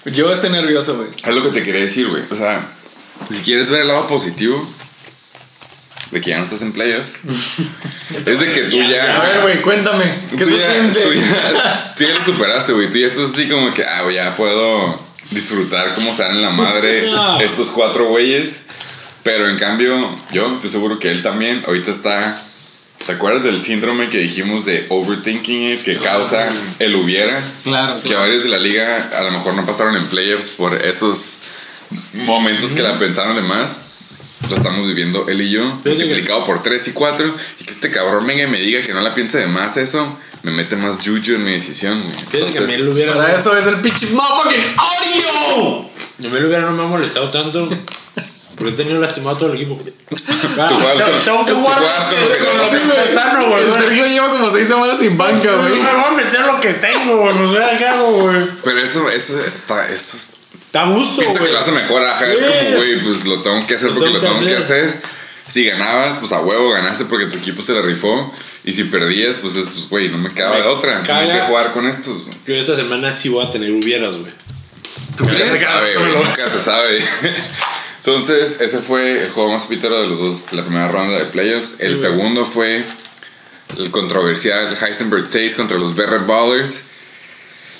Yo estoy nervioso, güey.
Es lo que te quería decir, güey. O sea, si quieres ver el lado positivo de que ya no estás en playoffs, es de que tú ya.
A ver, güey, cuéntame. ¿Qué
tú ya,
siente?
tú ya, tú ya lo superaste, güey. Tú ya estás así como que, ah, ya puedo disfrutar cómo se dan la madre estos cuatro güeyes. Pero en cambio, yo estoy seguro que él también ahorita está. ¿Te acuerdas del síndrome que dijimos de overthinking it, que causa el hubiera?
Claro,
Que
claro.
varios de la liga a lo mejor no pasaron en playoffs por esos momentos que la pensaron de más. Lo estamos viviendo él y yo, multiplicado por 3 y 4. Y que este cabrón venga y me diga que no la piense de más eso, me mete más juju en mi decisión. güey.
Fíjate que a mí
Entonces,
lo hubiera.
Para eso es el pinche motherfucking audio.
A mí lo hubiera no me ha molestado tanto. Porque he tenido lastimado a todo el equipo.
Juegas
tengo-
con-
tengo que
tú
jugar
con lo que
está
Sergio lleva como seis semanas sin banca,
No
güey.
me voy a meter lo que tengo, güey. No sé qué hago, güey.
Pero eso, eso está, eso es-
Está a gusto,
pienso que
güey.
lo hace mejor, ajá. Es
Sí.
como, güey, pues lo tengo que hacer
Lo
porque lo
tengo
tengo
que
que hacer. Si ganabas, pues a huevo ganaste porque tu equipo se la rifó. Y si perdías, pues es, pues, güey, no me quedaba
Me
de otra. Tengo
caga.
que jugar con estos.
Yo esta semana sí voy a tener hubieras, güey.
Nunca se sabe, güey, nunca se sabe. Entonces, ese fue el juego más pítero de los dos, la primera ronda de playoffs. el
güey.
segundo fue el controversial Heisenberg Tates contra los Barrett Ballers.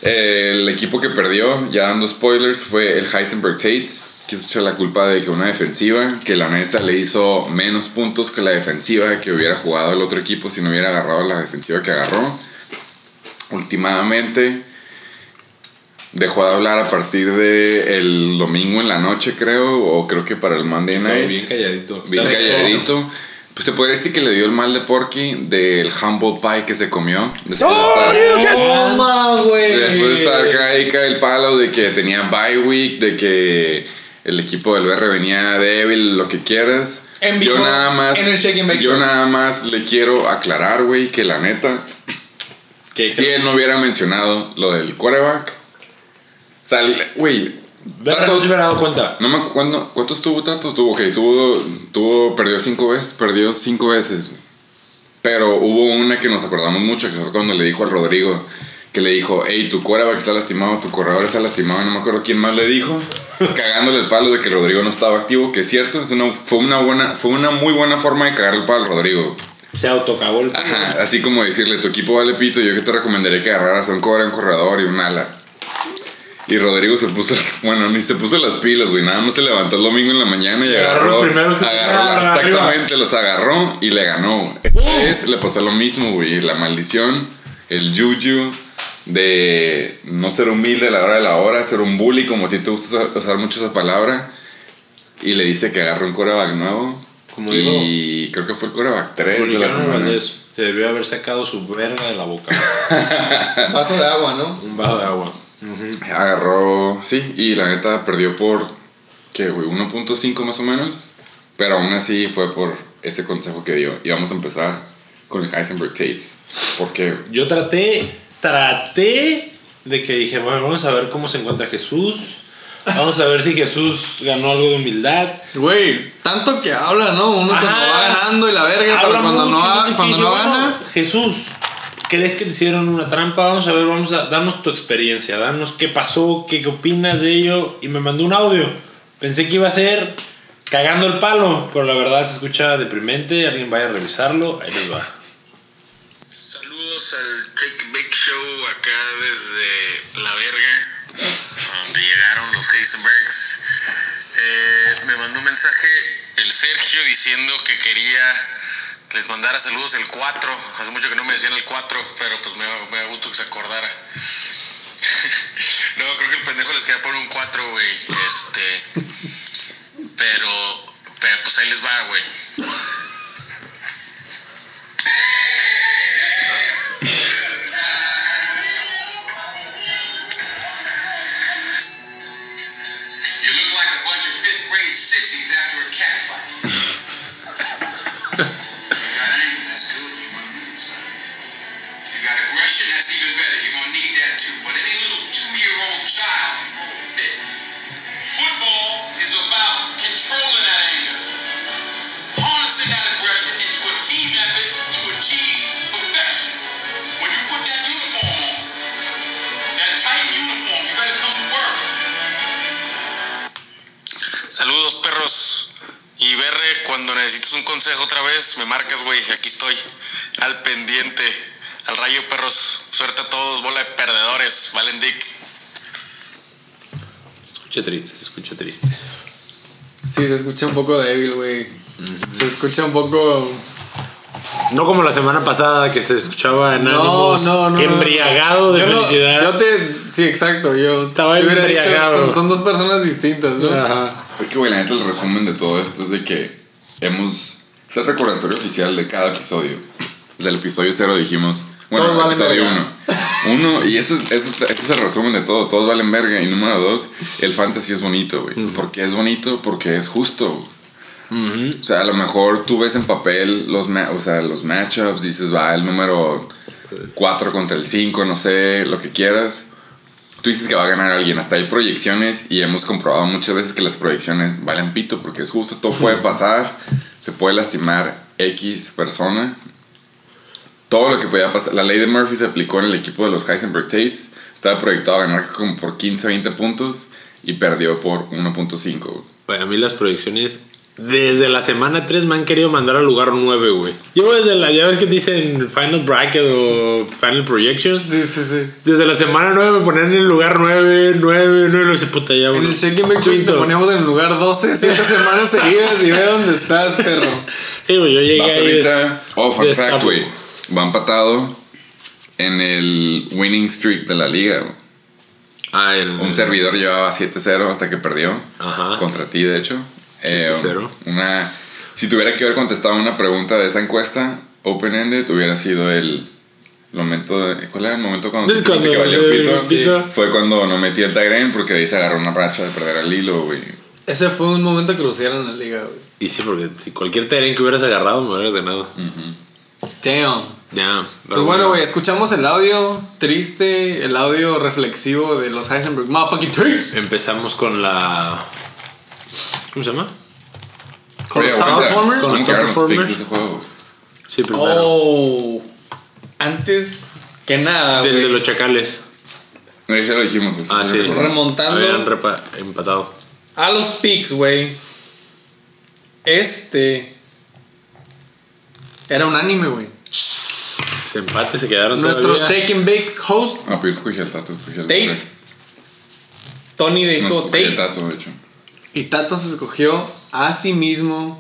Eh, el equipo que perdió, ya dando spoilers, fue el Heisenberg Tates. Quiso echar la culpa de que una defensiva, que la neta le hizo menos puntos que la defensiva que hubiera jugado el otro equipo si no hubiera agarrado la defensiva que agarró. Últimamente dejó de hablar a partir de el domingo en la noche, creo, o creo que para el Monday Night.
Bien calladito.
Bien calladito. Pues te podría decir que le dio el mal de Porky del humble pie que se comió. Después de estar,
Toma, güey.
después de estar acá el palo de que tenía bye week, de que el equipo del BR venía débil, lo que quieras.
En
yo nada más,
en el Shake and Bake
yo
Show.
nada más le quiero aclarar, güey, que la neta,
que
si él no hubiera mencionado lo del quarterback, o sea, güey, Tato-
no se hubiera dado cuenta.
no me acuerdo, ¿cuántos tuvo Tato? Tuvo, ok, tuvo, tuvo, perdió cinco veces, perdió cinco veces. Pero hubo una que nos acordamos mucho, que fue cuando le dijo al Rodrigo, que le dijo, hey, tu quarterback está lastimado, tu corredor está lastimado, no me acuerdo quién más le dijo, cagándole el palo de que Rodrigo no estaba activo, que es cierto, es una- fue, una buena, fue una muy buena forma de cagar el palo al Rodrigo.
Se autocagó el
Ajá, así como decirle, tu equipo vale pito, yo que te recomendaría que agarraras a un cobra, un corredor y un ala. Y Rodrigo se puso, bueno, ni se puso las pilas, güey, nada más se levantó el domingo en la mañana y
Agarró
agarró,
los primeros que se
agarró, exactamente, los agarró y le ganó. güey. Esta vez le pasó lo mismo, güey, la maldición, el juju de no ser humilde a la hora de la hora, ser un bully, como a ti te gusta usar- mucho esa palabra. Y le dice que agarró un coreback nuevo.
Como
y creo que fue el coreback 3 de la semana.
Se debió haber sacado su verga de la boca.
Vaso de agua, ¿no?
Un vaso de agua.
Agarró, sí, y la neta perdió por, ¿qué, güey? 1.5 más o menos. Pero aún así fue por ese consejo que dio. Y vamos a empezar con el Heisenberg Tates. Porque,
Yo traté, traté de que dije, bueno, vamos a ver cómo se encuentra Jesús. Vamos a ver si Jesús ganó algo de humildad.
Güey, tanto que habla, ¿no? Uno cuando
Ajá.
va ganando y la verga, pero
Habla
cuando no,
mucho,
ha-
sé qué.
cuando no gana.
Jesús, ¿crees que te hicieron una trampa? Vamos a ver, vamos a darnos tu experiencia, danos qué pasó, qué, opinas de ello. Y me mandó un audio. Pensé que iba a ser cagando el palo, pero la verdad se escucha deprimente. Alguien vaya a revisarlo. Ahí les va.
Saludos al Take Big Show acá desde La Verga, donde llegaron los Heisenbergs. Eh, me mandó un mensaje el Sergio diciendo que quería que les mandara saludos el 4. Hace mucho que no me decían el 4, pero pues me, da- gusto que se acordara. no, creo que el pendejo les quería poner un 4, güey. Este. Pero, pero pues ahí les va, güey. Cuando necesites un consejo otra vez, me marcas, güey. Aquí estoy. Al pendiente. Al rayo, perros. Suerte a todos. Bola de perdedores. Valen Dick.
Se escucha triste, se escucha triste.
Sí, se escucha un poco débil, güey. Se escucha un poco.
No como la semana pasada que se escuchaba en
No,
ánimos
no, no.
embriagado de
Yo no-
felicidad.
yo te. Sí, exacto. Yo
Estaba
te hubiera dicho,
embriagado.
son, son dos personas distintas, ¿no?
Ajá.
Es que, güey, la neta, el resumen de todo esto es de que hemos. Es el recordatorio oficial de cada episodio. Del episodio cero dijimos. Bueno,
Todos valen
episodio uno. Uno, y ese, es- ese es- el resumen de todo. Todos valen verga. Y número dos, el fantasy es bonito, güey. ¿Por qué es bonito? Porque es justo. O sea, a lo mejor tú ves en papel los, ma- o sea, los matchups, dices, va, el número 4 contra el 5, no sé, lo que quieras. Tú dices que va a ganar alguien. Hasta hay proyecciones y hemos comprobado muchas veces que las proyecciones valen pito porque es justo, todo puede pasar, se puede lastimar X persona. Todo lo que podía pasar. La ley de Murphy se aplicó en el equipo de los Heisenberg Tates. Estaba proyectado a ganar como por 15, 20 puntos y perdió por 1.5.
Bueno, a mí las proyecciones Desde la semana 3 me han querido mandar al lugar 9, güey. Llevo desde la. Ya ves que dicen Final Bracket o Final Projections.
Sí, sí, sí.
Desde la semana 9 me ponían en el lugar 9, 9, 9. Lo hice puta ya, güey.
En el Bake Show te poníamos en el lugar 12, 7 semanas seguidas y ve dónde estás, perro.
Sí, güey, yo llegué
Vas
ahí.
ahorita. Oh, fun fact,
sapo.
güey. Va empatado en el winning streak de la liga, güey.
Ah, el.
Un servidor llevaba 7-0 hasta que perdió.
Ajá.
Contra ti, de hecho. Eh,
7-0.
una, si tuviera que haber contestado una pregunta de esa encuesta, open-ended, hubiera sido el momento de, ¿Cuál era el momento cuando te
cuando,
que valió
eh,
pito?
pito.
Fue cuando no metí el tagren porque ahí se agarró una racha de perder al hilo, güey.
Ese fue un momento crucial en la liga, güey.
Y sí, porque si cualquier terreno que hubieras agarrado me hubieras ganado.
Damn.
Ya.
Pues bueno, güey, escuchamos el audio triste, el audio reflexivo de los Heisenberg Motherfucking.
Empezamos con la. ¿Cómo se llama?
Top Performers.
¿Cómo
Con los
quedaron los
Top
picks de
Performers.
ese juego?
Sí, primero.
Oh. Antes que nada,
Del de los chacales.
No, ya lo dijimos. eso
Ah,
sí
sí.
recuerdo.
Remontando
Habían repa- empatado.
a los picks, güey. Este. Era un anime, güey.
Ese empate se quedaron
Nuestro
todavía.
Shake and Bakes host,
Ah, pero yo escogí el tato. Escogí el
Tate. Tony
No,
dijo
escogí el
Tate.
tato, de hecho.
Y Tato se escogió a sí mismo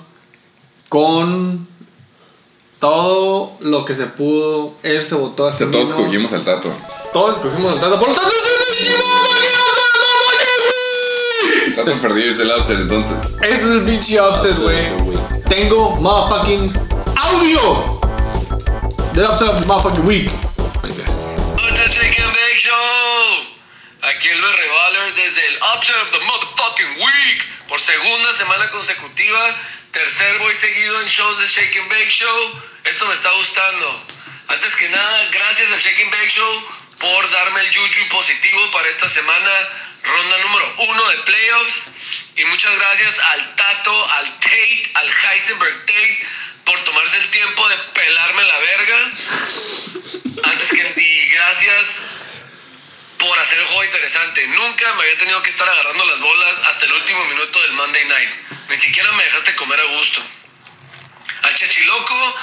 con todo lo que se pudo. Él se votó a
O
sí
sea, todos
mismo.
escogimos al tato.
Todos escogimos al Tato. Por lo tanto, es el mismo
El tato perdió y se el upset, entonces.
Ese es el pinche upset, güey. Tengo motherfucking audio del upset of the motherfucking week.
Aquí el Revaler desde el Upset of the Motherfucking Week. Por segunda semana consecutiva. Tercer voy seguido en shows de Shake and Bake Show. Esto me está gustando. Antes que nada, gracias al Shake and Bake Show por darme el yuyu positivo para esta semana. Ronda número uno de playoffs. Y muchas gracias al Tato, al Tate, al Heisenberg Tate por tomarse el tiempo de pelarme la verga. Antes que y gracias por hacer el juego interesante. Nunca me había tenido que estar agarrando las bolas hasta el último minuto del Monday Night. Ni siquiera me dejaste comer a gusto. Al Chachiloco,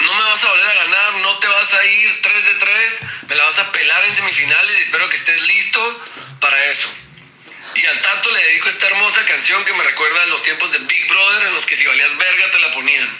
no me vas a volver a ganar, no te vas a ir 3 de 3, me la vas a pelar en semifinales y espero que estés listo para eso. Y al Tato le dedico esta hermosa canción que me recuerda a los tiempos de Big Brother en los que si valías verga te la ponían.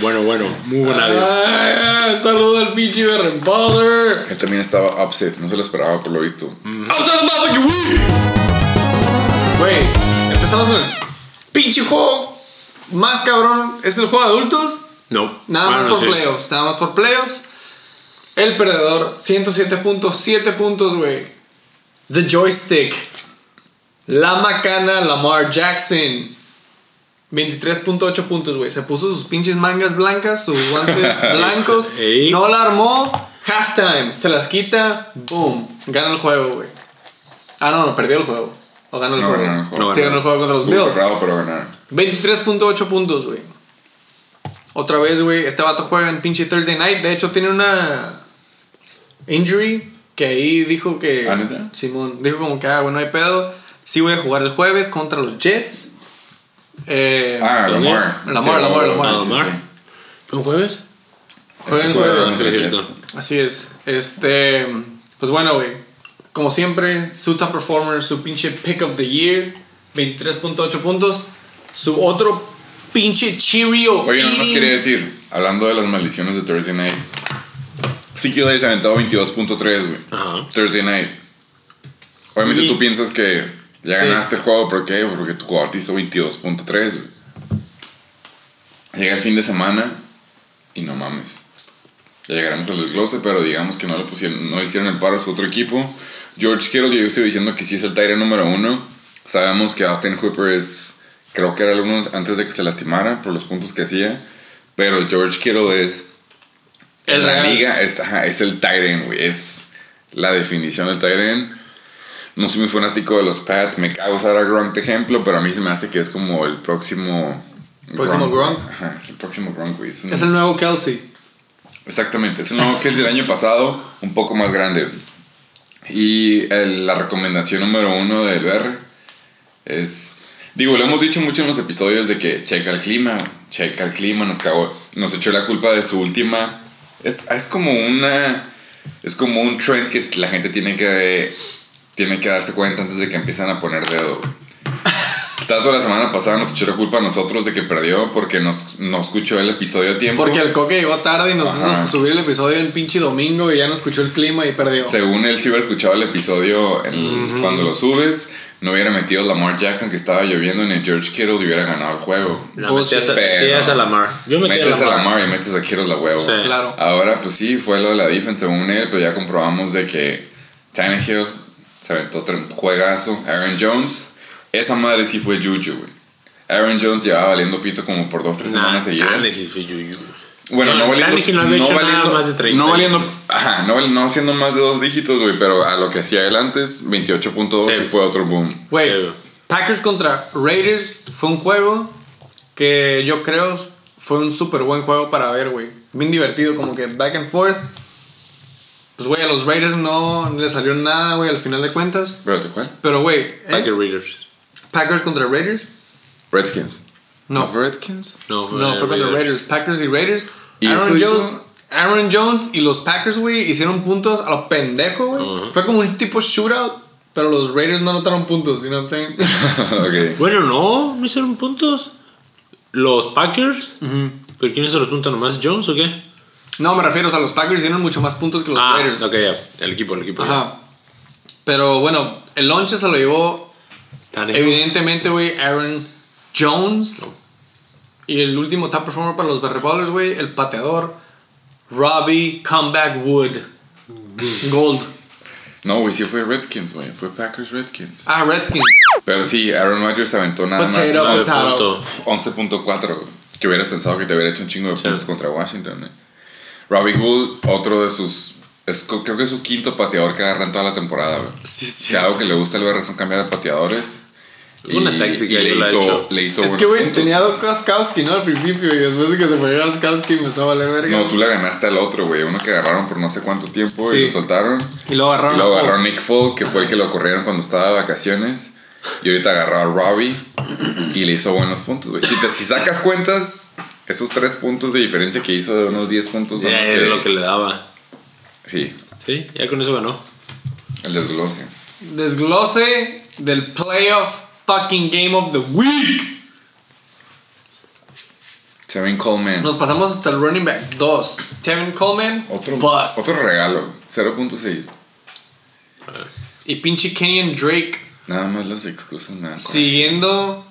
Bueno, bueno, muy buen audio.
Ah, saludo al pinche Baller.
Él también estaba upset, no se lo esperaba por lo visto.
Week. Güey, empezamos con el pinche juego más cabrón. ¿Es el juego de adultos?
No.
Nada más
Bueno,
por
sí.
playoffs, nada más por playoffs. El perdedor, 107 puntos, 7 puntos, güey. The Joystick. La Macana, Lamar Jackson. 23.8 puntos, güey. Se puso sus pinches mangas blancas, sus guantes blancos.
Ey.
No la armó. Halftime. Se las quita. Boom. Gana el juego, güey. Ah, no, no, perdió el juego. O ganó el
No,
juego.
ganaron el juego.
Sí, ganó el juego contra los Bills.
cerrado, pero ganaron.
23.8 puntos, güey. Otra vez, güey. Este vato juega en pinche Thursday night. De hecho, tiene una injury que ahí dijo que.
¿Ah?
Simón. Dijo como que, ah, bueno, no hay pedo. Sí, voy a jugar el jueves contra los Jets. Eh,
Ah, Lamar.
Lamar, Lamar, Lamar.
Lamar. ¿Fue un jueves?
Este
jueves.
Sí,
Jets.
cierto.
Así es. Este. Pues bueno, güey. Como siempre, su top performer, su pinche pick of the year. 23.8 puntos. Su otro pinche Cheerio.
Oye, no más quería decir, hablando de las maldiciones de Thursday Night. Sí que se aventado 22.3, güey.
Ajá.
Thursday Night. Obviamente
Y-
tú piensas que ya
Sí.
ganaste el juego, ¿por qué? Porque tu jugador te hizo 22.3, güey. Llega el fin de semana y no mames. Ya llegaremos al desglose, pero digamos que no le pusieron, no hicieron el paro a su otro equipo. George Kittle, yo estoy diciendo que sí es el Tyrant número uno. Sabemos que Austin Hooper es Creo que era el uno antes de que se lastimara por los puntos que hacía. Pero George Kittle es.
Es
la
real.
liga es, ajá, es el end, güey. Es la definición del end. No soy muy fanático de los Pats. Me cago usar a Gronk de ejemplo, pero a mí se me hace que es como el próximo.
¿Próximo Gronk?
Ajá, es el próximo Gronk, güey. Es un-
Es el nuevo Kelsey.
Exactamente, es el nuevo es del año pasado, un poco más grande. Y el- la recomendación número uno del BR es. Digo, lo hemos dicho mucho en los episodios de que checa el clima, checa el clima, nos cagó, nos echó la culpa de su última. Es, es como una. Es como un trend que la gente tiene que. Tiene que darse cuenta antes de que empiezan a poner dedo. Tanto la semana pasada nos echó la culpa a nosotros de que perdió porque nos, no escuchó el episodio a tiempo.
Porque el coque llegó tarde y nos
Ajá.
hizo subir el episodio en pinche domingo y ya no escuchó el clima y perdió.
Según él, si hubiera escuchado el episodio en- cuando lo subes, no hubiera metido Lamar Jackson que estaba lloviendo en el George Kittle y hubiera ganado el juego.
No, metías a,
Pero-
metías a Lamar. Yo metí
Metes
a
a
Lamar.
Lamar y metes a Kittle la huevo.
Sí.
Claro.
Ahora, pues sí, fue lo de la defense según él, pero ya comprobamos de que Tannehill se aventó otro juegazo. Aaron Jones, esa madre sí fue Juju, güey. Aaron Jones llevaba valiendo pito como por dos, tres
Nah,
semanas seguidas.
Tannehill fue yuyu.
Bueno, no,
No,
valiendo.
No nada más de 30.
No valiendo. Ajá, no, val- no haciendo más de dos dígitos, güey, pero a lo que hacía él antes, 28.2
Sí.
y fue otro boom.
Güey. Packers contra Raiders fue un juego que yo creo fue un súper buen juego para ver, güey. Bien divertido, como que back and forth. Pues, güey, a los Raiders no les salió nada, güey, al final de cuentas.
¿Pero se cuál?
Pero, güey, ¿eh?
Packer Raiders.
Packers contra Raiders.
Redskins.
No,
fue Redskins?
No, fue,
no, fue contra Raiders. Packers y Raiders.
¿Y
Aaron
eso
Jones,
hizo?
Aaron Jones y los Packers, güey, hicieron puntos a lo pendejo, güey. Fue como un tipo shootout, pero los Raiders no anotaron puntos, you know what I'm saying?
ok.
Bueno, no, no hicieron puntos. Los Packers. ¿Pero quién hizo los puntos nomás? ¿Jones o qué?
No, me refiero o sea, los Packers hicieron mucho más puntos que los
ah,
Raiders.
ok, ya. El equipo, el equipo.
Ajá. Pero bueno, el lonche se lo llevó
Tannehill.
evidentemente, güey, Aaron Jones. Y el último top performer para los Berry Ballers, güey, el pateador Robbie Comeback Wood. Gold.
No, güey, sí fue Redskins, güey. Fue Packers Redskins.
Ah, Redskins.
Pero sí, Aaron Rodgers aventó nada más
Potato, potato.
11.4. güey. Que hubieras pensado que te hubiera hecho un chingo de puntos contra Washington, güey. Robbie Gould, otro de sus. Es, creo que es su quinto pateador que agarra en toda la temporada, güey.
Sí, sí.
Si algo que le gusta al BR son cambiar de pateadores.
Una táctica,
y le
yo la he
hizo,
hecho.
le hizo
Es que, güey, tenía dos Kaskowski, ¿no? Al principio, y después de que se fue Kaskowski empezó a valer verga.
No, tú le ganaste al otro, güey. Uno que agarraron por no sé cuánto tiempo y lo soltaron.
Y
Y
agarraron
luego
a
agarró. Nick Folk, que fue el que lo corrieron cuando estaba de vacaciones. Y ahorita agarró a Robbie y le hizo buenos puntos, güey. Si, te- si sacas cuentas, esos tres puntos de diferencia que hizo de unos 10 puntos
Ya
lo
era
que-
lo que le daba.
Sí,
Sí, ya con eso ganó.
el desglose.
Desglose del playoff fucking game of the week.
Tevin Coleman.
Nos pasamos hasta el running back 2. Tevin Coleman,
Otro,
bust.
otro regalo. 0.6.
Y pinche Kenyon Drake
Nada más las excusas me dan
siguiendo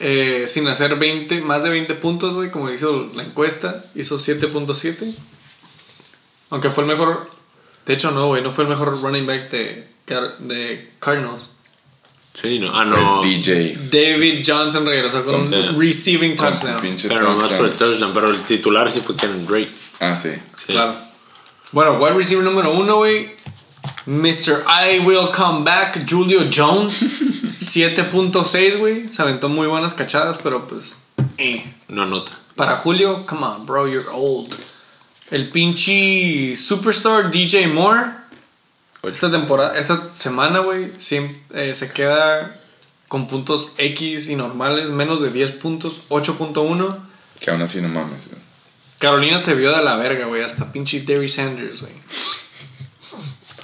eh, sin hacer 20, más de 20 puntos, güey, como hizo la encuesta. Hizo 7.7. Aunque fue el mejor. De hecho, no, güey, no fue el mejor running back de, de Cardinals.
Sí, no. Ah, no.
DJ.
David Johnson regresó con
Con
un receiving
Con
touchdown.
Pero nomás por el
touchdown.
Pero el titular sí fue Kenan Drake.
Ah, sí.
Sí.
Claro. Bueno, wide receiver número uno, güey. Mr. I Will Come Back, Julio Jones. 7.6, güey. Se aventó muy buenas cachadas, pero pues. eh.
No anota.
Para Julio, come on, bro, you're old. El pinche superstar DJ Moore. Esta temporada, esta semana, güey, eh, se queda con puntos X y normales, menos de 10 puntos, 8.1.
Que aún así no mames, güey.
Carolina se vio de la verga, güey. Hasta pinche Derry Sanders, güey.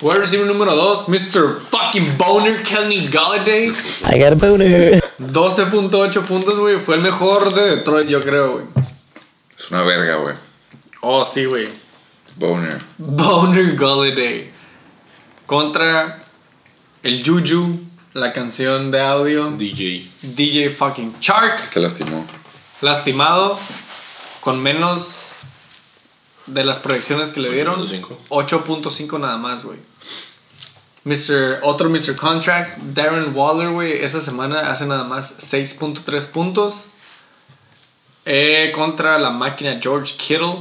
Wide receiver número 2, Mr. fucking Boner Kelly Galladay.
I got a boner.
12.8 puntos, güey. Fue el mejor de Detroit, yo creo, güey.
Es una verga, güey.
Oh, sí, güey.
Boner.
Boner Galladay. Contra el Juju, la canción de audio.
DJ.
DJ fucking Shark.
Se lastimó.
Lastimado. Con menos de las proyecciones que le dieron.
8.5.
8.5 nada más, güey. Mr. Otro Mr. Contract, Darren Waller, güey, esa semana hace nada más 6.3 puntos. Eh, contra la máquina George Kittle.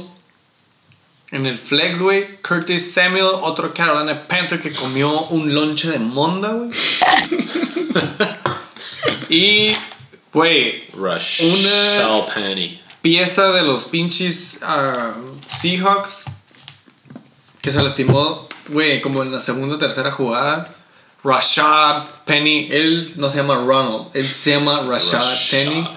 En el flex, güey, Curtis Samuel, otro Carolina Panther que comió un lonche de monda, güey. y, güey,
Rush.
Una-
Sal Penny.
Pieza de los pinches ah, Seahawks que se lastimó, güey, como en la segunda o tercera jugada. Rashad Penny, él no se llama Ronald, él se llama Rashad,
Rashad.
Penny.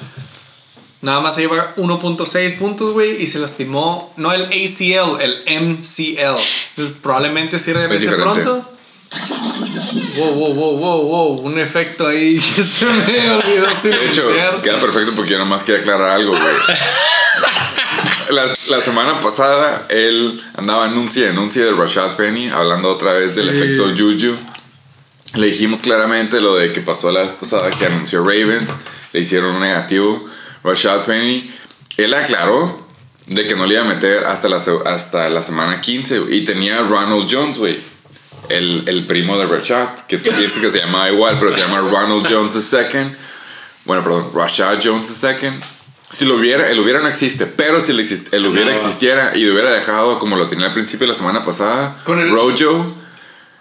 Nada más se lleva 1.6 puntos, güey, y se lastimó, no el ACL, el MCL. Entonces probablemente sí regrese pronto. Wow, wow, wow, wow, wow, un efecto ahí que se me olvidó
De hecho, queda perfecto porque yo nomás quería aclarar algo, güey. La, la semana pasada él andaba anuncio y anuncio de Rashad Penny, hablando otra vez del efecto Juju. Le dijimos claramente lo de que pasó la vez pasada que anunció Ravens, le hicieron un negativo. Rashad Penny, él aclaró de que no le iba a meter hasta la, hasta la semana 15 y tenía Ronald Jones, güey. El, el primo de Rashad, que tú dices que se llamaba igual, pero se llama Ronald Jones II. Bueno, perdón, Rashad Jones II. Si lo hubiera, el hubiera no existe, pero si el, exist- el hubiera
No.
existiera y lo hubiera dejado como lo tenía al principio de la semana pasada,
Con el-
Rojo,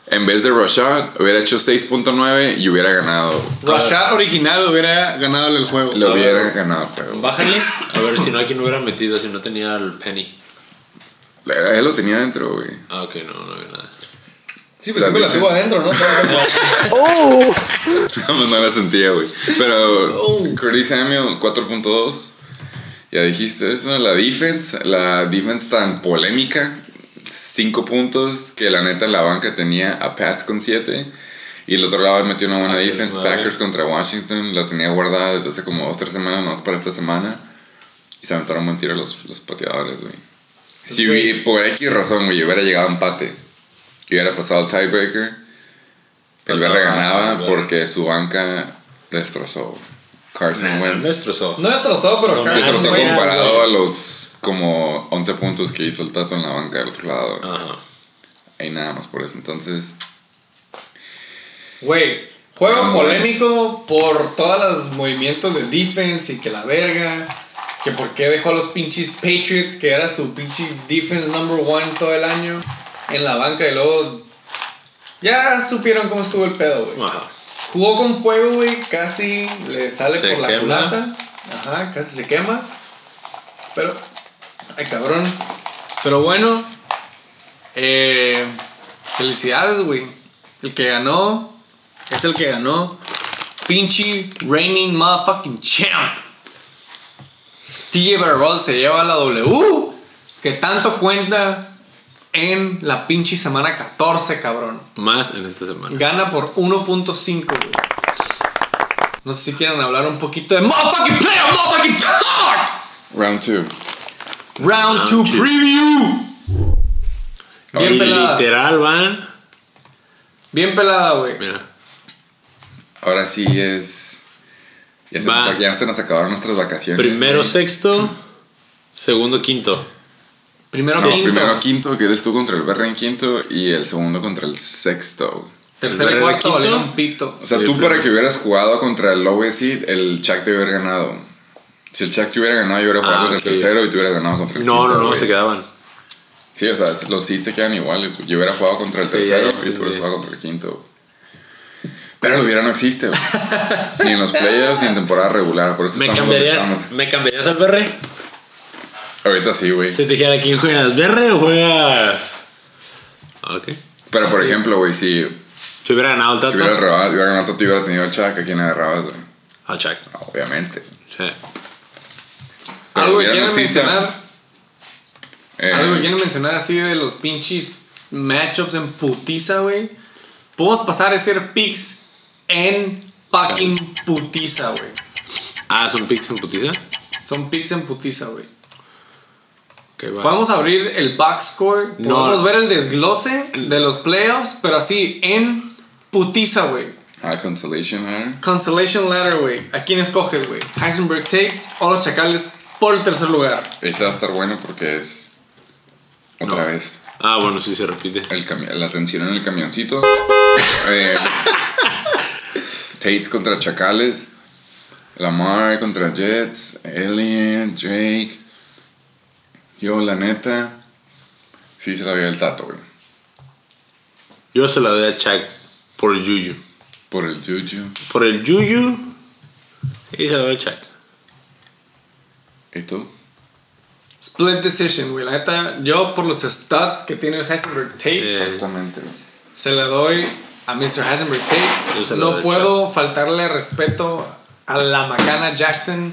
en vez de Rashad, hubiera hecho 6.9 y hubiera ganado.
Rashad original hubiera ganado el juego.
Lo hubiera ganado, pero
Bájale. A ver si no aquí no hubiera metido, si no tenía el Penny.
él lo tenía dentro, güey.
Ah, ok, no, no había nada.
Sí, pues siempre la tuvo adentro, ¿no?
No, no la sentía, güey. Pero Curtis Samuel, 4.2. Ya dijiste eso. La defense, la defense tan polémica. 5 puntos que la neta en la banca tenía a Pats con 7. Y el otro lado metió una buena
Packers,
defense. Packers contra Washington. La tenía guardada desde hace como 2 3 semanas, más para esta semana. Y se aventaron buen tiro los, los pateadores, güey. Si hubi- por X razón, güey, hubiera llegado a empate y hubiera pasado el tiebreaker, el Verde ganaba porque su banca destrozó. Carson
No
Wentz
destrozó.
No destrozó, pero
No,
Carson
destrozó
Wentz,
comparado a los como 11 puntos que hizo el Tato en la banca del otro lado.
Ajá.
Y nada más por eso. Entonces,
Güey, juego polémico por todos los movimientos de defense y que la verga. Que por qué dejó a los pinches Patriots, que era su pinche defense number one todo el año, en la banca y luego. Ya supieron cómo estuvo el pedo, güey.
Ajá.
Jugó con fuego, güey, casi le sale
Se
por la
quema.
culata. Ajá, casi se quema. Pero, ay cabrón. Pero bueno, eh, felicidades, güey. El que ganó es el que ganó. Pinche reigning motherfucking champ. TJ Barrol se lleva la W. Que tanto cuenta en la pinche semana 14, cabrón.
Más en esta semana.
Gana por 1.5, güey. No sé si quieren hablar un poquito de Motherfucking Player, Motherfucking Talk.
round 2.
Round 2
two.
Preview. Bien
Y
pelada.
literal van.
Bien pelada, güey.
Mira.
Ahora sí es. Ya se, nos, ya se nos acabaron nuestras vacaciones.
Primero
güey.
sexto, segundo quinto.
Primero
No,
quinto.
primero quinto, que eres tú contra el Berre en quinto y el segundo contra el sexto.
Tercero y
¿El
cuarto
quinto?
valieron pito.
O sea,
Sí,
tú para que hubieras jugado contra el lowest seed, el Chuck te hubiera ganado. Si el Chuck te hubiera ganado, yo hubiera jugado
Ah,
contra el tercero y tú hubieras ganado contra el
No,
quinto.
no, no,
güey.
se quedaban.
Sí, o sea, los seeds se quedan iguales. Yo hubiera jugado contra el
Sí,
tercero
ya,
y tú hubieras jugado contra el quinto. Pero el hubiera no existe, ni en los playoffs ni en temporada regular. Por eso
¿Me cambiarías. ¿Me cambiarías al berre?
Ahorita sí, güey.
Si te dijera, ¿quién juegas? ¿Berre o juegas? Ok.
Pero por ejemplo, güey, si,
Si hubiera ganado el
si
Tato.
hubiera robado, hubiera ganado tú hubiera tenido el Chuck, ¿a quién agarrabas, güey?
Al Chuck.
Obviamente.
Sí.
Pero
Algo que
existe,
mencionar.
eh,
Algo que quieren mencionar así de los pinches matchups en putiza, güey. Podemos pasar a ser picks en fucking putiza, güey.
Ah, son picks en putiza.
Son picks en putiza, güey.
Ok, va.
Podemos abrir el box score.
No.
Podemos ver el desglose de los playoffs, pero así en putiza, güey.
Ah, Consolation Ladder.
Constellation Ladder, güey. ¿A quién escoges, güey? Heisenberg Takes o los Chacales por el tercer lugar.
Ese va a estar bueno porque es otra
No.
vez
Ah, bueno, sí se repite.
el la tensión en el camioncito. Eh, Tate contra Chacales. Lamar contra Jets. Elliot, Drake. Yo, la neta. Sí se la veía el tato, güey.
Yo se la doy a Chuck por el Yuyu.
Por el Juju.
Por el Yuyu. Y se la doy a Chuck.
¿Y tú?
Split decision, güey. La neta, yo por los stats que tiene el Heisenberg Tate,
Exactamente, güey.
se la doy a Mr. Heisenberg Tate. No
doy
puedo faltarle respeto a la Macana Jackson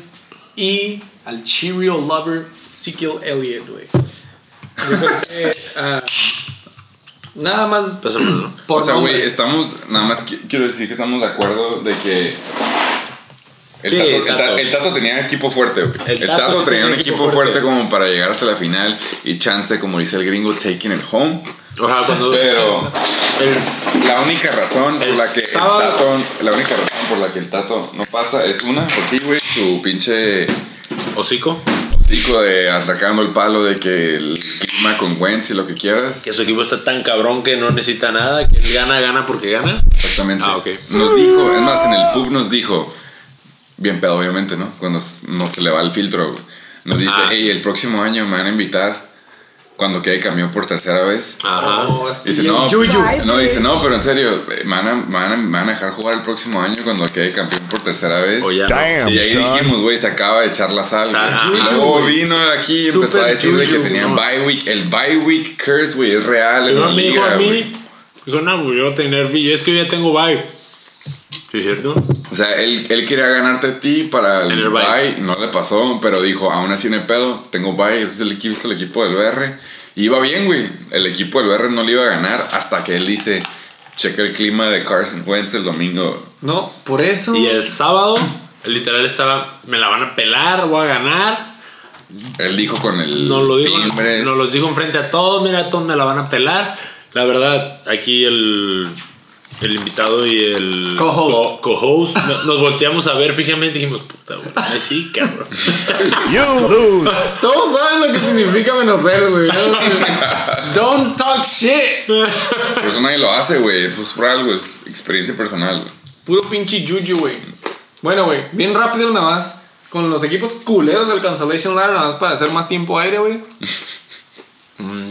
y al Cheerio Lover Ezekiel Elliott, güey. Yo creo que, ah, nada más por
o sea, güey, estamos. Nada más qui- quiero decir que estamos de acuerdo de que. El,
Sí,
tato,
el
el Ta-
Tato.
el Tato tenía equipo fuerte, güey.
El
El,
Tato
Tato,
sí
tenía un
tenía
equipo fuerte.
fuerte.
como para llegar hasta la final y chance, como dice el gringo, taking it home.
Ojalá cuando.
Pero
El,
la única razón por
El
la que el
sábado-
Tato, la única razón por la que el Tato no pasa es una, por sí, güey, su pinche
hocico.
hocico de atacando el palo de que el clima con Wentz y lo que quieras.
Que su equipo está tan cabrón que no necesita nada. Que él gana, gana porque gana.
Exactamente.
Ah, ok.
Nos dijo, es más, en el pub nos dijo, bien pedo, obviamente, ¿no? Cuando no se le va el filtro. Nos dice,
Ah.
hey, el próximo año me van a invitar cuando quede campeón por tercera vez.
Ajá.
Oh,
Dice, no,
yuyu.
no, dice, no, pero en serio, eh, me van, a, me, van a, me van a dejar jugar el próximo año cuando quede campeón por tercera vez.
O ya.
Damn.
Y ahí
son.
dijimos, güey, se acaba de echar la sal. y
yuyu,
luego vino aquí y empezó
Super
a decir de que
yuyu,
tenían
no.
bye week. El bye week curse, güey, es real en
Pero
la
me dijo
liga,
a mí. Dijo, no, yo voy a tener. Y es que yo ya tengo bye. ¿Sí es cierto?
O sea, él, él quería ganarte a ti para el,
el bye.
bye, no le pasó, pero dijo, aún así no hay pedo, tengo bye, ese es el equipo, es el equipo del BR. Y iba bien, güey. El equipo del BR no le iba a ganar hasta que él dice, checa el clima de Carson Wentz el domingo.
No, por eso.
Y el sábado, literal estaba. Me la van a pelar, voy a ganar.
Él dijo con el
Nos lo dijo, nos los dijo enfrente a todos, mira, todos me la van a pelar. La verdad, aquí el, el invitado y el
Co-host.
co- co-host, no- nos volteamos a ver fijamente y dijimos, puta, güey, sí, cabrón.
You lose.
Todos saben lo que significa menos él, güey. Don't talk shit.
Por eso nadie lo hace, güey. Pues por algo, es experiencia personal.
Puro pinche yuyu, güey. Bueno, güey, bien rápido nada más. Con los equipos culeros del Consolation Ladder, nada más para hacer más tiempo aire, güey.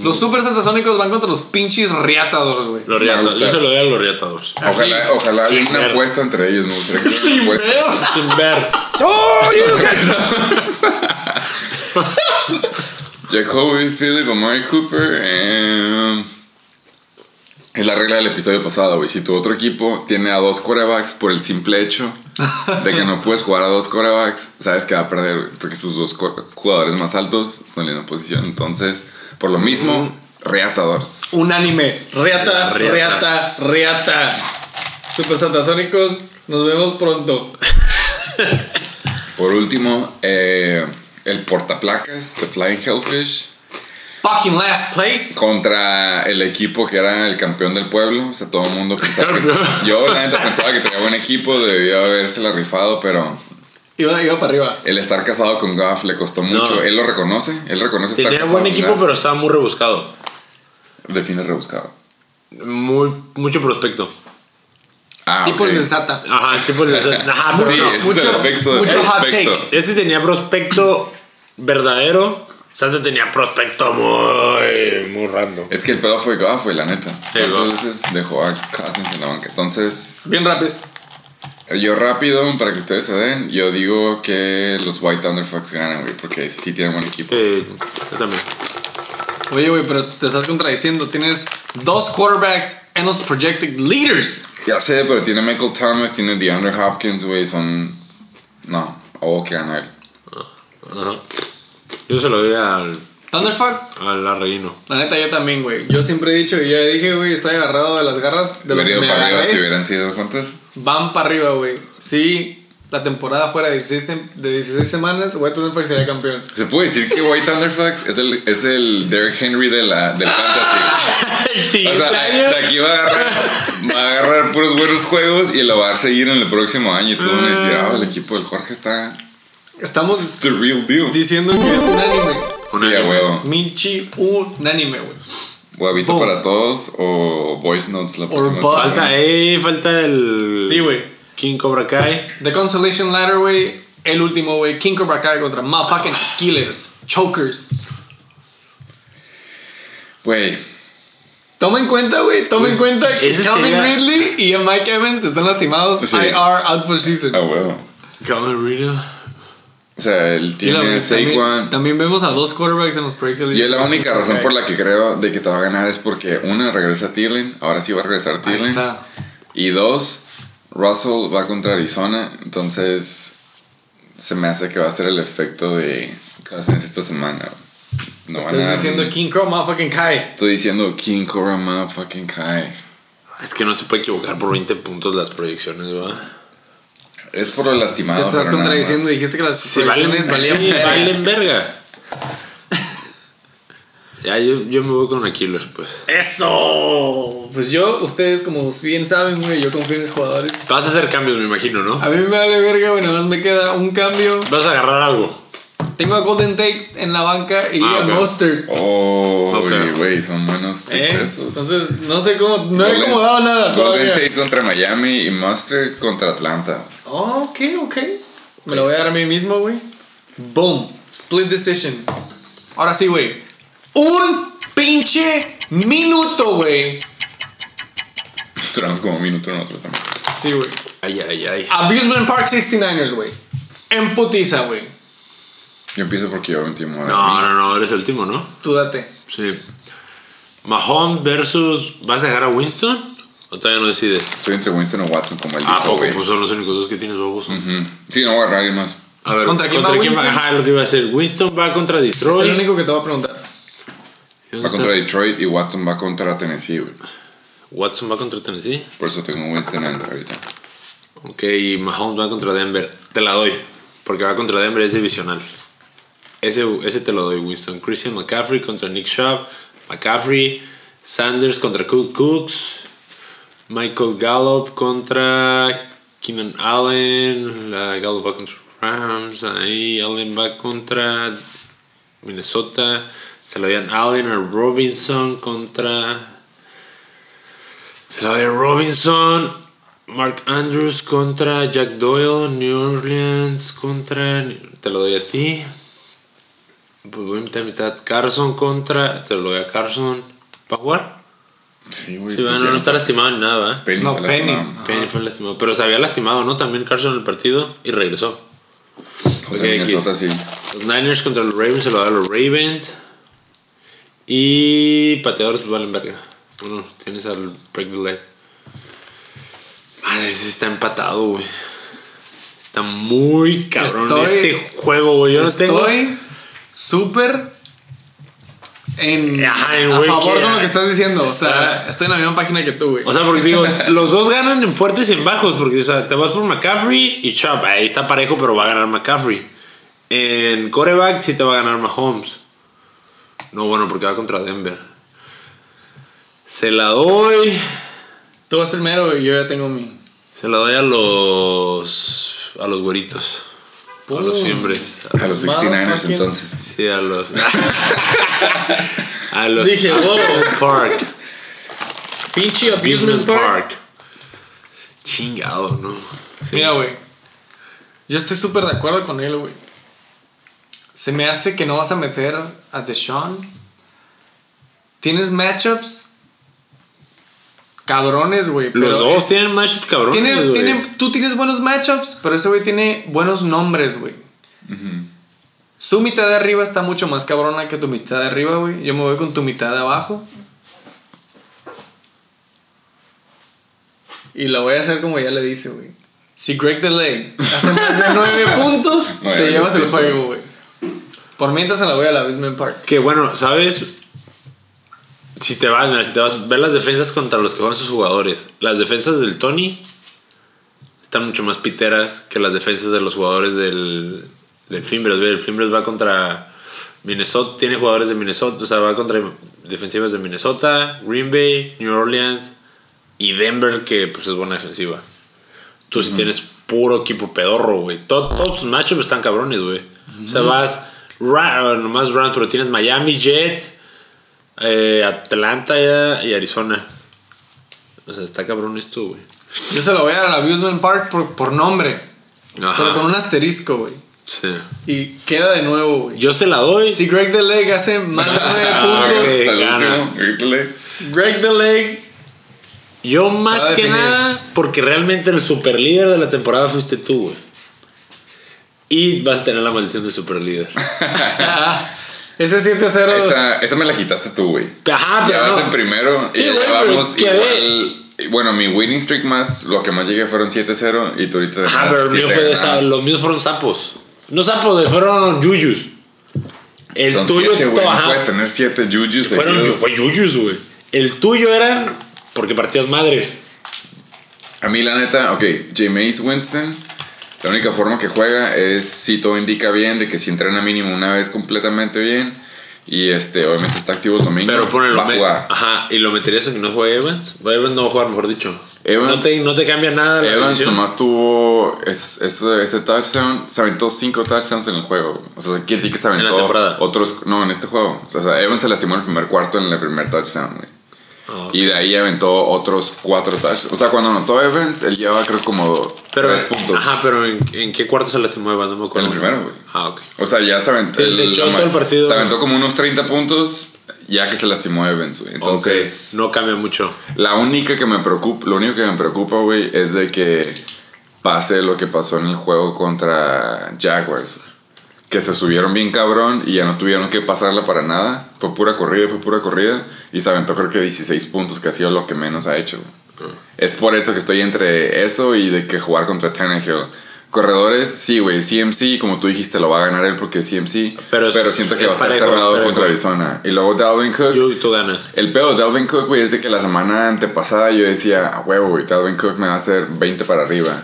Los super satasónicos van contra los pinches riatadores, güey.
Los
gusta.
yo se lo doy a los riatados.
Ojalá, ojalá haya una
ver.
apuesta entre ellos, me gustaría que
Sin pedo.
Sin ver.
Oh,
Jacoby, Philip, Amari Cooper. eh, es la regla del episodio pasado, güey. Si tu otro equipo tiene a dos quarterbacks por el simple hecho de que no puedes jugar a dos quarterbacks, sabes que va a perder, güey. Porque sus dos jugadores más altos están en la posición. Entonces, por lo mismo, reatadores.
Unánime. Riata,
Riatas.
riata, riata. Super satasónicos, nos vemos pronto.
Por último, eh, el portaplacas de Flying Hellfish.
Fucking last place.
contra el equipo que era el campeón del pueblo. O sea, todo el mundo pensaba que. Yo, la neta, pensaba que tenía buen equipo, debía habérsela rifado, pero
Iba, iba para arriba.
el estar casado con Goff le costó mucho.
No.
Él lo reconoce, él reconoce estar
Tenía
casado
buen
con
equipo,
Goff.
pero estaba muy rebuscado.
Define rebuscado.
Muy, mucho prospecto.
Ah,
tipo
ok.
el del Sata.
Ajá, tipo el Ajá,
Sí,
mucho.
es
mucho-
el efecto del
mucho hot take.
Este tenía prospecto verdadero. Santa tenía prospecto muy, muy random.
Es que el pedo fue Goff, güey, la neta.
Sí.
Entonces dejó a Cousins en la banca. Entonces,
Bien rápido.
Yo rápido, para que ustedes se den, yo digo que los White Thunderfucks ganan, güey, porque sí tienen buen equipo.
Eh, yo también.
Oye, güey, pero te estás contradiciendo. Tienes dos quarterbacks en los projected leaders.
Ya sé, pero tiene Michael Thomas, tiene DeAndre Hopkins, güey, son... No, o que gana él.
Ajá. Yo se lo doy al,
Thunderfuck.
al arreguino.
La neta, yo también, güey. Yo siempre he dicho y ya dije, güey, estoy agarrado de las garras de lo
Hubiera
que
ido
me
para arriba si hubieran sido juntos.
Van para arriba, güey. Sí, la temporada fuera de 16, tem- de 16 semanas, güey, Thunderfuck sería campeón.
Se puede decir que White Thunderfucks es el, es el Derrick Henry de la, del Fantasy.
El
O sea, de aquí va a agarrar, va a agarrar puros buenos juegos y lo va a seguir en el próximo año. Y todos van a decir, ah, el equipo del Jorge está
Estamos
the real deal.
diciendo que es unánime.
Sí, huevo.
Minchi unánime, güey.
Huevito
Boom.
para todos o voice notes la próxima semana.
Falta ahí, falta el.
Sí, güey.
King Cobra Kai.
The Consolation Ladder, güey. El último, güey. King Cobra Kai contra motherfucking Killers. Chokers.
Güey,
Toma en cuenta, güey. Toma en cuenta que
Ese
Calvin Ridley y Mike Evans están lastimados.
Sí.
IR out for season.
a huevo.
Calvin Ridley.
O sea, él
Y la-
tiene
también, también vemos a dos quarterbacks en los proyectos.
Yo la única razón por la que creo de que te va a ganar es porque una regresa Thielen, ahora sí va a regresar
Ahí
Thielen.
está.
Y dos, Russell va contra Arizona, entonces se me hace que va a ser el efecto de Cousins esta semana. No van a
Estás diciendo King Crow, motherfucking Kai.
Estoy diciendo King Cobra motherfucking Kai.
Es que no se puede equivocar por 20 puntos las proyecciones, ¿verdad?
Es por lo lastimado.
Te estás contradiciendo. Dijiste que las
Sí, valen,
valían
sí,
verga.
valen verga. ya, yo, yo me voy con Aquiles, pues.
¡Eso! Pues yo, ustedes como bien saben, güey, yo confío en mis jugadores.
Vas a hacer cambios, me imagino, ¿no?
A mí me vale verga, nada más me queda un cambio.
Vas a agarrar algo.
Tengo a Golden Tate en la banca y
Ah,
a. Mustard.
Oh, güey, güey, son buenos
¿eh?
picks esos.
Entonces, no sé cómo, no he
Golden-
acomodado nada
Golden
todavía.
State contra Miami y Mustard contra Atlanta.
Oh, ok, ok. Me lo voy a dar a mí mismo, güey. Boom. Split decision. Ahora sí, güey. Un pinche minuto, güey.
Duramos como un minuto en otro también.
Sí, güey.
Ay, ay, ay.
Abusement Park 69ers, güey. En putiza, güey.
Yo empiezo porque yo moda.
No, no, no, eres el último, ¿no?
Tú date.
Sí. Mahomes versus. ¿Vas a dejar a Winston? ¿O todavía no decides?
Estoy entre Winston o Watson como el
Ah,
dijo,
poco,
güey.
pues son los únicos dos que tienes.
Ujú. Sí, no voy a agarrar alguien más.
A ver,
¿Contra quién va Winston?
Ajá, lo que iba a hacer. Winston va contra
Es el
Detroit.
único que te voy a preguntar.
Va contra Detroit y Watson va contra Tennessee, güey.
Watson va contra Tennessee.
Por eso tengo Winston en ahorita.
Ok, y Mahomes va contra Denver. Te la doy. Porque va contra Denver, es divisional. Ese, ese te lo doy, Winston. Christian McCaffrey contra Nick Chubb. McCaffrey. Sanders contra Cook Cooks. Michael Gallup contra Keenan Allen. La Gallup va contra Rams. Ahí Allen va contra Minnesota. Se lo dan Allen Robinson contra. Se lo a Robinson. Mark Andrews contra Jack Doyle. New Orleans contra. Te lo doy a ti. Pues voy mitad mitad. Carson contra. Te lo doy a Carson. ¿Para jugar?
Sí, güey.
Sí,
pues
bueno,
ya
no está lastimado ni nada, ¿verdad?
Penny
No,
se
Penny.
Penny fue lastimado. Pero se había lastimado, ¿no? También Carson en el partido y regresó.
Contra
Ok,
Minnesota,
aquí.
sí.
Los Niners contra los Ravens se lo da a los Ravens. Y pateadores pues valen verga. Bueno, tienes al break the leg. Madre, está empatado, güey. Está muy cabrón
Estoy-
este juego, güey. Yo no tengo.
Súper en,
en
a favor con lo que estás diciendo. O sea, estoy en la misma página que tú, güey.
O sea, porque digo, los dos ganan en fuertes y en bajos. Porque, o sea, te vas por McCaffrey y Chubb. Ahí está parejo, pero va a ganar McCaffrey. En coreback sí te va a ganar Mahomes. No, bueno, porque va contra Denver. Se la doy.
Tú vas primero y yo ya tengo mi.
Se la doy a los. A los güeritos. A los
Pum.
fiembres.
A los 69ers
Motherfucking-
entonces.
Sí, a los. a los.
Dije, wow.
Park.
Pinche
Abusement
Abusement Park.
Park. Chingado, ¿no?
Mira, güey. Yo estoy súper de acuerdo con él, güey. Se me hace que no vas a meter a Deshaun. Tienes matchups cabrones, güey.
Los dos tienen matchup cabrón.
tiene- tiene- tú tienes buenos matchups, pero ese güey tiene buenos nombres, güey. Su mitad de arriba está mucho más cabrona que tu mitad de arriba, güey. Yo me voy con tu mitad de abajo. Y lo voy a hacer como ya le dice, güey. Si Greg Delay hace más de nueve puntos,
Nueve
te llevas el juego, güey. Por mientras se la voy a la Basement Park.
Que bueno, ¿sabes? Si te vas, mira, si te vas, ver las defensas contra los que juegan sus jugadores. Las defensas del Tony están mucho más piteras que las defensas de los jugadores del, del Fimbres. El Fimbres va contra Minnesota, tiene jugadores de Minnesota, o sea, va contra defensivas de Minnesota, Green Bay, New Orleans y Denver, que pues es buena defensiva. Tú si tienes puro equipo pedorro, güey. Todo- todos tus matchups están cabrones, güey. O sea, vas ra- nomás Rams, pero tienes Miami Jets, Eh, Atlanta y y Arizona. O sea, está cabrón esto, güey.
Yo se lo voy a dar al Abusement Park por, por nombre.
Ajá.
Pero con un asterisco, güey.
Sí.
Y queda de nuevo, güey.
Yo se la doy.
Si Greg DeLeg hace más de 9
Ah,
puntos,
ok.
Hasta el
gana.
último. grítale.
Greg DeLeg
Yo más que
definir.
nada, porque realmente el super líder de la temporada fuiste tú, güey. Y vas a tener la maldición de super líder.
Ese 7-0.
Esa, esa me la quitaste tú, güey.
Ajá,
ya
pero
vas
no.
en primero
Sí,
y ya
quedé-
igual. Bueno, mi winning streak más, lo que más llegué fueron 7-0 y tú ahorita además
pero el mío fue de esa- los míos fueron sapos. No sapos, fueron yuyus. El
Son
tuyo,
siete,
to-
No puedes tener 7 jujus
fueron fue yuyus, güey. El tuyo eran porque partías madres.
A mí, la neta, ok, Jameis Winston, la única forma que juega es si todo indica bien, de que si entrena mínimo una vez completamente bien y este, obviamente está activo el domingo,
Pero ponelo.
va a jugar.
Ajá, y lo meterías en que no juegue Evans. Evans no va a jugar, mejor dicho.
Evans-
no, te, no te cambia nada la
Evans nomás tuvo es- ese, ese touchdown, se aventó 5 touchdowns en el juego. O sea, quiere decir que se
la
aventó
temporada.
otros, no, en este juego. O sea, Evans se lastimó en el primer cuarto en el primer touchdown, güey.
Ah.
Y de ahí aventó otros 4 touchdowns. O sea, cuando anotó Evans, él llevaba creo como
Pero,
3 puntos.
Ajá, pero ¿en, en qué cuarto se lastimó Evans? No me acuerdo.
En el primero, güey.
Ah, ok.
O sea, ya se aventó.
Sí, se echó todo el partido.
Se aventó como unos 30 puntos ya que se lastimó Evans, güey. Entonces,
no cambia mucho.
la única que me preocupa, lo único que me preocupa, güey, es de que pase lo que pasó en el juego contra Jaguars. Que se subieron bien cabrón y ya no tuvieron que pasarla para nada. Fue pura corrida, fue pura corrida. Y se aventó creo que 16 puntos, que ha sido lo que menos ha hecho. Es por eso que estoy entre eso y de que jugar contra Tannehill. Corredores, sí, güey. CMC, como tú dijiste, lo va a ganar él porque es CMC.
Pero
Pero,
es-
siento que va a estar cerrado contra Arizona. Y luego Dalvin Cook.
Yo, tú ganas.
El pedo de Dalvin Cook, güey, es de que la semana antepasada yo decía, a huevo, güey, Dalvin Cook me va a hacer 20 para arriba.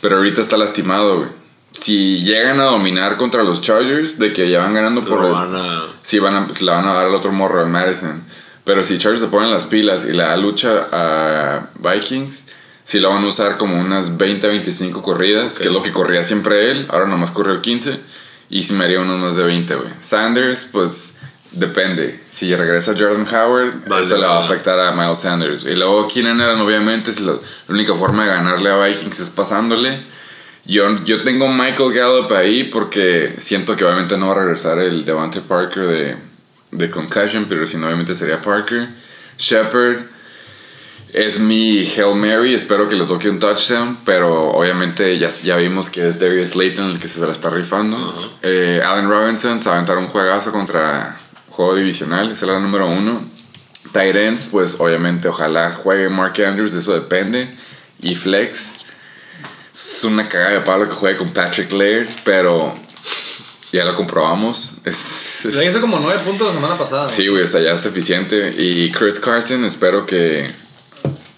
Pero ahorita está lastimado, güey. Si llegan a dominar contra los Chargers, de que ya van ganando por el-
van a-
Sí, van a, pues, le van a dar al otro morro, al Madison. Pero si Chargers se ponen las pilas y le da lucha a Vikings, sí lo van a usar como unas 20, 25 corridas, que es lo que corría siempre él. Ahora nomás corrió 15. Y si me haría unos más de 20, güey. Sanders, pues depende. Si regresa Jordan Howard,
Vale,
eso le va a
vale.
afectar a Miles Sanders. Y luego Keenan Allen, obviamente, si la, la única forma de ganarle a Vikings es pasándole. Yo, yo tengo Michael Gallup ahí porque siento que obviamente no va a regresar el Devante Parker de, de concussion, pero si no, obviamente sería Parker. Shepard es mi Hail Mary, espero que le toque un touchdown, pero obviamente ya, ya vimos que es Darius Layton el que se la está rifando. Eh, Allen Robinson se va a aventar un juegazo contra juego divisional, es la número uno. Tyrants, pues obviamente ojalá juegue Mark Andrews, de eso depende. Y Flex, es una cagada de palo que juegue con Patrick Laird, pero ya lo comprobamos. Es, es-
Le hizo como 9 puntos la semana pasada.
Sí, güey, o sea, ya es eficiente. Y Chris Carson, espero que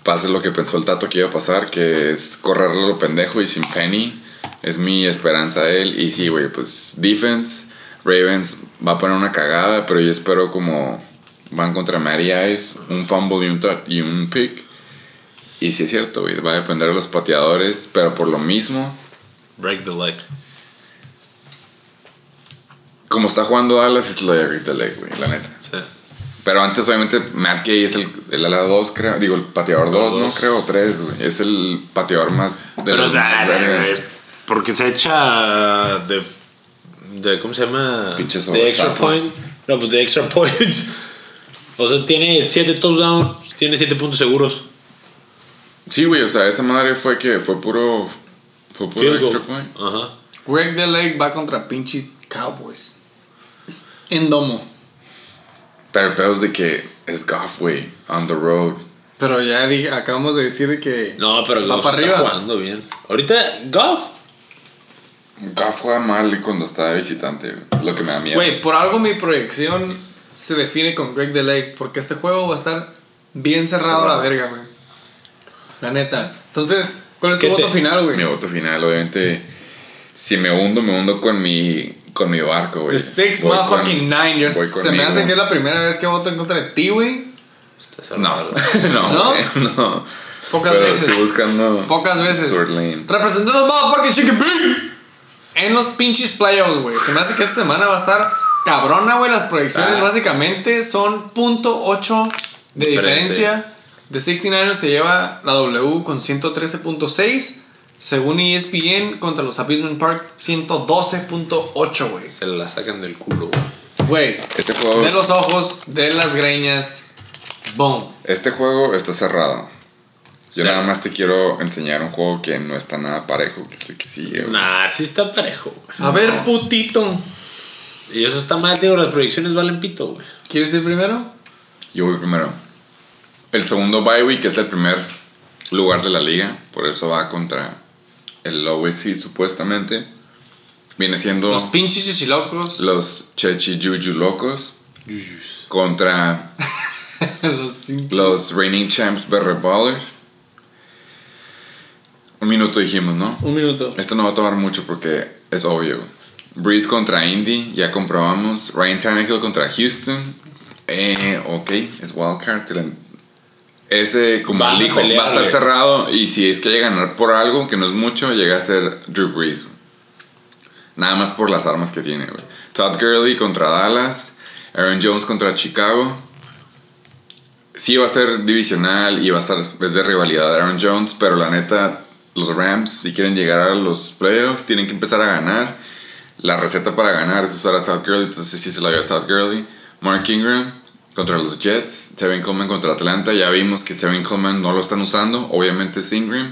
pase lo que pensó el Tato que iba a pasar, que es correrle lo pendejo y sin Penny. Es mi esperanza a él. Y sí, güey, pues defense, Ravens va a poner una cagada, pero yo espero como van contra Matty Ice, un fumble y un, y un pick. Y sí es cierto, güey, va a depender de los pateadores, pero por lo mismo,
Break the leg.
como está jugando Dallas, es lo de Rick the Leg, güey, la neta.
Sí.
Pero antes, obviamente, Matt Gay es el, el ala 2, creo. Digo, el pateador 2, ¿no? Creo, o 3, güey. Es el pateador más. De
Pero, o sea, es porque se echa de, de ¿cómo se llama?
Pinches
de extra point. No, pues de extra point. O sea, tiene 7 touchdowns, tiene 7 puntos seguros.
Sí, güey, o sea, esa madre fue que fue puro. Fue puro
Field
extra
goal.
point.
Ajá.
Greg DeLeg va contra pinche Cowboys. En domo.
Pero el pedo es de que es Goff, güey, on the road.
Pero ya dije, acabamos de decir de que.
No, pero
Va
Goff
para
está
arriba.
jugando bien. Ahorita, Goff.
Goff juega mal cuando está de visitante, güey. Lo que me da miedo.
Güey, por algo mi proyección se define con Greg DeLeg. Porque este juego va a estar bien cerrado, a la verga, güey. La neta. Entonces, ¿cuál es tu
¿Qué te-
voto final, güey?
Mi voto final, obviamente. Si me hundo, me hundo con mi. Con mi barco, güey.
The Six
Voy con-
motherfucking Nine. Yo-
voy
se me hace que es la primera vez que voto en contra de ti, güey.
No, no,
¿No?
no.
Pocas
Pero
veces.
estoy buscando.
Pocas veces. Representando a motherfucking Chicken Bean en los pinches playoffs, güey. Se me hace que esta semana va a estar
cabrona, güey. Las proyecciones
Ah.
básicamente son .8 de
Diferente.
diferencia. De 69ers se lleva la W con 113.6. Según ESPN, contra los Abusement Park, 112.8, güey.
Se la sacan del culo, güey.
Güey,
Este juego,
de los ojos, de las greñas. Boom.
este juego está cerrado. Yo
Sí.
nada más te quiero enseñar un juego que no está nada parejo, que es el que sigue. güey.
Nah, sí está parejo, güey.
A ver, putito.
Y eso está mal, digo, las proyecciones valen pito, güey.
¿Quieres ir primero?
Yo voy primero. El segundo bye week es el primer lugar de la liga, por eso va contra el OSC supuestamente. Viene siendo
Los pinches chichilocos.
los Chechi Juju locos contra
los pinches.
los reigning champs Berre Ballers. Un minuto dijimos, ¿no?
Un minuto.
Esto no va a tomar mucho porque es obvio. Breeze contra Indy, ya comprobamos. Ryan Tannehill contra Houston. Eh, ok, es wildcard. Ese, como
Van
dijo, va a estar cerrado. Y si es que llega a ganar por algo, que no es mucho, llega a ser Drew Brees. güey. Nada más por las armas que tiene, güey. Todd Gurley contra Dallas. Aaron Jones contra Chicago. Sí va a ser divisional y va a estar es de rivalidad de Aaron Jones, pero la neta, los Rams, si quieren llegar a los playoffs, tienen que empezar a ganar. La receta para ganar es usar a Todd Gurley, entonces sí se la dio a Todd Gurley. Mark Ingram contra los Jets, Tevin Coleman contra Atlanta, ya vimos que Tevin Coleman no lo están usando, obviamente es Ingram.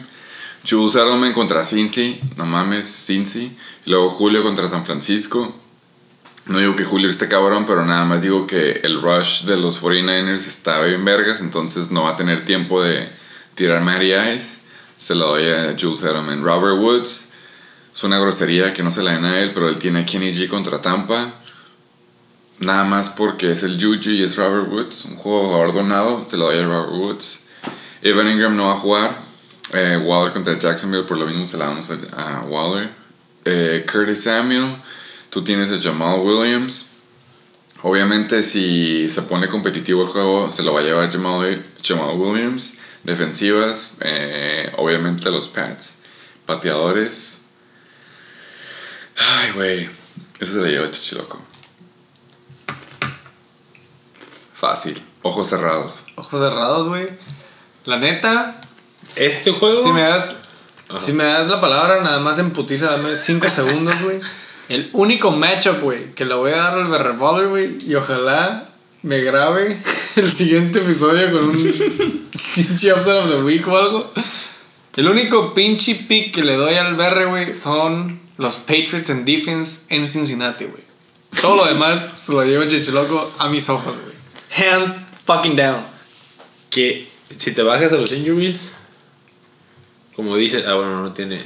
Jules Edelman contra Cincy, no mames, Cincy. Luego Julio contra San Francisco. No digo que Julio esté cabrón, pero nada más digo que el rush de los 49ers está bien vergas, entonces no va a tener tiempo de tirar Ice. Se lo doy a Jules Edelman. Robert Woods, es una grosería que no se la den a él, pero él tiene a Kenny G contra Tampa. Nada más porque es el Juju y es Robert Woods, un juego jugador donado, se lo doy a Robert Woods. Evan Ingram no va a jugar. Eh, Waller contra Jacksonville, por lo mismo se la damos a, a Waller. Eh, Curtis Samuel, tú tienes a Jamal Williams. Obviamente, si se pone competitivo el juego, se lo va a llevar Jamal, Jamal Williams. Defensivas, eh, obviamente los Pats. Pateadores. Ay, güey. Eso se le lleva Chichiloco. Fácil. Ojos cerrados.
Ojos cerrados, güey. La neta,
Este juego.
si me das. Si me das la palabra, nada más en putiza, dame 5 segundos, güey. El único matchup, güey, que le voy a dar al Revolver, güey. Y ojalá me grabe el siguiente episodio con un pinche upset of the week o algo. El único pinche pick que le doy al BR, güey, son los Patriots en defense en Cincinnati, güey. Todo lo demás se lo lleva el Chichiloco a mis ojos, güey. Hands fucking down.
que si te bajas a los injuries, como dices, ah, bueno, no tiene.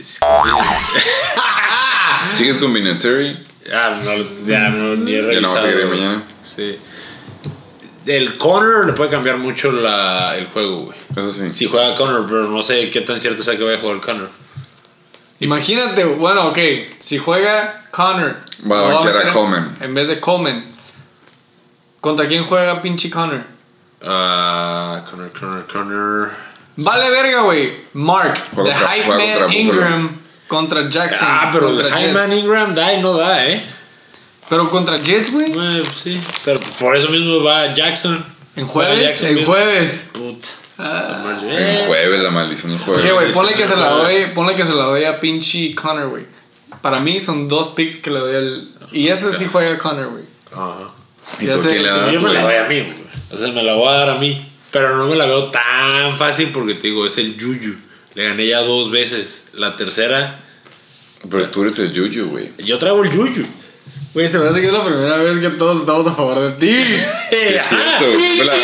¿Sigues tu Minatory?
Ah, no, ya no, ni he
Ya no
revisado.
vas a seguir mañana.
Sí. El Connor le puede cambiar mucho la, el juego, güey.
Eso sí.
Si juega Connor, pero no sé qué tan cierto sea que vaya a jugar Connor.
Imagínate, bueno, ok, si juega Connor.
Va a a Coleman.
En vez de Coleman. ¿Contra quién juega pinche Connor?
Ah, Connor, Connor, Connor.
Vale verga, güey. Mark, the Hype Man. Ingram contra Jackson.
Ah, pero
contra
Hyman
Jets.
Ingram da y no da, ¿eh?
Pero contra Jets, güey.
Bueno, sí. Pero por eso mismo va Jackson.
En jueves, en jueves.
Puta.
Ah.
Eh,
jueves, la maldición del jueves.
Ok, güey, ponle que se la doy, ponle que se la doy a pinche Connor, güey. Para mí son dos picks que le doy al. Y ese sí juega Connor, güey.
Ajá.
¿Y
ya
tú
sé,
quién le das,
Yo me la doy a mí, güey. O sea, me la voy a dar a mí. Pero no me la veo tan fácil porque te digo, es el Yuyu. Le gané ya dos veces. La tercera,
Pero tú eres el Juju, güey.
yo traigo el Yuyu.
Güey, se me hace que es la primera vez que todos estamos a favor de ti.
Es cierto. Fue la-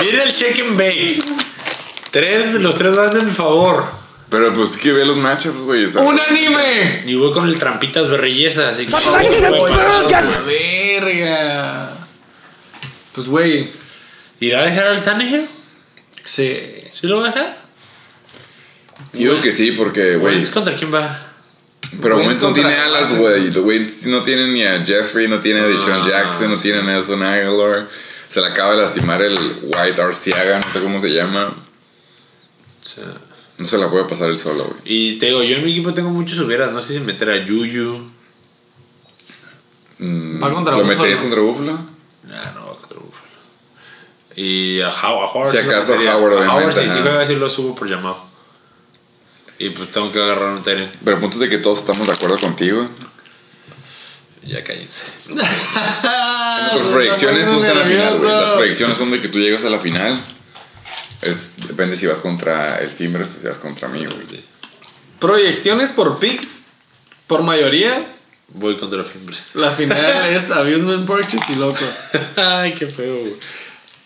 Mira el shake and bake. Tres, los tres van de mi favor.
Pero pues que ve los matchups, güey. o sea,
¡Unánime!
Y voy con el trampitas berrelleza, así que.
Forget.
güey.
Verga. Pues, güey.
¿Irá a dejar al Tannehill?
Sí.
¿Sí lo va a dejar?
Yo digo que sí, porque, güey.
Contra quién va?
Pero Winston
contra-
tiene alas, güey. Wentz no tiene ni a Jeffrey, no tiene a Deshaun
Ah,
Jackson, no tiene a Nelson Aguilar. Se le acaba de lastimar el White Arciaga, no sé cómo se llama.
O sea,
No se la puede pasar él solo, güey.
y te digo, yo en mi equipo tengo muchos hubieras. No sé si meter a Yuyu.
mm,
Va contra
¿Lo meterías contra Buffalo?
Nah, no, contra Buffalo. Y a, How- a Howard.
Si acaso a. Howard,
A Howard sí, sí sí lo subo por llamado. Y pues tengo que agarrar un Tyrant.
Pero el punto es de que todos estamos de acuerdo contigo.
Ya cállense.
Nuestras proyecciones tú estás en la final, güey. Las proyecciones son de que tú llegas a la final. Es, depende si vas contra el Timbers o si vas contra mí, güey.
Proyecciones por picks, por mayoría,
Voy contra Fimbres.
la final es Abusement Park Chichilocos.
Ay, qué feo, güey.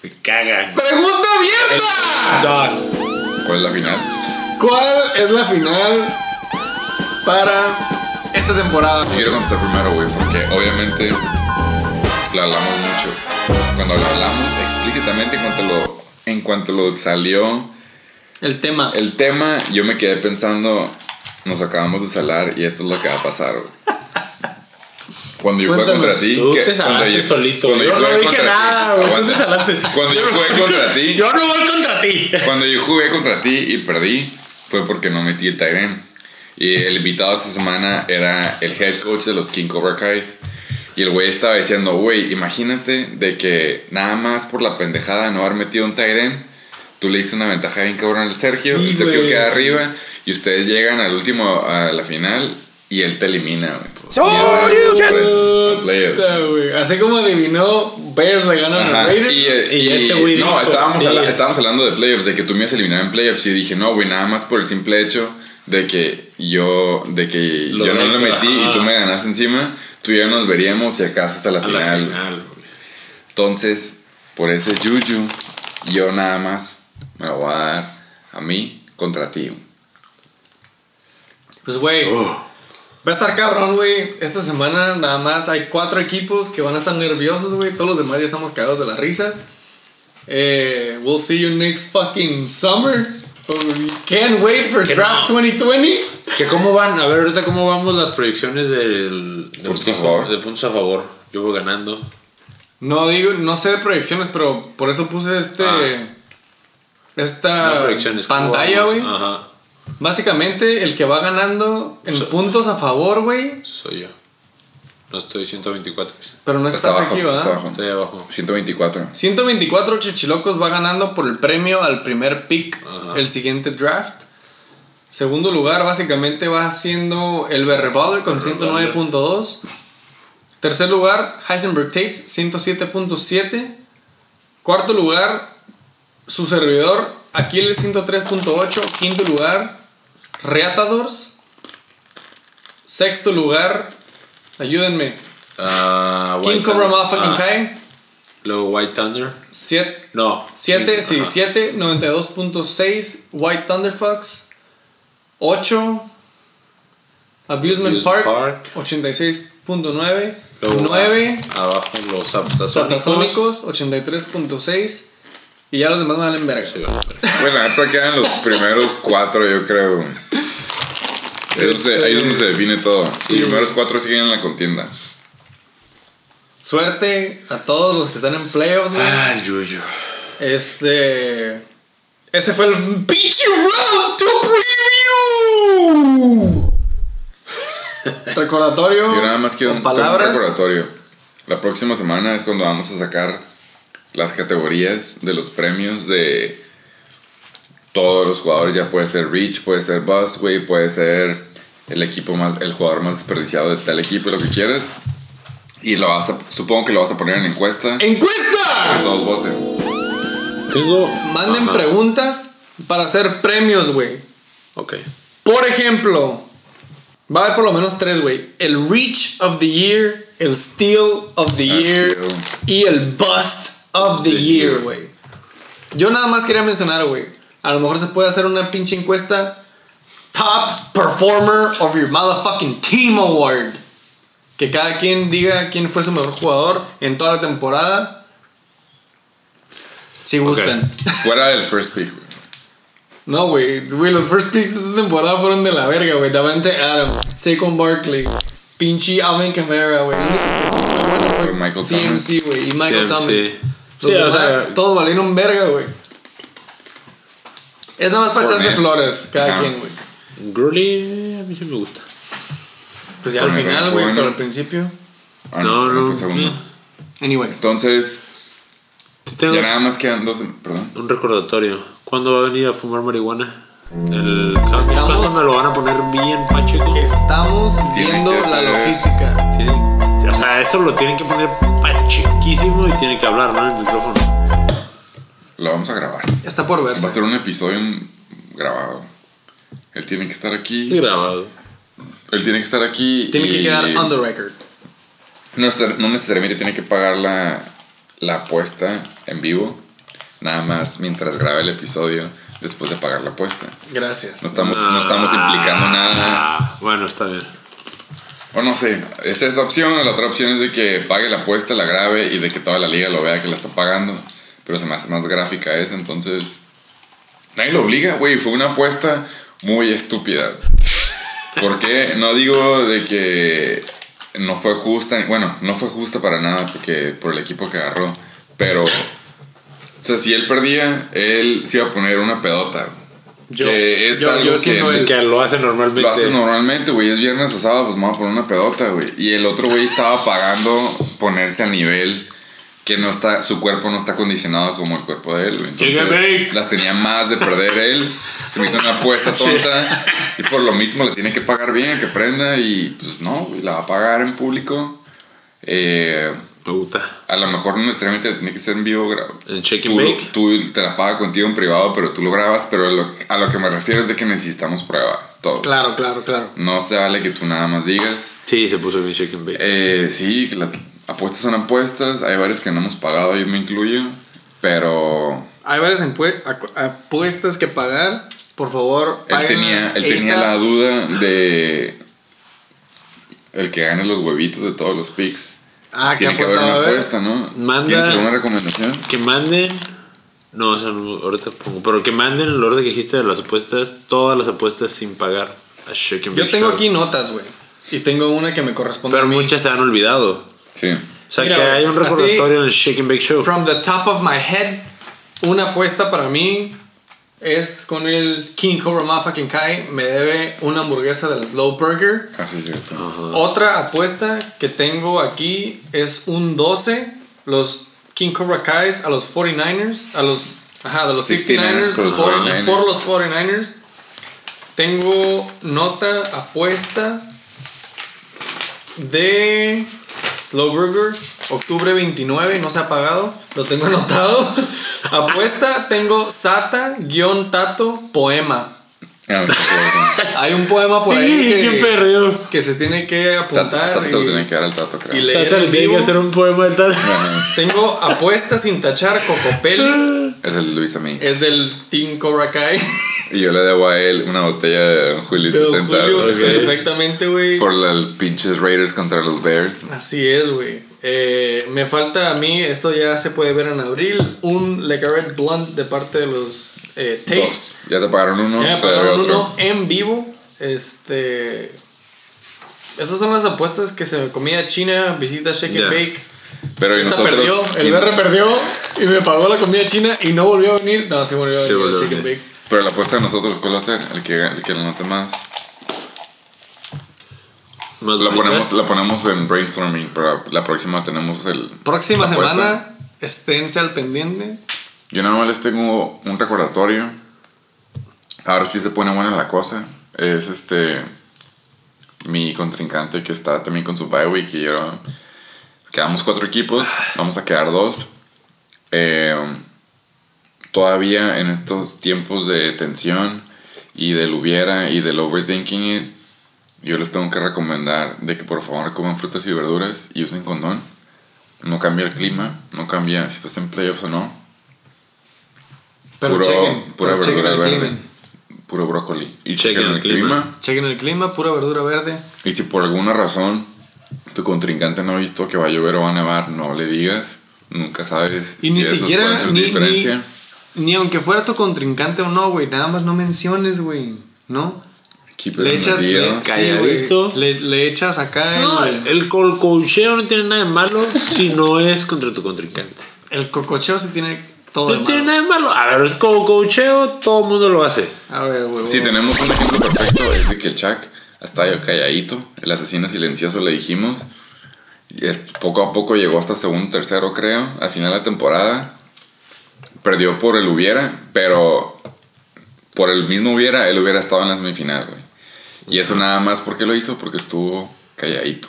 Me cagan.
¡Pregunta abierta!
Dog.
¿Cuál es la final?
¿Cuál es la final para esta temporada?
Yo quiero contestar primero, güey, porque obviamente lo hablamos mucho. Cuando lo hablamos explícitamente, en cuanto lo, en cuanto lo salió
El tema.
el tema, yo me quedé pensando, nos acabamos de salar y esto es lo que va a pasar, güey. Cuando yo jugué contra ti,
Tú
que-
te
cuando
salaste
yo-
solito.
cuando
Yo no
jugué
dije
contra ti-
nada, güey. Tú te salaste.
Cuando yo jugué contra ti,
Yo no voy contra ti.
Cuando yo jugué contra ti y perdí, fue porque no metí el Tyren. Y el invitado esta semana era el head coach de los King Cobra Kais. Y el güey estaba diciendo, güey, imagínate de que nada más por la pendejada de no haber metido un Tyren, tú le diste una ventaja bien cabrón al Sergio,
Sí,
el Sergio
güey.
queda arriba y ustedes llegan al último, a la final y él te elimina, güey. Los playoffs.
Puta, güey. Así como adivinó, Bears le ganan a Raiders.
Y, eh,
Y
y-
este güey
no,
dijo,
estábamos,
sí.
estábamos hablando de playoffs, de que tú me ibas a eliminar en playoffs. Y yo dije, no, güey, nada más por el simple hecho de que yo, de que
Lo
yo no lo
de-
metí y tú me ganaste encima, tú y yo nos veríamos si acaso hasta la
A
final.
la final.
Entonces, por ese yuyu, yo nada más me lo voy a dar a mí contra ti.
Pues, güey.
Oh.
Va a estar cabrón, güey. Esta semana nada más hay cuatro equipos que van a estar nerviosos, güey. Todos los demás ya estamos cagados de la risa. Eh, we'll see you next fucking summer. Can't wait for
Que
draft
no.
2020.
¿Que ¿Cómo van? A ver, ahorita cómo vamos las proyecciones del, del
Puntos a favor.
De puntos a favor. Yo voy ganando.
No digo, no sé de proyecciones, pero por eso puse este.
Ah.
Esta
No proyecciones. ¿cómo
pantalla, güey.
Ajá.
Básicamente, el que va ganando en
So-
puntos a favor, güey.
Soy yo. No estoy 124. güey.
Pero no
Está
estás
abajo,
aquí,
está
¿verdad?
abajo.
Estoy abajo.
124.
124 Chichilocos va ganando por el premio al primer pick
Ajá.
el siguiente draft. Segundo lugar, básicamente va siendo el Berreballer con 109.2. Tercer lugar, Heisenberg Tates, 107.7. Cuarto lugar, su servidor, Aquiles, 103.8. Quinto lugar, Reatadors. Sexto lugar, ayúdenme,
Ah,
King Cobra. Motherfucking
Ah,
Kai.
Luego White Thunder.
Siete,
No.
7, sí,
Ajá.
7, 92.6, White Thunderfucks, 8, Abusement
Abusement
Park,
Park.
86.9,
Luego,
9,
Abajo los Satasónicos.
Satasónicos, 83.6, y ya los demás no valen verga.
Sí.
Bueno, neta quedan los primeros cuatro, yo creo. Es donde- ahí es donde se define todo. Los primeros cuatro siguen en la contienda.
Suerte a todos los que están en playoffs, güey.
Ah, Yuyo.
Este. Ese fue el pinche round to preview. Recordatorio.
Yo nada más quiero un
palabras.
recordatorio. La próxima semana es cuando vamos a sacar las categorías de los premios de todos los jugadores. Ya puede ser Reach, puede ser Buzz, güey, puede ser el equipo más, el jugador más desperdiciado de tal equipo, lo que quieras. Y lo vas a, supongo que lo vas a poner en encuesta. Que
¡Encuesta!
todos voten.
Tengo.
Manden
Ajá.
preguntas para hacer premios, güey.
Ok.
Por ejemplo, va a haber por lo menos tres, güey. El Reach of the Year, el Steal of the
Ah,
Year y el Bust of the
The
Year,
Year.
güey. Yo nada más quería mencionar, güey. A lo mejor se puede hacer una pinche encuesta. Top Performer of Your Motherfucking Team Award. Que cada quien diga quién fue su mejor jugador en toda la temporada. Si gustan.
Fuera del first pick, güey.
No, güey. Güey, los first picks de esta temporada fueron de la verga, güey. Davante Adams, Saquon Barkley, pinche Alvin Kamara, güey.
Michael
CMC, güey. Y Michael. Thomas. Los demás, todos valieron verga, güey. Es nada más para echarse flores, cada quien, güey.
Gurley, a mí sí me gusta.
Pues ya al final, güey, pero al principio.
Ah,
No, no. eh.
Anyway.
Entonces,
Tengo
ya nada más quedan dos. Perdón.
un recordatorio. ¿Cuándo va a venir a fumar marihuana? El, ¿Cuándo me lo van a poner bien, Pacheco?
Estamos viendo la logística.
Sí. O sea, eso lo tienen que poner pachequísimo y tiene que hablar, ¿no? El micrófono.
Lo vamos a grabar.
Ya está por
Va a
verse.
ser un episodio grabado. Él tiene que estar aquí.
Grabado.
Él tiene que estar aquí.
Tiene que
y
quedar on the record.
No, no necesariamente tiene que pagar la, la apuesta en vivo. Nada más mientras grabe el episodio después de pagar la apuesta.
Gracias.
No estamos, no estamos implicando nada.
Ah, bueno, está bien.
O no sé, esta es la opción. La otra opción es de que pague la apuesta, la grabe y de que toda la liga lo vea que la está pagando. Pero se me hace más gráfica esa, entonces. Nadie lo obliga, güey. Fue una apuesta muy estúpida. ¿Por qué? No digo de que no fue justa. Bueno, no fue justa para nada porque por el equipo que agarró. Pero. O sea, si él perdía, él se iba a poner una pedota.
Yo-
que es
yo-
algo
yo
que.
Que lo hace normalmente.
lo haces normalmente, güey. Es viernes o sábado, pues me voy a poner una pedota, güey. Y el otro güey estaba pagando ponerse al nivel que no está, su cuerpo no está condicionado como el cuerpo de él. Entonces, las tenía más de perder él. Se me hizo una apuesta tonta. Y por lo mismo le tiene que pagar bien, que prenda. Y pues no, la va a pagar en público. Eh,
Me gusta.
a lo mejor no necesariamente tiene que ser en vivo.
El check and
Tú,
bake.
tú te la paga contigo en privado, pero tú lo grabas. Pero lo- a lo que me refiero es de que necesitamos prueba. Todos.
Claro, claro, claro.
No se vale que tú nada más digas.
Sí, se puso bien check and bake.
Eh, sí, que las apuestas son apuestas. Hay varios que no hemos pagado, yo me incluyo. Pero
Hay varias apuestas que pagar. Por favor,
él tenía, él tenía la duda de el que gane los huevitos de todos los picks.
Ah, ¿qué
Tiene que haber una
ver.
apuesta, ¿no?
Manda-
¿Tienes alguna recomendación?
Que manden. No, o sea, ahorita pongo. Pero que manden el orden que dijiste de las apuestas. Todas las apuestas sin pagar. A
Yo tengo aquí notas, güey. Y tengo una que me corresponde
Pero
a mí.
muchas se han olvidado.
Sí.
O sea,
Mira,
que hay un
así-
recordatorio en el Shake and Bake Show.
From the top of my head, una apuesta para mí es con el King Cobra Motherfucking Kai. Me debe una hamburguesa de la Slow Burger.
Así es cierto.
Otra apuesta que tengo aquí es un 12. Los King Cobra Kais a los 49ers. A los, ajá, de los 69ers.
69ers con los
por,
49ers.
por los 49ers. Tengo nota apuesta de Slow Burger. Octubre 29, no se ha pagado. Lo tengo anotado. apuesta, tengo Sata-Tato Poema.
Ah, no, sí, sí.
Hay un poema por ahí
¿Quién
que,
perdió?
que se tiene que
Tato,
apuntar.
Tato te lo
y-
tenía que dar al tato, creo.
y leer en
tiene que hacer un poema del.
Ajá.
Tengo apuesta sin tachar Cocopelli.
Es el Luis a mí.
es del Team Cobra Kai.
Y yo le debo a él una botella de Julio
Pero
70.
Julio,
güey.
perfectamente, güey.
Por los pinches Raiders contra los Bears.
Así es, güey. Eh, me falta a mí, esto ya se puede ver en abril, un Legaret Blunt de parte de los eh,
Dos.
tapes.
Ya te pagaron uno,
Ya
te
pagaron
otro.
uno en vivo. Este. Esas son las apuestas que se me comida china, visita Shake
Ya.
and Bake.
Pero y nosotros.
perdió, el BR perdió y me pagó la comida china y no volvió a venir. No, sí volvió a
Sí
venir el
volvió a
Shake and
venir.
Pero la apuesta de nosotros, ¿cuál va a ser? El que, el que lo note más. La ponemos, la ponemos en brainstorming, pero la próxima tenemos el.
Próxima semana, esténse al pendiente.
Yo nada más les tengo un recordatorio. Ahora sí se pone buena la cosa. Es este. Mi contrincante que está también con su bye week y yo. Quedamos cuatro equipos, vamos a quedar dos. Eh, todavía en estos tiempos de tensión y del hubiera y del overthinking it, yo les tengo que recomendar de que por favor coman frutas y verduras y usen condón. No cambia el clima, no cambia si estás en playoffs o no.
Pero
Puro-
chequen,
pura
pero chequen
verdura
el
verde.
clima.
Puro brócoli. Y
Chequen
chequen
el
el
clima.
clima.
Chequen el clima, pura verdura verde.
Y si por alguna razón tu contrincante no ha visto que va a llover o va a nevar, no le digas. Nunca sabes.
Y ni
esos
siquiera,
pueden ser
ni,
diferencia.
ni, ni aunque fuera tu contrincante o no, güey, nada más no menciones, güey, ¿no? Le echas, le, sí,
Calladito.
le, le echas acá
No,
el,
el col- coacheo no tiene nada de malo si no es contra tu contrincante.
el cococheo se tiene todo de
No tiene
malo.
nada de malo. A ver, es como coacheo, todo el mundo lo hace.
A ver, güey.
Si tenemos un ejemplo perfecto, es de que el Chuck está ahí calladito, el asesino silencioso le dijimos. Y es- poco a poco llegó hasta segundo, tercero, creo, al final de la temporada. Perdió por el hubiera, pero por el mismo hubiera, él hubiera estado en la semifinal, güey. Y eso nada más porque lo hizo, porque estuvo calladito.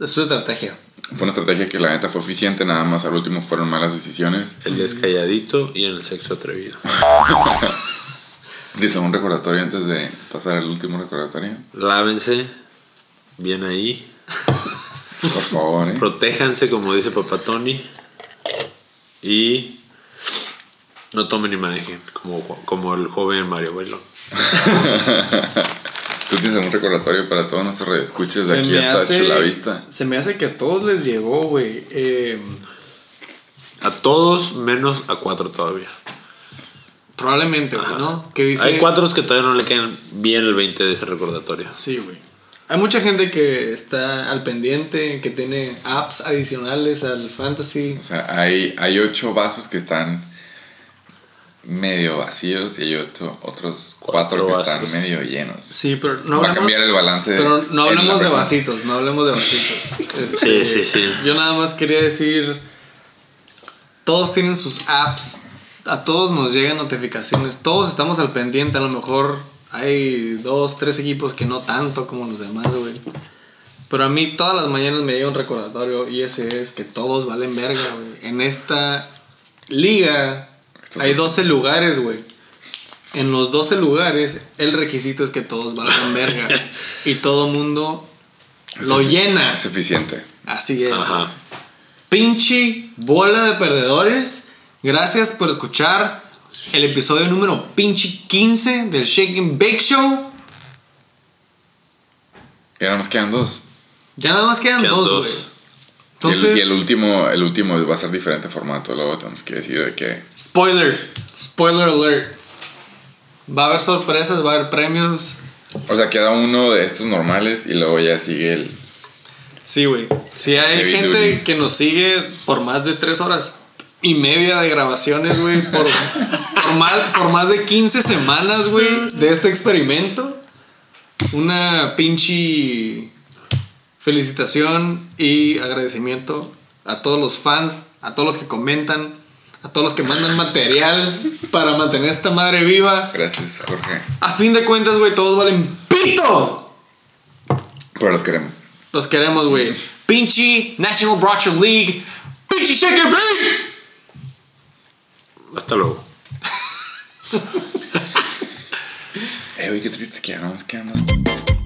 Es su estrategia.
Fue una estrategia que la neta fue eficiente, nada más al último fueron malas decisiones.
El descalladito y en el sexo atrevido.
Dice un recordatorio antes de pasar al último recordatorio.
Lávense. Bien ahí.
Por favor, ¿eh?
Protéjanse, como dice Papá Tony. Y no tomen ni manejen, como, como el joven Mario Velo.
Tú tienes un recordatorio para todos nuestros radioescuchas de
Se
aquí
me
hasta
hace-
Chulavista.
Se me hace que a todos les llegó, güey. Eh,
A todos menos a cuatro todavía.
probablemente, güey, ¿no? Que dice,
Hay cuatro que todavía no le quedan bien el 20 de ese recordatorio.
Sí, güey. Hay mucha gente que está al pendiente, que tiene apps adicionales al fantasy.
O sea, hay, hay ocho vasos que están medio vacíos y hay otro- otros cuatro,
Cuatro
que están medio llenos.
Sí, pero no
Va a cambiar el balance.
pero no hablemos de vasitos, no hablemos de vasitos.
Sí,
Este,
sí, sí.
Yo nada más quería decir, todos tienen sus apps, a todos nos llegan notificaciones, todos estamos al pendiente, a lo mejor hay dos, tres equipos que no tanto como los demás, güey. Pero a mí todas las mañanas me llega un recordatorio y ese es que todos valen verga, güey. En esta liga Hay
son-
12 lugares, güey. En los 12 lugares, el requisito es que todos valgan verga. y todo mundo lo llena.
Es eficiente.
Así es.
Ajá.
Pinche bola de perdedores. Gracias por escuchar el episodio número pinche 15 del Shake and Bake Show.
Y ahora nos quedan dos.
Ya nada más quedan
Quedan
dos,
dos.
Y el-
Entonces,
y, el, último, el último va a ser diferente formato. Luego tenemos que decir de qué.
spoiler. Spoiler alert. Va a haber sorpresas, va a haber premios.
O sea, queda uno de estos normales y luego ya sigue el.
Sí, güey. Si hay
Heavy
gente
duty.
que nos sigue por más de tres horas y media de grabaciones, güey, por, por, más, por más de 15 semanas, güey, de este experimento, una pinche felicitación y agradecimiento a todos los fans, a todos los que comentan, a todos los que mandan material para mantener esta madre viva.
Gracias, Jorge.
A fin de cuentas, güey, todos valen pito.
Pero los queremos.
Los queremos, güey. Pinche National Broadshear League. Pinche Shake and Bake.
Hasta luego.
Eh, güey, qué triste que ya no nos quedan dos.